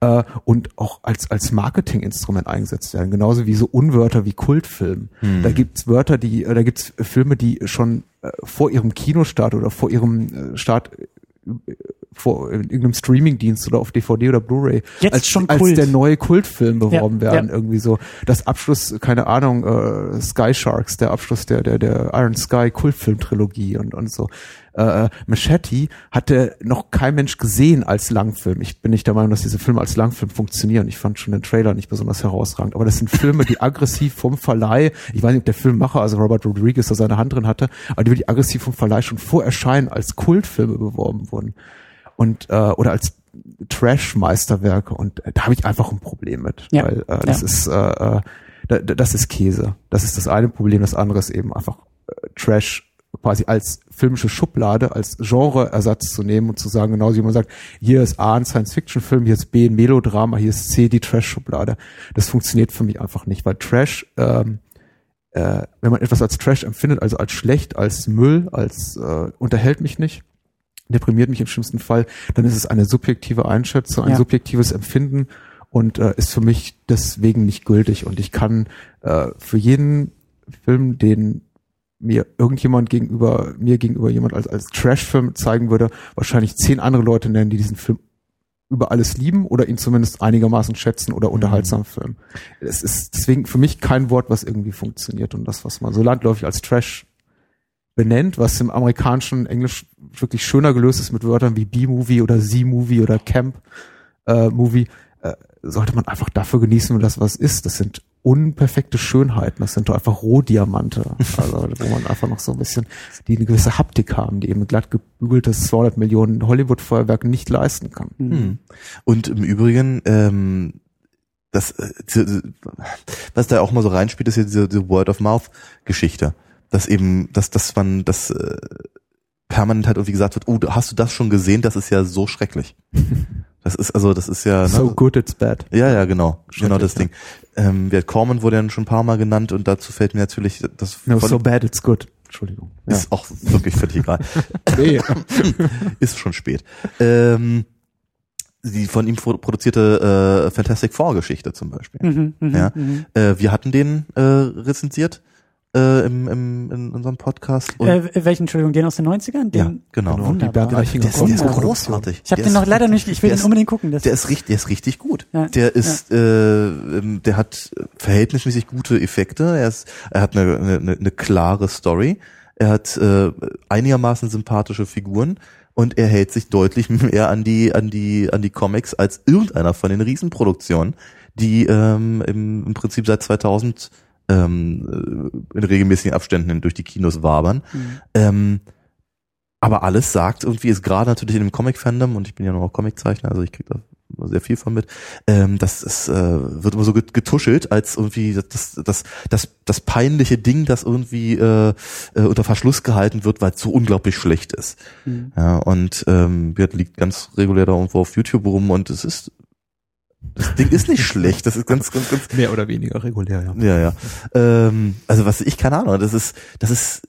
äh, und auch als als Marketinginstrument eingesetzt werden, genauso wie so Unwörter wie Kultfilm. Da gibt's Wörter, die, äh, da gibt's Filme, die schon äh, vor ihrem Kinostart oder vor ihrem äh, Start äh, vor in irgendeinem Streamingdienst oder auf DVD oder Blu-ray als, schon als Kult. der neue Kultfilm beworben Ja, werden ja. irgendwie so das Abschluss keine Ahnung äh, Sky Sharks der Abschluss der der der Iron Sky Kultfilm-Trilogie und und so äh, Machete hatte noch kein Mensch gesehen als Langfilm. Ich bin nicht der Meinung, dass diese Filme als Langfilm funktionieren. Ich fand schon den Trailer nicht besonders herausragend. Aber das sind Filme, die aggressiv vom Verleih, ich weiß nicht, ob der Filmmacher, also Robert Rodriguez, da seine Hand drin hatte, aber die, die aggressiv vom Verleih schon vor Erscheinen als Kultfilme beworben wurden. Und, äh, oder als Trash-Meisterwerke. Und äh, da habe ich einfach ein Problem mit. Ja. Weil äh, das Ja. ist, äh, äh, da, da- das ist Käse. Das ist das eine Problem. Das andere ist eben einfach äh, Trash quasi als filmische Schublade, als Genreersatz zu nehmen und zu sagen, genauso wie man sagt, hier ist A ein Science-Fiction-Film, hier ist B ein Melodrama, hier ist C die Trash-Schublade. Das funktioniert für mich einfach nicht, weil Trash, ähm, äh, wenn man etwas als Trash empfindet, also als schlecht, als Müll, als äh, unterhält mich nicht, deprimiert mich im schlimmsten Fall, dann ist es eine subjektive Einschätzung, ein Ja. subjektives Empfinden und äh, ist für mich deswegen nicht gültig. Und ich kann äh, für jeden Film, den mir irgendjemand gegenüber, mir gegenüber jemand als, als Trash-Film zeigen würde, wahrscheinlich zehn andere Leute nennen, die diesen Film über alles lieben oder ihn zumindest einigermaßen schätzen oder unterhaltsam filmen. Es ist deswegen für mich kein Wort, was irgendwie funktioniert und das, was man so landläufig als Trash benennt, was im amerikanischen Englisch wirklich schöner gelöst ist mit Wörtern wie B-Movie oder Z-Movie oder Camp-Movie, äh, sollte man einfach dafür genießen, wenn das was ist. Das sind unperfekte Schönheiten, das sind doch einfach Rohdiamante, also wo man einfach noch so ein bisschen, die eine gewisse Haptik haben, die eben glatt gebügeltes 200 Millionen Hollywood-Feuerwerk nicht leisten kann. Hm. Und im Übrigen, ähm, das, äh, was da auch mal so reinspielt, ist ja diese, diese Word-of-Mouth-Geschichte. Dass eben, dass, dass man das äh, permanent halt irgendwie gesagt wird, oh, hast du das schon gesehen? Das ist ja so schrecklich. Das ist also, das ist ja. So ne, good it's bad. Ja, ja, genau. Genau das Ding. Ähm, Wert Corman wurde ja schon ein paar Mal genannt und dazu fällt mir natürlich das No, so bad it's good. Entschuldigung. Ja. ist auch wirklich völlig egal. Nee. ist schon spät. Ähm, die von ihm pro- produzierte äh, Fantastic Four Geschichte zum Beispiel. Mhm, mhm, Ja. mhm. Äh, wir hatten den äh, rezensiert äh, im, im, in unserem Podcast. Und Äh, welchen, Entschuldigung, den aus den 90ern? Den, ja, genau. Genau, die Reichinger Der ist, der ist großartig. Ich habe den noch leider nicht, ich will den unbedingt gucken. Das Der ist richtig, der ist richtig gut. Ja, Der ist, äh, ähm, der hat verhältnismäßig gute Effekte. Er ist, er hat eine, eine, eine klare Story. Er hat äh, einigermaßen sympathische Figuren und er hält sich deutlich mehr an die, an die, an die Comics als irgendeiner von den Riesenproduktionen, die ähm, im, im Prinzip seit 2000 ähm, äh, in regelmäßigen Abständen durch die Kinos wabern. Ähm, aber alles sagt irgendwie, ist gerade natürlich in dem Comic-Fandom, und ich bin ja noch auch Comiczeichner, also ich kriege da sehr viel von mit, ähm, das ist, äh, wird immer so get- getuschelt, als irgendwie das, das, das, das peinliche Ding, das irgendwie äh, äh, unter Verschluss gehalten wird, weil es so unglaublich schlecht ist. Mhm. Ja, und ähm, wird liegt ganz regulär da irgendwo auf YouTube rum und es ist das Ding ist nicht schlecht, das ist ganz, ganz, ganz Mehr oder weniger regulär, ja. ja, ja. Ähm, also was ich keine Ahnung, das ist das ist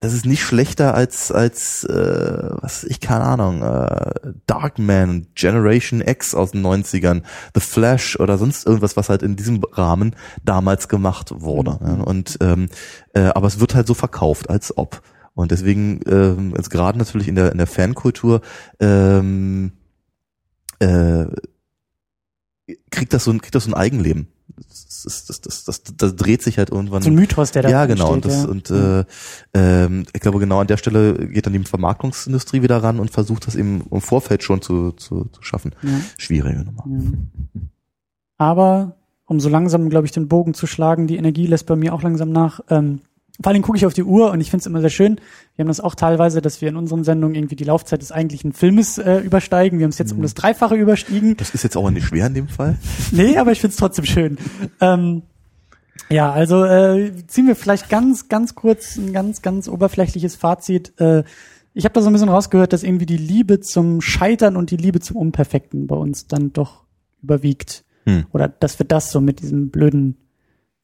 das ist nicht schlechter als als äh, was ich keine Ahnung, äh, Darkman, Generation X aus den 90ern, The Flash oder sonst irgendwas, was halt in diesem Rahmen damals gemacht wurde. Ja, und ähm, äh, aber es wird halt so verkauft, als ob. Und deswegen, ähm, jetzt gerade natürlich in der in der Fankultur, ähm, äh, kriegt das so ein kriegt das so ein Eigenleben. Das, das, das, das, das, das dreht sich halt irgendwann. so ein Mythos, der da ja, genau. Und, das, und äh, ähm, ich glaube, genau an der Stelle geht dann die Vermarktungsindustrie wieder ran und versucht das eben im Vorfeld schon zu, zu, zu schaffen. ja. Schwierige Nummer. Ja. Aber um so langsam, glaube ich, den Bogen zu schlagen, die Energie lässt bei mir auch langsam nach. Ähm, vor allem gucke ich auf die Uhr und ich finde es immer sehr schön. Wir haben das auch teilweise, dass wir in unseren Sendungen irgendwie die Laufzeit des eigentlichen Filmes äh, übersteigen. Wir haben es jetzt um das Dreifache überstiegen. Das ist jetzt auch nicht schwer in dem Fall. Nee, aber ich finde es trotzdem schön. Ähm, ja, also äh, ziehen wir vielleicht ganz, ganz kurz ein ganz, ganz oberflächliches Fazit. Äh, ich habe da so ein bisschen rausgehört, dass irgendwie die Liebe zum Scheitern und die Liebe zum Unperfekten bei uns dann doch überwiegt. Hm. Oder dass wir das so mit diesem blöden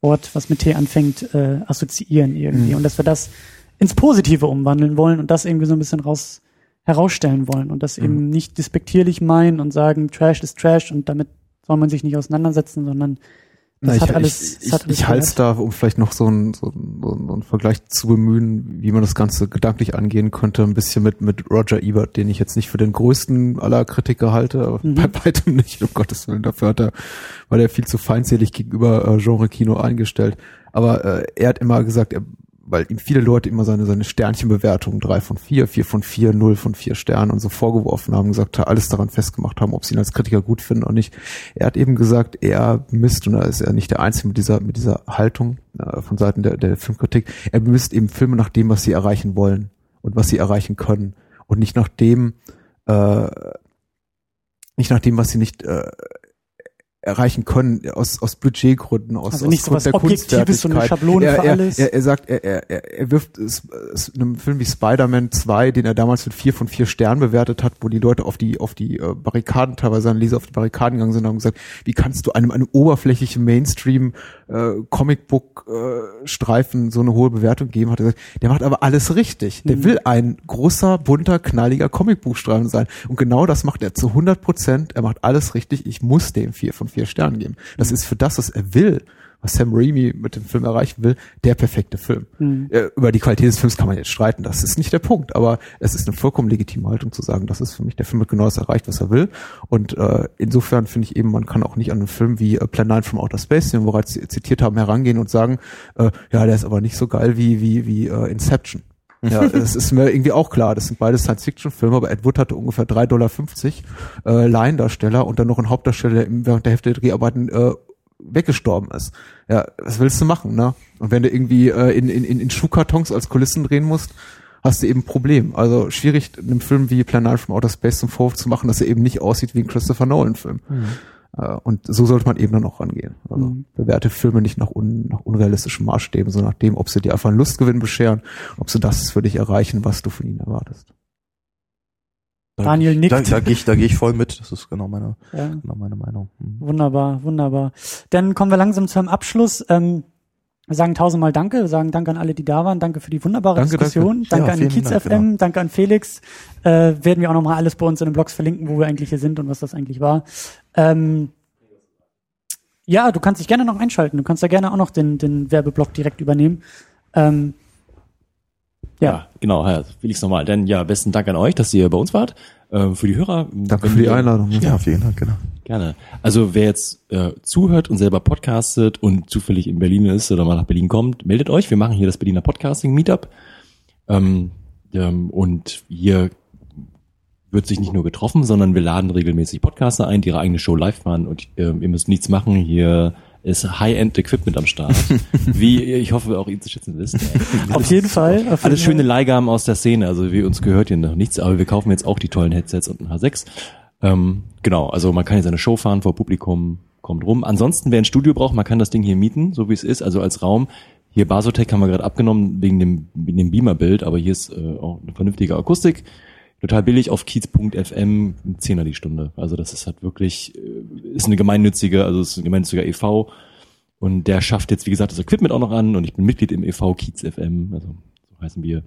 Wort, was mit T anfängt, äh, assoziieren irgendwie. Und dass wir das ins Positive umwandeln wollen und das irgendwie so ein bisschen raus herausstellen wollen und das eben nicht despektierlich meinen und sagen, Trash ist Trash und damit soll man sich nicht auseinandersetzen, sondern Na, hat ich, alles, ich, ich, ich halte es da, um vielleicht noch so einen so einen- so einen- Vergleich zu bemühen, wie man das Ganze gedanklich angehen könnte, ein bisschen mit, mit Roger Ebert, den ich jetzt nicht für den größten aller Kritiker halte, aber Mhm. bei weitem nicht, um Gottes Willen, dafür hat er, war der viel zu feindselig gegenüber äh, Genre-Kino eingestellt. Aber äh, er hat immer gesagt, er, weil ihm viele Leute immer seine, seine Sternchenbewertungen, drei von vier, vier von vier, null von vier Sternen und so vorgeworfen haben, gesagt, alles daran festgemacht haben, ob sie ihn als Kritiker gut finden oder nicht. Er hat eben gesagt, er misst, und da ist er nicht der Einzige mit dieser, mit dieser Haltung äh, von Seiten der, der Filmkritik, er misst eben Filme nach dem, was sie erreichen wollen und was sie erreichen können und nicht nach dem, äh, nicht nach dem, was sie nicht äh, erreichen können aus, aus Budgetgründen, aus, Also aus nicht so was Grund der Objektives, so eine. Schablone er, für er, alles. Er, er sagt, er, er, er wirft es, es in einem Film wie Spider-Man 2, den er damals mit vier von vier Sternen bewertet hat, wo die Leute auf die, auf die äh, Barrikaden, teilweise seine Leser auf die Barrikaden gegangen sind und haben gesagt, wie kannst du einem, einem oberflächlichen Mainstream äh, Comicbook äh, Streifen so eine hohe Bewertung geben, hat er gesagt, der macht aber alles richtig. Der Mhm. will ein großer, bunter, knalliger Comicbuchstreifen sein. Und genau das macht er zu 100 Prozent. Er macht alles richtig. Ich muss dem vier von vier Sternen geben. Das ist für das, was er will, was Sam Raimi mit dem Film erreichen will, der perfekte Film. Mhm. Äh, Über die Qualität des Films kann man jetzt streiten. Das ist nicht der Punkt. Aber es ist eine vollkommen legitime Haltung zu sagen, das ist für mich, der Film hat genau das erreicht, was er will. Und äh, insofern finde ich eben, man kann auch nicht an einen Film wie äh, Plan 9 from Outer Space, den wir bereits zitiert haben, herangehen und sagen, äh, ja, der ist aber nicht so geil wie, wie, wie äh, Inception. Ja, das ist mir irgendwie auch klar. Das sind beide Science-Fiction-Filme, aber Ed Wood hatte ungefähr 3,50 Dollar äh, Laiendarsteller und dann noch ein Hauptdarsteller, der während der Hälfte der Dreharbeiten äh, weggestorben ist. Ja, was willst du machen, ne? Und wenn du irgendwie äh, in, in, in Schuhkartons als Kulissen drehen musst, hast du eben ein Problem. Also schwierig, einem Film wie Plan 9 from Outer Space zum Vorwurf zu machen, dass er eben nicht aussieht wie ein Christopher Nolan-Film. Äh, Und so sollte man eben dann auch rangehen. Also Mhm. bewerte Filme nicht nach, un, nach unrealistischen Maßstäben, sondern nach dem, ob sie dir einfach einen Lustgewinn bescheren, ob sie das für dich erreichen, was du von ihnen erwartest. Daniel nickt. Da, da gehe ich, da gehe ich voll mit. Das ist genau meine, Ja. genau meine Meinung. Hm. Wunderbar, wunderbar. Dann kommen wir langsam zum Abschluss. Ähm, wir sagen tausendmal Danke, wir sagen Danke an alle, die da waren. Danke für die wunderbare Danke, Diskussion. danke. Danke, Ja, an Kiez Dank, FM, genau. danke an Felix. Äh, werden wir auch nochmal alles bei uns in den Blogs verlinken, wo wir eigentlich hier sind und was das eigentlich war. Ähm, ja, du kannst dich gerne noch einschalten. Du kannst da gerne auch noch den, den Werbeblock direkt übernehmen. Ähm, ja. Ja, genau, ja, will ich's nochmal. Denn ja, besten Dank an euch, dass ihr bei uns wart. Ähm, für die Hörer. Danke für die Einladung. Ja, vielen Dank, genau. Gerne. Also wer jetzt äh, zuhört und selber podcastet und zufällig in Berlin ist oder mal nach Berlin kommt, meldet euch. Wir machen hier das Berliner Podcasting Meetup. Ähm, ähm, und hier wird sich nicht nur getroffen, sondern wir laden regelmäßig Podcaster ein, die ihre eigene Show live fahren und ähm, ihr müsst nichts machen. Hier ist High-End-Equipment am Start. Wie ich hoffe auch ihr zu schätzen wisst. Auf jeden Fall. Auf Alles jeden schöne Leihgaben aus der Szene. Also wie uns gehört hier noch nichts, aber wir kaufen jetzt auch die tollen Headsets und ein H6. Ähm, genau, also man kann hier seine Show fahren vor Publikum, kommt rum. Ansonsten, wer ein Studio braucht, man kann das Ding hier mieten, so wie es ist, also als Raum. Hier Basotec haben wir gerade abgenommen wegen dem, wegen dem Beamer-Bild, aber hier ist äh, auch eine vernünftige Akustik. Total billig auf kiez.fm, ein Zehner die Stunde. Also das ist halt wirklich, äh, ist eine gemeinnützige, also ist ein gemeinnütziger e.V. Und der schafft jetzt, wie gesagt, das Equipment auch noch an und ich bin Mitglied im e.V. Kiez FM, also so heißen wir.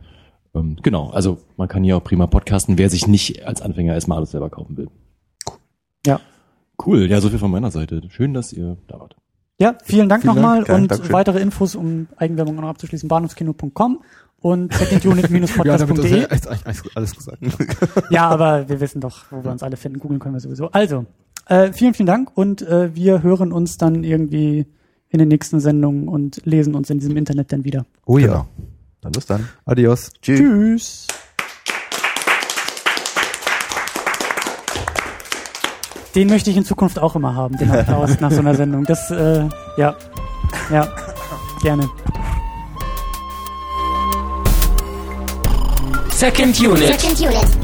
Ähm, genau, also man kann hier auch prima podcasten, wer sich nicht als Anfänger erstmal alles selber kaufen will. Ja. Cool, ja, so viel von meiner Seite. Schön, dass ihr da wart. Ja, vielen Dank Vielen nochmal Dank. Ja, und Dankeschön. weitere Infos, um Eigenwerbung noch abzuschließen, bahnhofskino.com und Ja, secondunit-podcast.de. eigentlich alles gesagt. Ja, aber wir wissen doch, wo wir uns alle finden. Googeln können wir sowieso. Also, äh, vielen, vielen Dank und äh, wir hören uns dann irgendwie in den nächsten Sendungen und lesen uns in diesem Internet dann wieder. Oh ja. Genau. Dann bis dann. Adios. Tschüss. Tschüss. Den möchte ich in Zukunft auch immer haben, den Applaus nach so einer Sendung. Das, äh, ja, ja, gerne. Second Unit. Second Unit.